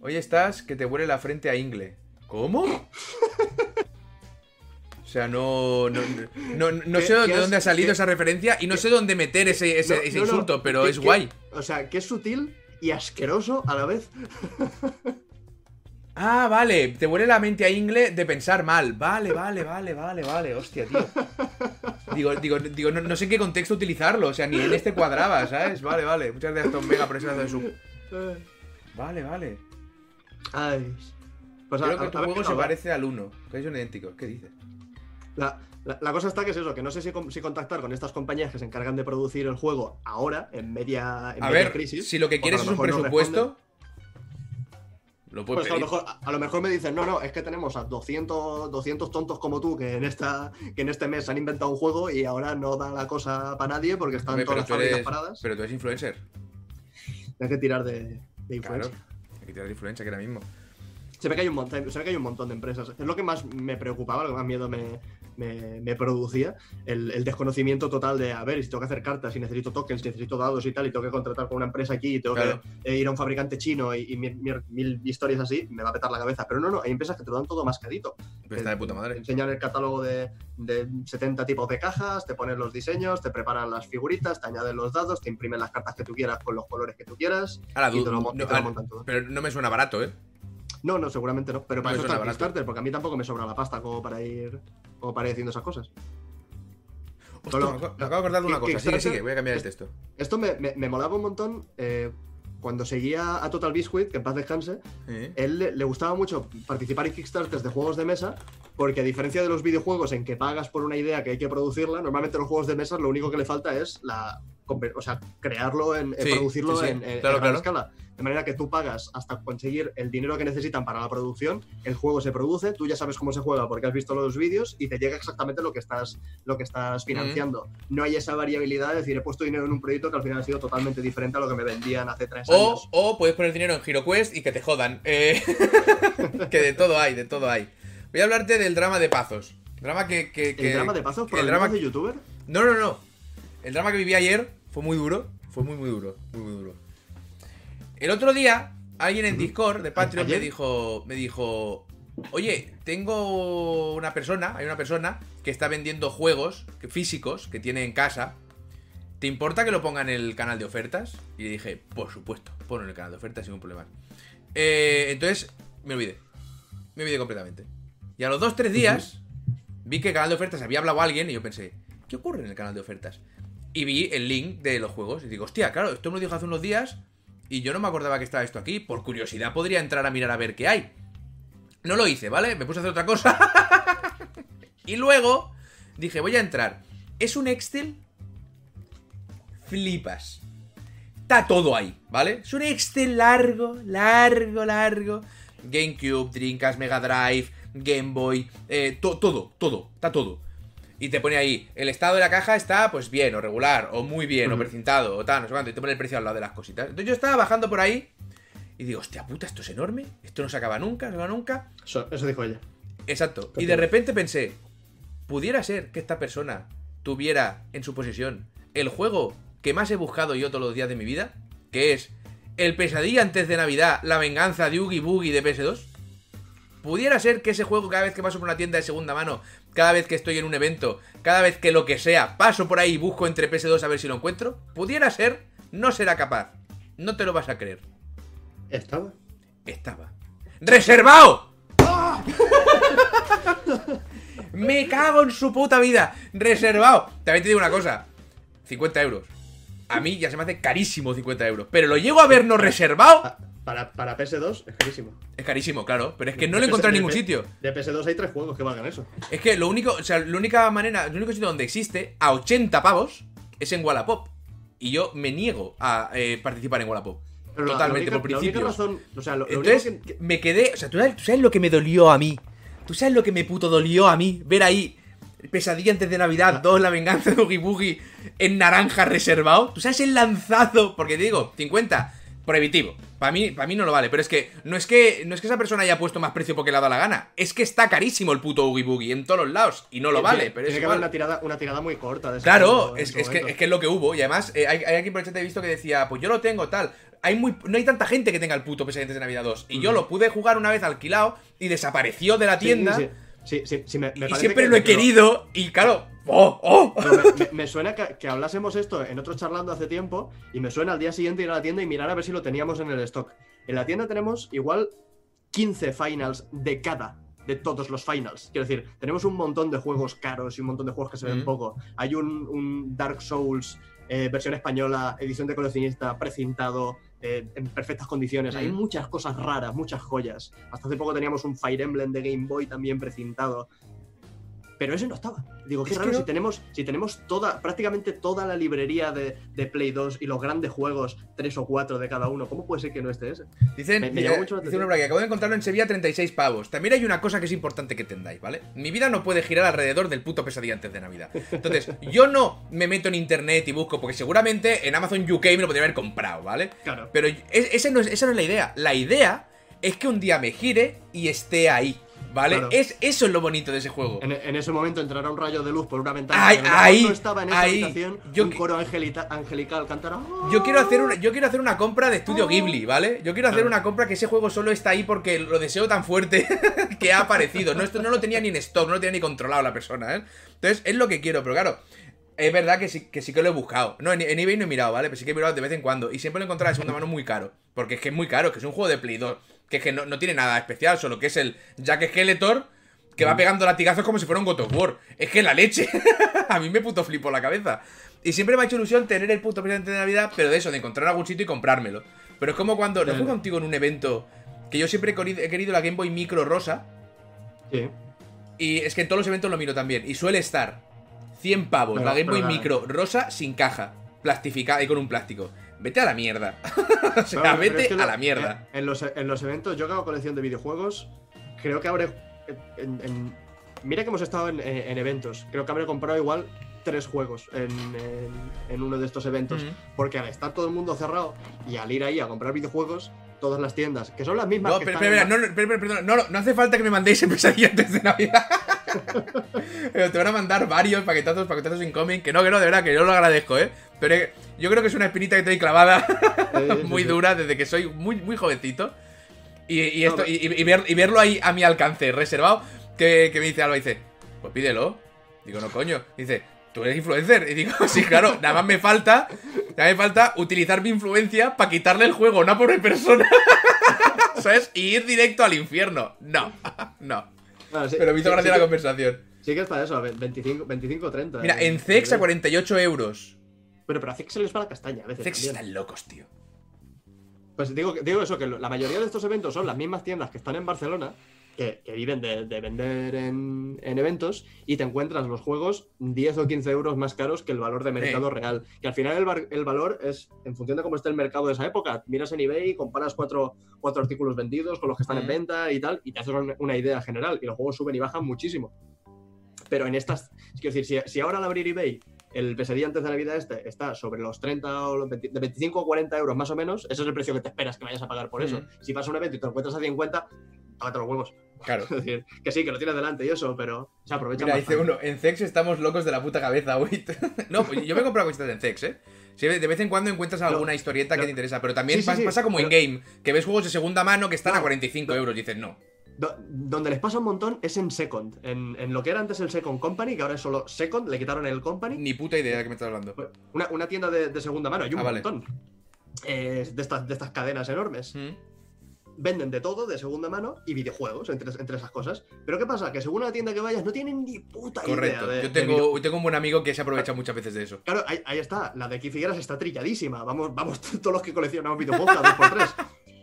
Hoy estás que te huele la frente a ingle. ¿Cómo? O sea, no. No, no, no ¿Qué- sé de dónde ha salido qué- esa referencia y no sé dónde meter ese, ese, No, insulto, pero es guay. O sea, que es sutil y asqueroso a la vez. Ah, vale. Te huele la mente a ingle de pensar mal. Vale, vale, vale, vale, vale. Hostia, tío. Digo, digo, digo no, no sé en qué contexto utilizarlo. O sea, ni en este cuadraba, ¿sabes? Vale, vale. Muchas gracias, Tom Vega, por ese de su. Vale, vale. Ay. Pues a- Creo que tu a juego se parece al 1, que son idénticos. ¿Qué dices? La, la- la cosa está que es eso, que no sé si, con- si contactar con estas compañías que se encargan de producir el juego ahora, en media, en A media ver, crisis. si lo que quieres es un no presupuesto, lo puedes Pues a lo, mejor, a, a lo mejor me dicen, no, no, es que tenemos a 200, 200 tontos como tú que en, esta, que en este mes han inventado un juego y ahora no da la cosa para nadie porque están Hombre, todas las fábricas eres, paradas. pero tú eres influencer. Hay que tirar de, de Claro. influencia. Hay que tirar de influencer que ahora mismo. Se ve, que hay un montón, se ve que hay un montón de empresas. Es lo que más me preocupaba, lo que más miedo me, me- me producía. El, el desconocimiento total de, a ver, si tengo que hacer cartas, y necesito tokens, y necesito dados y tal, y tengo que contratar con una empresa aquí, y tengo Claro. que eh, ir a un fabricante chino y, y mil, mil- mil historias así, me va a petar la cabeza. Pero no, no, hay empresas que te lo dan todo mascadito. Está de puta Te madre. enseñan el catálogo de, de 70 tipos de cajas, te ponen los diseños, te preparan las figuritas, te añaden los dados, te imprimen las cartas que tú quieras con los colores que tú quieras. Ahora, y te lo mo- y no, te lo montan todo. pero no me suena barato, ¿eh? No, no, seguramente no. Pero para No, eso está. Kickstarter, porque a mí tampoco me sobra la pasta como para ir, ir haciendo esas cosas. Hostia, Solo- me, acabo, me acabo de acordar de una cosa. Sigue, sigue, voy a cambiar el texto. Esto me, me- me molaba un montón eh, cuando seguía a Total Biscuit, que en paz descanse. ¿Eh? Él le, le gustaba mucho participar en Kickstarters de juegos de mesa, porque a diferencia de los videojuegos en que pagas por una idea que hay que producirla, normalmente los juegos de mesa lo único que le falta es la o sea, crearlo, en, Sí, producirlo sí, sí. en, en- Claro, en gran claro. escala. De manera que tú pagas hasta conseguir el dinero que necesitan para la producción, el juego se produce, tú ya sabes cómo se juega porque has visto los vídeos y te llega exactamente lo que estás, lo que estás financiando. No hay esa variabilidad de decir, he puesto dinero en un proyecto que al final ha sido totalmente diferente a lo que me vendían hace tres O, años. o puedes poner dinero en HeroQuest y que te jodan. Eh, que de todo hay, de todo hay. Voy a hablarte del drama de Pazos. Drama que. que, que- ¿El drama de pasos por el el drama de youtuber? No, no, no. El drama que viví ayer fue muy duro. Fue muy, muy duro. Muy, muy duro. El otro día, alguien en Discord de Patreon me dijo. Me dijo. Oye, tengo una persona, hay una persona que está vendiendo juegos físicos que tiene en casa. ¿Te importa que lo ponga en el canal de ofertas? Y le dije, por supuesto, ponlo en el canal de ofertas sin ningún problema. Eh, entonces, me olvidé. Me olvidé completamente. Y a los dos, tres días, vi que el canal de ofertas había hablado alguien y yo pensé, ¿qué ocurre en el canal de ofertas? y vi el link de los juegos. Y digo, hostia, claro, esto me lo dijo hace unos días y yo no me acordaba que estaba esto aquí. Por curiosidad podría entrar a mirar a ver qué hay. No lo hice, ¿vale? Me puse a hacer otra cosa. y luego dije, voy a entrar. Es un Excel. Flipas. Está todo ahí, ¿vale? Es un Excel largo, largo, largo. GameCube, Dreamcast, Mega Drive, Game Boy, eh, to- todo, todo, está todo. Y te pone ahí, el estado de la caja está pues bien, o regular, o muy bien, o precintado, o tal, no sé cuánto, y te pone el precio al lado de las cositas. Entonces yo estaba bajando por ahí y digo, hostia puta, esto es enorme, esto no se acaba nunca, no se acaba nunca. Eso, eso dijo ella. Exacto. Y de repente pensé, pudiera ser que esta persona tuviera en su posesión el juego que más he buscado yo todos los días de mi vida, que es el pesadilla antes de Navidad, la venganza de Oogie Boogie de PS2. Pudiera ser que ese juego cada vez que paso por una tienda de segunda mano, cada vez que estoy en un evento, cada vez que lo que sea, paso por ahí y busco entre PS2 a ver si lo encuentro. Pudiera ser, no será capaz. No te lo vas a creer. Estaba. Estaba. ¡Reservado! Me cago en su puta vida. Reservado. También te digo una cosa. 50 euros. A mí ya se me hace carísimo 50 euros. Pero lo llego a ver no reservado. Pa- Para, para PS2 es carísimo. Es carísimo, claro. Pero es que no lo De he encontrado en ningún sitio. De PS2 hay tres juegos que valgan eso. Es que lo único, o sea, la única manera, el único sitio donde existe a 80 pavos es en Wallapop. Y yo me niego a eh, participar en Wallapop. Pero Totalmente, la por única, principios. razón. O sea, lo, lo Entonces, que- que- me quedé. O sea, ¿tú sabes, tú sabes lo que me dolió a mí? ¿Tú sabes lo que me puto dolió a mí? Ver ahí. Pesadilla antes de Navidad 2, la venganza de Oogie Boogie en naranja reservado. ¿Tú sabes el lanzazo? Porque te digo, 50, prohibitivo. Para mí, para mí no lo vale, pero es que no es que no es que esa persona haya puesto más precio porque le ha dado la gana. Es que está carísimo el puto Oogie Boogie en todos los lados. Y no lo vale, tiene- pero es que haber igual. una tirada, una tirada muy corta de ese Claro, es, que, es que es lo que hubo. Y además, eh, hay, hay aquí por el chat he visto que decía, pues yo lo tengo, tal. Hay muy, no hay tanta gente que tenga el puto Pesadillas de Navidad 2. Y yo lo pude jugar una vez alquilado y desapareció de la tienda. Sí, sí, sí, sí, me, me y siempre que- lo he pero- querido. Y claro, ¡oh! ¡oh! me, me- me suena que, que hablásemos esto en otro charlando hace tiempo y me suena al día siguiente ir a la tienda y mirar a ver si lo teníamos en el stock. En la tienda tenemos igual 15 finals de cada, de todos los finals. Quiero decir, tenemos un montón de juegos caros y un montón de juegos que se ven Mm. poco. Hay un, un Dark Souls, eh, versión española, edición de coleccionista, precintado, eh, en perfectas condiciones. Hay Mm. muchas cosas raras, muchas joyas. Hasta hace poco teníamos un Fire Emblem de Game Boy también precintado. Pero ese no estaba. Digo, qué Es que raro no- si tenemos, si tenemos toda, prácticamente toda la librería de, de Play 2 y los grandes juegos, tres o cuatro de cada uno. ¿Cómo puede ser que no esté ese? Dicen, Me- me dice- llamó mucho la dice atención. uno por aquí, acabo de encontrarlo en Sevilla 36 pavos. También hay una cosa que es importante que entendáis, ¿vale? Mi vida no puede girar alrededor del puto pesadilla antes de Navidad. Entonces, yo no me meto en internet y busco, porque seguramente en Amazon UK me lo podría haber comprado, ¿vale? Claro. Pero es- ese no es, esa no es la idea. La idea es que un día me gire y esté ahí, ¿vale? Claro. Es, eso es lo bonito de ese juego. En, en ese momento entrará un rayo de luz por una ventana. Ay, ahí, estaba en esa ahí. habitación. Yo un coro angelita- angelical cantará. Yo quiero hacer una, yo quiero hacer una compra de estudio Ghibli, ¿vale? Yo quiero hacer una compra que ese juego solo está ahí porque lo deseo tan fuerte que ha aparecido. No, esto no lo tenía ni en stock, no lo tenía ni controlado la persona, ¿eh? Entonces, es lo que quiero, pero claro. Es verdad que sí, que sí que lo he buscado. No, en, en eBay no he mirado, ¿vale? Pero sí que he mirado de vez en cuando. Y siempre lo he encontrado de segunda mano muy caro. Porque es que es muy caro, que es un juego de Play 2. Que es que no, no tiene nada especial, solo que es el Jack Skeletor que va pegando latigazos como si fuera un God of War. Es que la leche. a mí me puto flipo la cabeza. Y siempre me ha hecho ilusión tener el puto presente de Navidad, pero de eso, de encontrar algún sitio y comprármelo. Pero es como cuando. ¿No fue Claro. contigo en un evento que yo siempre he querido, la Game Boy Micro rosa? Sí. Y es que en todos los eventos lo miro también. Y suele estar 100 pavos Pero- la Game Boy Micro rosa sin caja, plastificada y con un plástico. Vete a la mierda. o sea, pero vete es que a lo- la mierda. En, en los, en los eventos, yo que hago colección de videojuegos, creo que habré. en- mira que hemos estado en, en- en eventos. Creo que habré comprado igual tres juegos en, uno de estos eventos. Porque al estar todo el mundo cerrado y al ir ahí a comprar videojuegos, todas las tiendas, que son las mismas No, que pero, están en no, espera, perdona, no, no, no hace falta que me mandéis pesadilla antes de Navidad. Pero te van a mandar varios paquetazos, paquetazos incoming. Que no, que no, de verdad, que yo lo agradezco, ¿eh? Pero eh, yo creo que es una espinita que estoy clavada muy dura desde que soy muy, muy jovencito. Y, y esto, y, y ver- y verlo ahí a mi alcance, reservado, que, que me dice Alba, dice, pues pídelo. Digo, no, coño. Dice, tú eres influencer. Y digo, sí, claro, nada más me falta, nada más me falta utilizar mi influencia para quitarle el juego a una pobre persona. ¿Sabes? Y ir directo al infierno. No, no. Bueno, sí- Pero me hizo sí- gracia sí la conversación. Sí que es para eso, 25, 25 30. Mira, en CEX a 48 euros. Pero, pero hace que se les va la castaña a veces. También. están locos, tío. Pues digo, digo eso, que la mayoría de estos eventos son las mismas tiendas que están en Barcelona, que, que viven de, de vender en, en eventos, y te encuentras los juegos 10 o 15 euros más caros que el valor de mercado real. Que al final el, el valor es en función de cómo esté el mercado de esa época. Miras en eBay, comparas cuatro, cuatro artículos vendidos con los que están en venta y tal, y te haces una, una idea general. Y los juegos suben y bajan muchísimo. Pero en estas, quiero decir, si, si ahora al abrir eBay el pesadilla antes de Navidad este está sobre los 30 o los 20 de 25 o 40 euros más o menos, ese es el precio que te esperas que vayas a pagar por eso. Si vas a un evento y te lo encuentras a 50, págate los huevos. Claro. Es decir, que sí, que lo tienes delante y eso, pero se aprovecha Mira, dice uno, en Zex estamos locos de la puta cabeza, güey. no, pues yo me he comprado cositas en Zex, ¿eh? Sí, de vez en cuando encuentras alguna historieta que te interesa, pero también Sí, sí, pas- sí, pasa como pero- en game, que ves juegos de segunda mano que están a No, 45 no. euros y dices, no. Do- donde les pasa un montón es en Second. En, en lo que era antes el Second Company, que ahora es solo Second, le quitaron el Company. Ni puta idea de qué me estás hablando. Una, una tienda de, de segunda mano, hay un Ah, vale. montón. Eh, de, estas, de estas cadenas enormes. ¿Mm? Venden de todo, de segunda mano, y videojuegos, entre, entre esas cosas. Pero ¿qué pasa? Que según la tienda que vayas, no tienen ni puta Correcto. idea de- Yo de tengo, tengo un buen amigo que se aprovecha muchas veces de eso. Claro, ahí, ahí está. La de aquí Figueras está trilladísima. Vamos, vamos todos los que coleccionamos videojuegos dos por tres.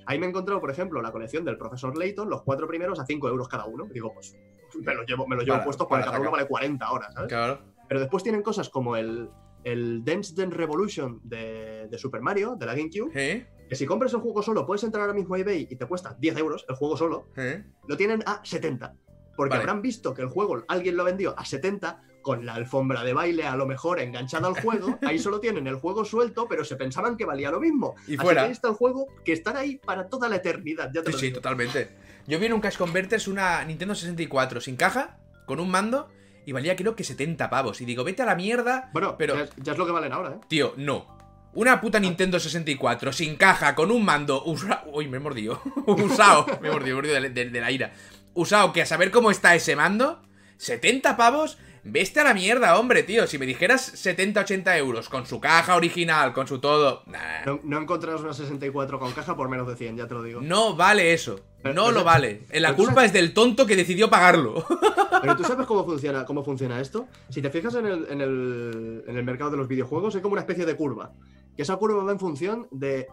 Ahí me he encontrado, por ejemplo, la colección del profesor Layton, los cuatro primeros a 5 euros cada uno. Digo, pues me los llevo, me los llevo Para- puestos porque cada uno vale 40 horas, ¿sabes? Claro. Pero después tienen cosas como el, el Dance Dance Revolution de, de Super Mario, de la GameCube, ¿Eh? que si compras el juego solo, puedes entrar ahora mismo a eBay y te cuesta 10 euros el juego solo, ¿Eh? lo tienen a 70. Porque Vale. habrán visto que el juego alguien lo vendió a 70 con la alfombra de baile a lo mejor enganchada al juego. Ahí solo tienen el juego suelto, pero se pensaban que valía lo mismo. Y Así fuera. que ahí está el juego que estará ahí para toda la eternidad. Ya te Sí, lo sí, digo. totalmente. Yo vi en un Cash Converters una Nintendo 64 sin caja, con un mando, y valía creo que 70 pavos. Y digo, vete a la mierda. Bueno, pero, ya, es- ya es lo que valen ahora, ¿eh? tío, no. Una puta Nintendo 64 sin caja, con un mando. usa- Uy, me he mordido. Usado. Me he mordido, me he mordido de, de- de la ira. Usado, que a saber cómo está ese mando. 70 pavos. Veste a la mierda, hombre, tío. Si me dijeras 70-80 euros con su caja original, con su todo. Nah, No, no encontrarás una 64 con caja por menos de 100, ya te lo digo. no vale eso. Pero- No lo vale. Eh, La culpa es del tonto que decidió pagarlo. Pero tú sabes cómo funciona, cómo funciona esto. Si te fijas en el, en, el, en el mercado de los videojuegos, hay como una especie de curva. Que esa curva va en función de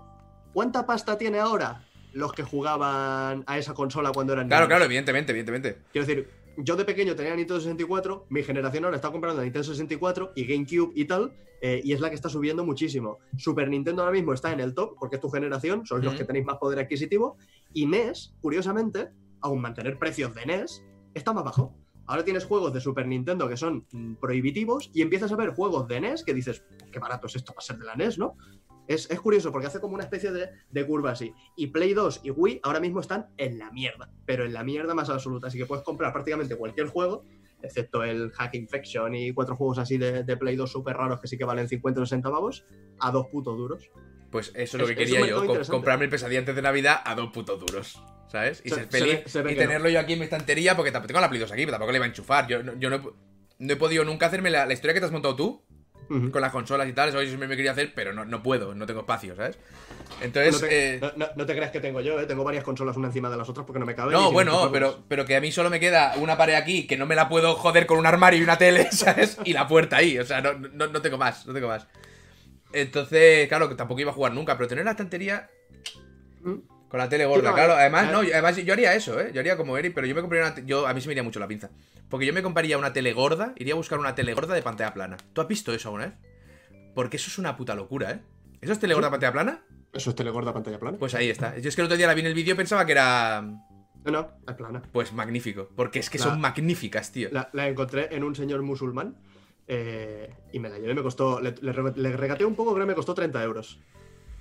cuánta pasta tiene ahora los que jugaban a esa consola cuando eran Claro, niños. claro, evidentemente, evidentemente. Quiero decir, yo de pequeño tenía Nintendo 64, mi generación ahora está comprando Nintendo 64 y GameCube y tal, eh, y es la que está subiendo muchísimo. Super Nintendo ahora mismo está en el top porque es tu generación, sois los que tenéis más poder adquisitivo, y NES, curiosamente, aun mantener precios de NES, está más bajo. Ahora tienes juegos de Super Nintendo que son mm, prohibitivos y empiezas a ver juegos de NES que dices, qué barato es esto para ser de la NES, ¿no? Es, es curioso porque hace como una especie de, de curva así. Y Play 2 y Wii ahora mismo están en la mierda, pero en la mierda más absoluta. Así que puedes comprar prácticamente cualquier juego, excepto el Hack Infection y cuatro juegos así de, de Play 2 súper raros que sí que valen 50 o 60 pavos, a dos putos duros. Pues eso es lo que es quería yo, co- comprarme el pesadilla antes de Navidad a dos putos duros. ¿Sabes? Y Se- ser se feliz ve- se ve y no. tenerlo yo aquí en mi estantería porque tampoco tengo la Play 2 aquí, pero tampoco le iba a enchufar. Yo, no- yo no, he, no he podido nunca hacerme la, la historia que te has montado tú Con las consolas y tal. Eso yo siempre me quería hacer, pero no, no puedo, no tengo espacio, ¿sabes? Entonces, no, te, eh, no- te creas que tengo yo, ¿eh? tengo varias consolas una encima de las otras porque no me caben. y No, bueno, pero, pero que a mí solo me queda una pared aquí que no me la puedo joder con un armario y una tele, ¿sabes? Y la puerta ahí, o sea, no, no, no tengo más, no tengo más. Entonces, claro, que tampoco iba a jugar nunca, pero tener la estantería Mm. Con la tele gorda, no, claro. eh, Además, no, además yo haría eso, ¿eh? Yo haría como Eric, pero yo me compraría una... Yo, a mí se me iría mucho la pinza. Porque yo me compraría una tele gorda, iría a buscar una tele gorda de pantalla plana. ¿Tú has visto eso alguna vez? Porque eso es una puta locura, ¿eh? ¿Eso es tele gorda de pantalla plana? Eso es telegorda pantalla plana. Pues ahí está. Yo es que el otro día la vi en el vídeo y pensaba que era... No, no, es plana. Pues magnífico. Porque es que La- son magníficas, tío. La, la encontré en un señor musulmán eh, y me la llevé. Me costó. Le, le le regateé un poco, creo que me costó 30 euros.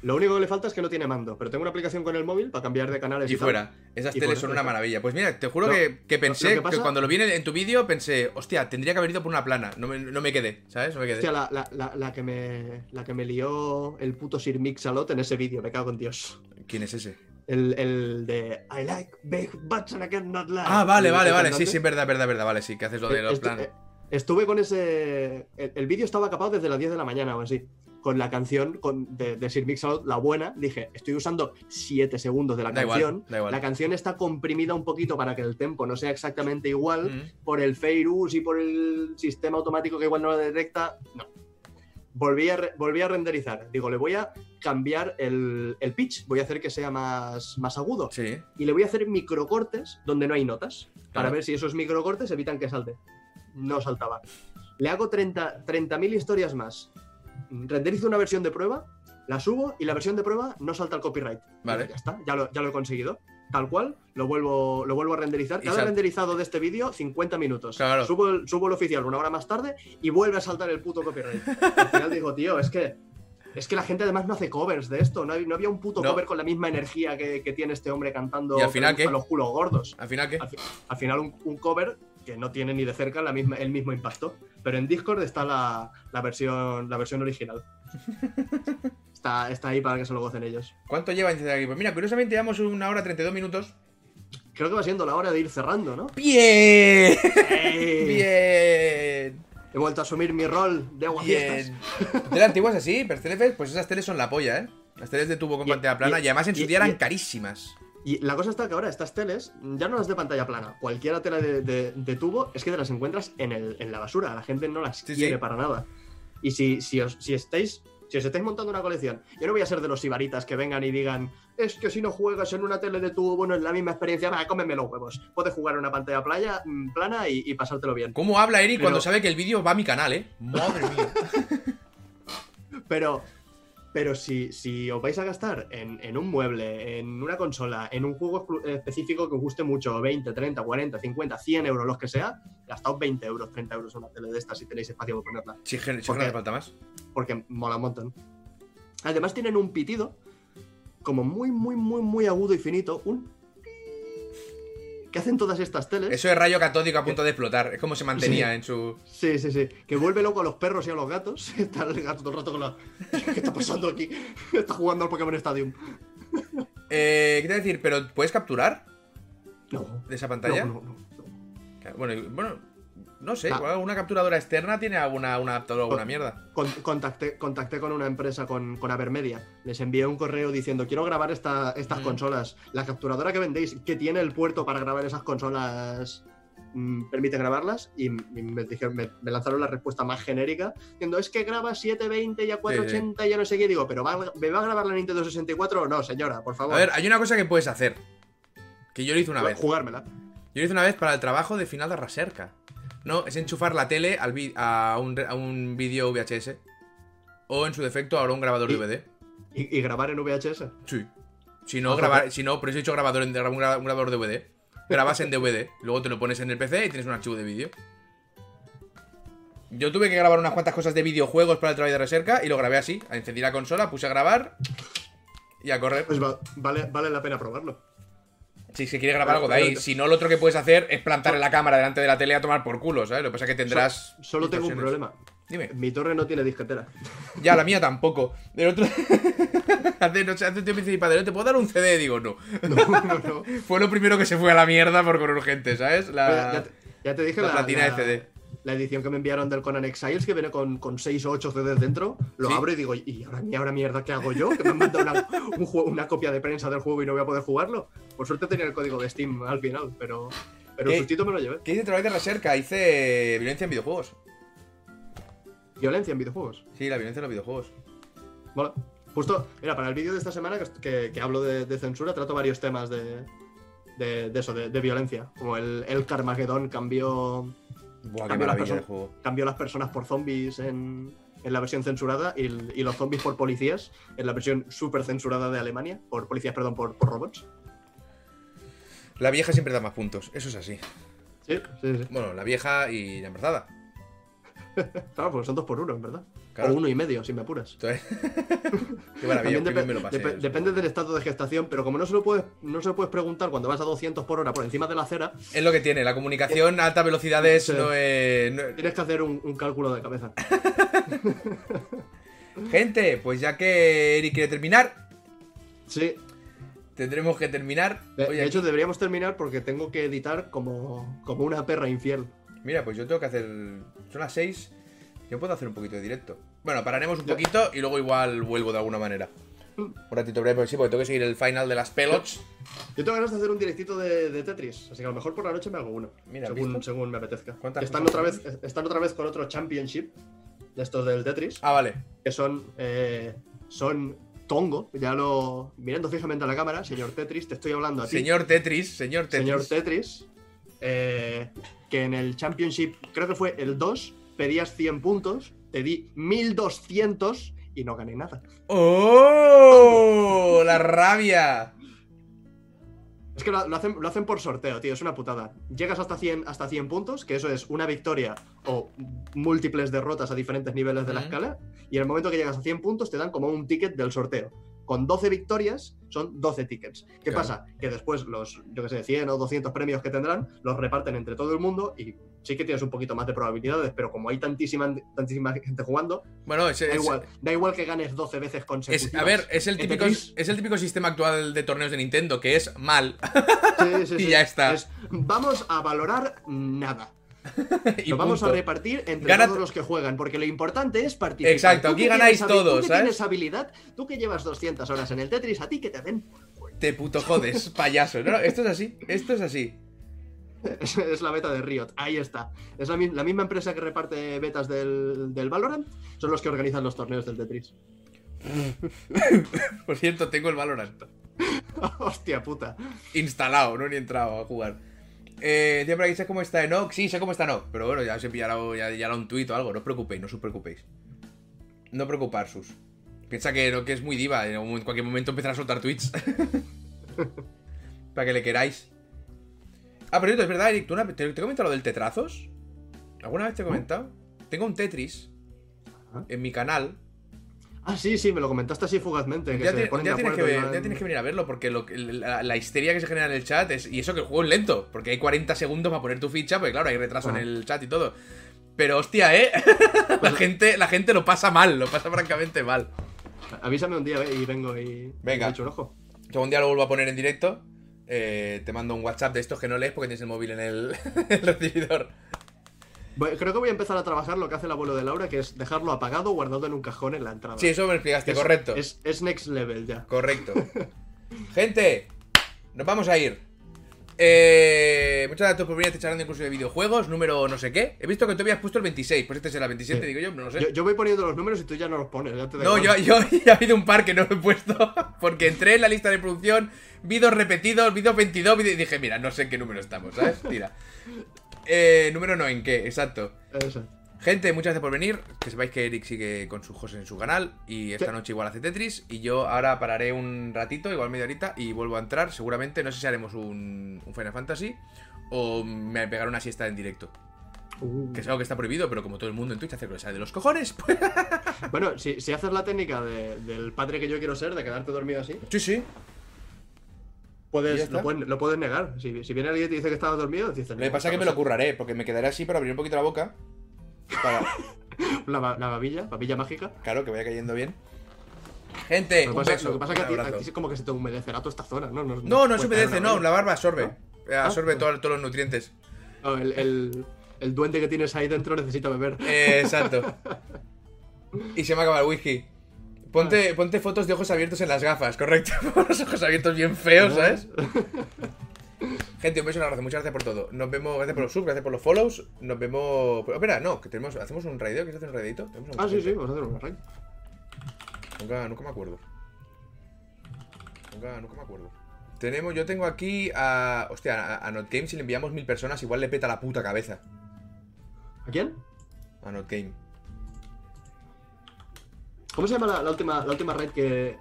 Lo único que le falta es que no tiene mando, pero tengo una aplicación con el móvil para cambiar de canales y, Y tal. fuera. Esas Y teles son una maravilla. Pues mira, te juro que, que pensé que cuando lo vi en, tu vídeo pensé, hostia, tendría que haber ido por una plana. No me, no me quedé, ¿sabes? No me quedé. Hostia, la, la- la- la que me, la que me lió el puto Sir Mix-a-Lot en ese vídeo, me cago en Dios. ¿Quién es ese? El, el de I like big butts and I cannot lie. Ah, vale, vale, vale. Sí, sí, verdad, verdad, verdad. Vale, sí, que haces lo de Eh, los estu- planos. eh, Estuve con ese. El, el vídeo estaba capado desde las 10 de la mañana o así. Con la canción con, de, de Sir Mix-a-Lot, la buena. Dije, estoy usando 7 segundos de la Da canción. igual. La canción está comprimida un poquito para que el tempo no sea exactamente igual. Mm. Por el Fairus y por el sistema automático que igual no lo detecta. No. volví a, re- volví a renderizar. Digo, le voy a cambiar el, el pitch, voy a hacer que sea más, más agudo. Sí. Y le voy a hacer microcortes donde no hay notas, para Claro. ver si esos microcortes evitan que salte. No saltaba. Le hago 30 30.000 historias más. Renderizo una versión de prueba, la subo y la versión de prueba no salta el copyright. Vale. Ya está, ya lo, ya lo he conseguido. Tal cual, lo vuelvo, lo vuelvo a renderizar. Cada renderizado de este vídeo, 50 minutos. Claro. Subo, el, subo el oficial una hora más tarde y vuelve a saltar el puto copyright. Al final digo, tío, es que. Es que la gente además no hace covers de esto. No, había un puto No. cover con la misma energía que, que tiene este hombre cantando ¿Y al final con qué? los culos gordos. Al final, ¿qué? Al, fi- al final un, un cover que no tiene ni de cerca la misma, el mismo impacto. Pero en Discord está la, la versión, la versión original. Está, está ahí para que se lo gocen ellos. ¿Cuánto lleva en aquí? Pues mira, curiosamente llevamos una hora 32 minutos. Creo que va siendo la hora de ir cerrando, ¿no? ¡Bien! ¡Bien! He vuelto a asumir mi rol de aguafiestas. Bien. Teles antiguas así, pero teles, pues esas teles son la polla, ¿eh? Las teles de tubo con Y- pantalla plana y, y- además en su y- día eran y- carísimas. Y la cosa está que ahora estas teles, ya no las de pantalla plana, cualquier tela de, de- de tubo, es que te las encuentras en, el- en la basura. La gente no las Sí, quiere sí. para nada. Y si, si, os, si estáis. Si os estáis montando una colección, yo no voy a ser de los ibaritas que vengan y digan, es que si no juegas en una tele de tubo, bueno, es la misma experiencia, va, cómeme los huevos. Puedes jugar en una pantalla playa, mm, plana y, y pasártelo bien. ¿Cómo habla Eri Pero- cuando sabe que el vídeo va a mi canal, eh? Madre mía. Pero, pero si, si os vais a gastar en, en un mueble, en una consola, en un juego específico que os guste mucho, 20, 30, 40, 50, 100 euros, los que sea, gastaos 20 euros, 30 euros en una tele de estas si tenéis espacio para ponerla. Si, gen- si ¿Por no falta más. Porque mola un montón. Además tienen un pitido como muy, muy, muy, muy agudo y finito. Un... que hacen todas estas teles. Eso es rayo catódico a punto de explotar. Es como se mantenía en su. Sí, sí, sí. Que vuelve loco a los perros y a los gatos. Está el gato todo el rato con la. ¿Qué está pasando aquí? Está jugando al Pokémon Stadium. Eh, ¿Qué te decir? ¿Pero puedes capturar No. de esa pantalla? No, no, no. Bueno, y- bueno, no sé. Ah. igual una capturadora externa tiene alguna, un adaptador o alguna mierda. Con- contacté, contacté con una empresa, con, con Avermedia. Les envié un correo diciendo, quiero grabar esta- estas Mm. consolas. La capturadora que vendéis, que tiene el puerto para grabar esas consolas, mm, ¿permite grabarlas? Y, me, dijeron- me, me lanzaron la respuesta más genérica, diciendo, es que graba 720 y a 480 y ya no sé qué. Digo, ¿pero va, ¿me va a grabar la Nintendo 64 o no, señora? Por favor. A ver, hay una cosa que puedes hacer. Que yo lo hice una vez. Jugármela. Yo lo hice una vez para el trabajo de final de Raserca. No, es enchufar la tele al a, un, a un vídeo VHS. O en su defecto ahora un grabador Y- DVD. Y, y grabar en VHS. Sí. Si no, grabar, que- si no, por eso he dicho grabador en, un un grabador DVD. Grabas en DVD, luego te lo pones en el PC y tienes un archivo de vídeo. Yo tuve que grabar unas cuantas cosas de videojuegos para el trabajo de recerca y lo grabé así. Encendí la consola, puse a grabar y a correr. Pues va- vale, vale la pena probarlo. Si se quiere grabar algo de ahí. Si no, lo otro que puedes hacer es plantar la cámara delante de la tele a tomar por culo, ¿sabes? Lo que pasa es que tendrás. So- solo tengo un problema. Dime. Mi torre no tiene disquetera. Ya, la mía tampoco. Del otro. hace, no hace tiempo dice, padre, ¿te puedo dar un CD? Digo, no. No, no, no. Fue lo primero que se fue a la mierda por con urgente, ¿sabes? La. ya te, ya te dije la la, platina la- de CD. La edición que me enviaron del Conan Exiles, que viene con, con 6 o 8 CDs dentro. Lo Sí. abro y digo, ¿y ahora, ¿y ahora mierda qué hago yo? Que me han mandado una, un juego- una copia de prensa del juego y no voy a poder jugarlo. Por suerte tenía el código de Steam al final, pero, pero el sustito me lo llevé. ¿Qué hice trabajo de recerca? Hice violencia en videojuegos. Violencia en videojuegos. Sí, la violencia en los videojuegos. Mola. Justo, mira, para el vídeo de esta semana que, que- que hablo de, de censura, trato varios temas de, de, de eso, de, de violencia. Como el, el Carmageddon cambió, Buah, cambió, las personas, juego. cambió las personas por zombies en, en la versión censurada y los zombies por policías en la versión súper censurada de Alemania. Por policías, perdón, por, por robots. La vieja siempre da más puntos, eso es así. Sí, sí, sí. Bueno, la vieja y la embarazada. Claro, porque son dos por uno, en verdad. Claro. O uno y medio, si me apuras. Qué maravilla, bien me lo pasé. eso. depende del estado de gestación, pero como no se lo puedes, no se lo puedes preguntar cuando vas a 200 por hora por encima de la acera, Es lo que tiene, la comunicación a altas velocidades Sí. no es... no- tienes que hacer un, un cálculo de cabeza. Gente, pues ya que Eric quiere terminar, Sí, tendremos que terminar. de, Oye, de hecho aquí- deberíamos terminar porque tengo que editar como, como una perra infiel. Mira, pues yo tengo que hacer... Son las 6. Yo puedo hacer un poquito de directo. Bueno, pararemos un poquito y luego igual vuelvo de alguna manera. Un ratito breve, porque sí, porque tengo que seguir el final de las pelots. Yo tengo ganas de hacer un directito de, de Tetris, así que a lo mejor por la noche me hago uno. Mira, según, según me apetezca. ¿Cuántas Están otra, vez, están otra vez con otro Championship. de estos del Tetris, Ah, vale. que son, eh, son tongo. Ya lo. Mirando fijamente a la cámara, señor Tetris, te estoy hablando a ti. Señor Tetris, señor Tetris. señor Tetris, eh, que en el Championship, creo que fue el 2, pedías 100 puntos, te di 1200 y no gané nada. ¡Oh! ¡La rabia! Es que lo, lo hacen, lo hacen por sorteo, tío, es una putada. Llegas hasta 100, hasta 100 puntos, que eso es una victoria o múltiples derrotas a diferentes niveles de la escala, y en el momento que llegas a 100 puntos te dan como un ticket del sorteo. Con 12 victorias son 12 tickets. ¿Qué Claro. pasa? Que después los, yo que sé, 100 o 200 premios que tendrán los reparten entre todo el mundo y sí que tienes un poquito más de probabilidades, pero como hay tantísima, tantísima gente jugando, Bueno, es, da es- igual, da igual que ganes 12 veces es- consecutivas. a ver, es el, típico, es el típico sistema actual de torneos de Nintendo, que es mal. Sí, sí, y sí. ya está. Es, vamos a valorar nada. y Lo vamos a repartir entre Gana- todos los que juegan, porque lo importante es participar. Exacto, aquí ganáis tienes todos, tú que ¿sabes? tienes habilidad, tú que llevas 200 horas en el Tetris, a ti que te den. Te puto jodes, payaso. No, no, esto es así, esto es así. Es, es la beta de Riot, ahí está. Es la, mi- la misma empresa que reparte betas del, del Valorant, son los que organizan los torneos del Tetris. Por cierto, tengo el Valorant Hostia puta. instalado, no he ni entrado a jugar. Eh, por aquí, ¿sabes cómo está Enoch? Sí, sé cómo está Enoch, pero bueno, ya os he pillado ya, ya un tuit o algo, no os preocupéis, no os preocupéis. No preocupar sus. Piensa que Enoch es muy diva, en cualquier momento empezará a soltar tweets. Para que le queráis. Ah, pero es verdad, Eric, ¿tú una- ¿te, te he comentado lo del tetrazos? ¿Alguna vez te he comentado? Tengo un Tetris en mi canal Ah, sí, sí, me lo comentaste así fugazmente. Que ya, se ponen ya de tienes que ver- ya tienes que venir a verlo porque lo la, la histeria que se genera en el chat es. Y eso que el juego es lento, porque hay 40 segundos para poner tu ficha, porque claro, hay retraso en Ah. el chat y todo. Pero hostia, ¿eh? la, gente, la gente lo pasa mal, lo pasa francamente mal. Avísame un día eh, y vengo y. Venga. y echo un ojo. Que un día lo vuelvo a poner en directo. Eh, te mando un WhatsApp de estos que no lees porque tienes el móvil en el, el recibidor. Creo que voy a empezar a trabajar lo que hace el abuelo de Laura, que es dejarlo apagado, guardado en un cajón en la entrada. Sí, eso me explicaste, Es- correcto. Es, es next level ya. Correcto. Gente, nos vamos a ir. Eh, muchas gracias por venir a este charlando incluso de videojuegos, número no sé qué. He visto que tú habías puesto el 26, pues este será el 27, Sí. digo yo, no lo sé. Yo, yo voy poniendo los números y tú ya no los pones. ya te no, yo, yo ya ha habido un par que no lo he puesto porque entré en la lista de producción, vi dos repetidos, vi dos 22 vi- y dije, mira, no sé en qué número estamos, ¿sabes? Tira. Eh, número no, ¿en qué? Exacto. Eso. Gente, muchas gracias por venir. Que sepáis que Eric sigue con sus cosas en su canal. Y esta noche igual hace Tetris. Y yo ahora pararé un ratito, igual media horita, y vuelvo a entrar. Seguramente, no sé si haremos un, un Final Fantasy o me pegaré una siesta en directo. Uh. Que es algo que está prohibido, pero como todo el mundo en Twitch hace que le sale de los cojones, pues. Bueno, si, si haces la técnica de- del padre que yo quiero ser, de quedarte dormido así, Sí, sí. Lo, puedes, lo puedes negar. Si, si viene alguien y te dice que estabas dormido, dices. Lo que pasa es que me lo curraré, porque me quedaré así para abrir un poquito la boca. Para. La, la babilla, babilla mágica. Claro, que vaya cayendo bien. Gente, Lo un que pasa, beso, lo que pasa es que un a ti, a abrazo. ti es como que se te humedecerá toda esta zona, ¿no? No, No, no se humedece, no, la barba absorbe. Eh, Absorbe Ah. todo- todos los nutrientes. No, el, el, el duende que tienes ahí dentro necesita beber. Eh, exacto. Y se me acaba el whisky. Ponte, Ah. ponte fotos de ojos abiertos en las gafas, correcto. Los ojos abiertos bien feos, ¿sabes? Gente, un beso un abrazo. Muchas gracias por todo. Nos vemos, gracias por los subs, gracias por los follows. Nos vemos. Pero, espera, no, que tenemos, hacemos un raideo. ¿Quieres hacer un raidito? Ah, sí, sí, vamos a hacer una raid. Nunca, nunca me acuerdo. Nunca, nunca me acuerdo. Tenemos, yo tengo aquí a. Hostia, a, a Not Game, si le enviamos mil personas, igual le peta la puta cabeza. ¿A quién? A Not Game. ¿Cómo se llama la, la última, la última raid que.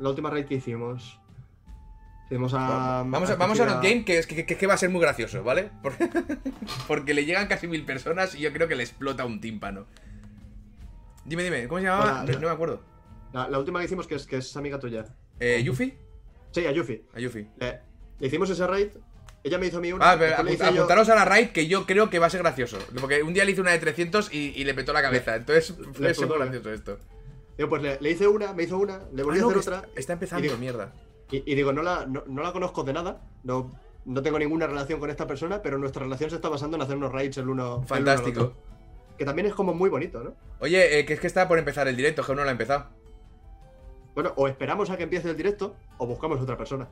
La última raid que hicimos? Hicimos a. Vamos a, vamos a Not Game, que, es que, que- que va a ser muy gracioso, ¿vale? Porque, porque le llegan casi mil personas y yo creo que le explota un tímpano. Dime, dime, ¿cómo se llamaba? No, no me acuerdo. La, la última que hicimos, que es, que es amiga tuya. Eh, ¿Yuffie? Sí, a Yuffie. A Yuffie. Le, le hicimos ese raid. Ella me hizo a mí una. Ah, pero apunt- yo- apuntaros a la raid que yo creo que va a ser gracioso. Porque un día le hice una de 300 y, y le petó la cabeza. Entonces fue explotó. gracioso esto. Digo, pues le, le hice una, me hizo una, le volví Ah, a hacer otra. está, está empezando, y mierda. Y, y digo, no la, no, no la conozco de nada. No, no tengo ninguna relación con esta persona, pero nuestra relación se está basando en hacer unos raids el uno. el uno al Fantástico. Que también es como muy bonito, ¿no? Oye, eh, que es que está por empezar el directo, que aún no lo ha empezado. Bueno, o esperamos a que empiece el directo o buscamos otra persona.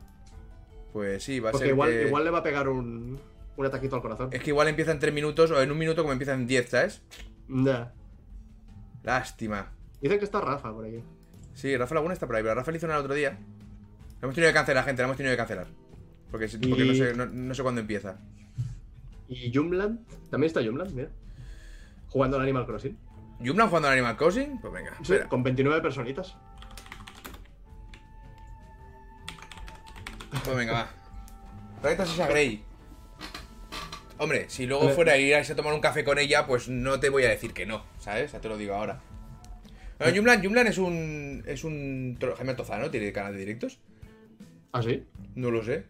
Pues sí, va a Porque ser. igual, que- igual le va a pegar un, un ataquito al corazón. Es que igual empieza en 3 minutos o en un minuto como empieza en 10, ¿sabes? Ya. Lástima. Dicen que está Rafa por aquí. Sí, Rafa Laguna está por ahí, pero Rafa le hizo una el otro día. La hemos tenido que cancelar, gente, la hemos tenido que cancelar. Porque, porque no, sé, no, no sé cuándo empieza. Y Jumland. También está Jumland, mira. Jugando al Animal Crossing. ¿Jumlan jugando al Animal Crossing? Pues venga, Sí, espera. con 29 personitas. Pues venga, va. Trae esa Grey. Hombre, si luego fuera a ir a a tomar un café con ella, pues no te voy a decir que no, ¿sabes? Ya te lo digo ahora. Bueno, Jumlan, Jumlan es un. Es un. Jaime Altozano, tiene canal de directos. ¿Ah, sí? No lo sé.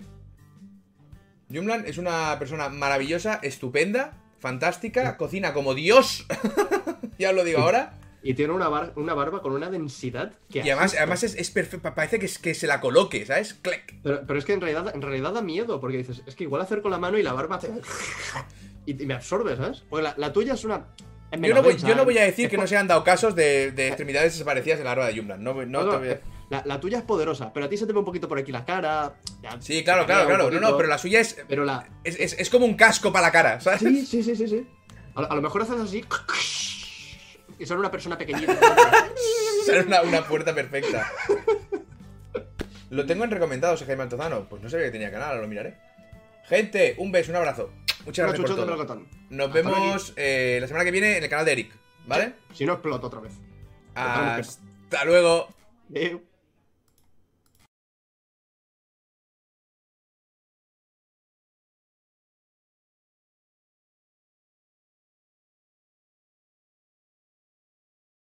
Jumlan es una persona maravillosa, estupenda, fantástica, cocina como Dios. ya os lo digo ahora. Y tiene una, bar- una barba con una densidad que. Y además, asusta. además es, es perfecto. Parece que, es, que se la coloque, ¿sabes? Clec. Pero, pero es que en realidad, en realidad da miedo, porque dices, es que igual hacer con la mano y la barba hace. Y, y me absorbe, ¿sabes? Porque la, la tuya es una. Yo no, voy, densa, yo no voy a decir es que no se han dado casos de, de extremidades desaparecidas en la barba de Jumlan. No, no no, te no, voy a- eh, la, la tuya es poderosa, pero a ti se te ve un poquito por aquí la cara. ya Sí, claro, claro, claro. No, no, pero la suya es, Pero la. es, es- es como un casco para la cara, ¿sabes? Sí, sí, sí, sí, sí. A, lo- a lo mejor haces así. Y son una persona pequeñita. Será una, una puerta perfecta. Lo tengo en recomendados, Jaime Altozano. Pues no sabía que tenía canal, lo miraré. Gente, un beso, un abrazo. Muchas Una gracias por todo. Nos Hasta vemos eh, la semana que viene en el canal de Eric, ¿vale? Si no exploto otra vez. Hasta luego.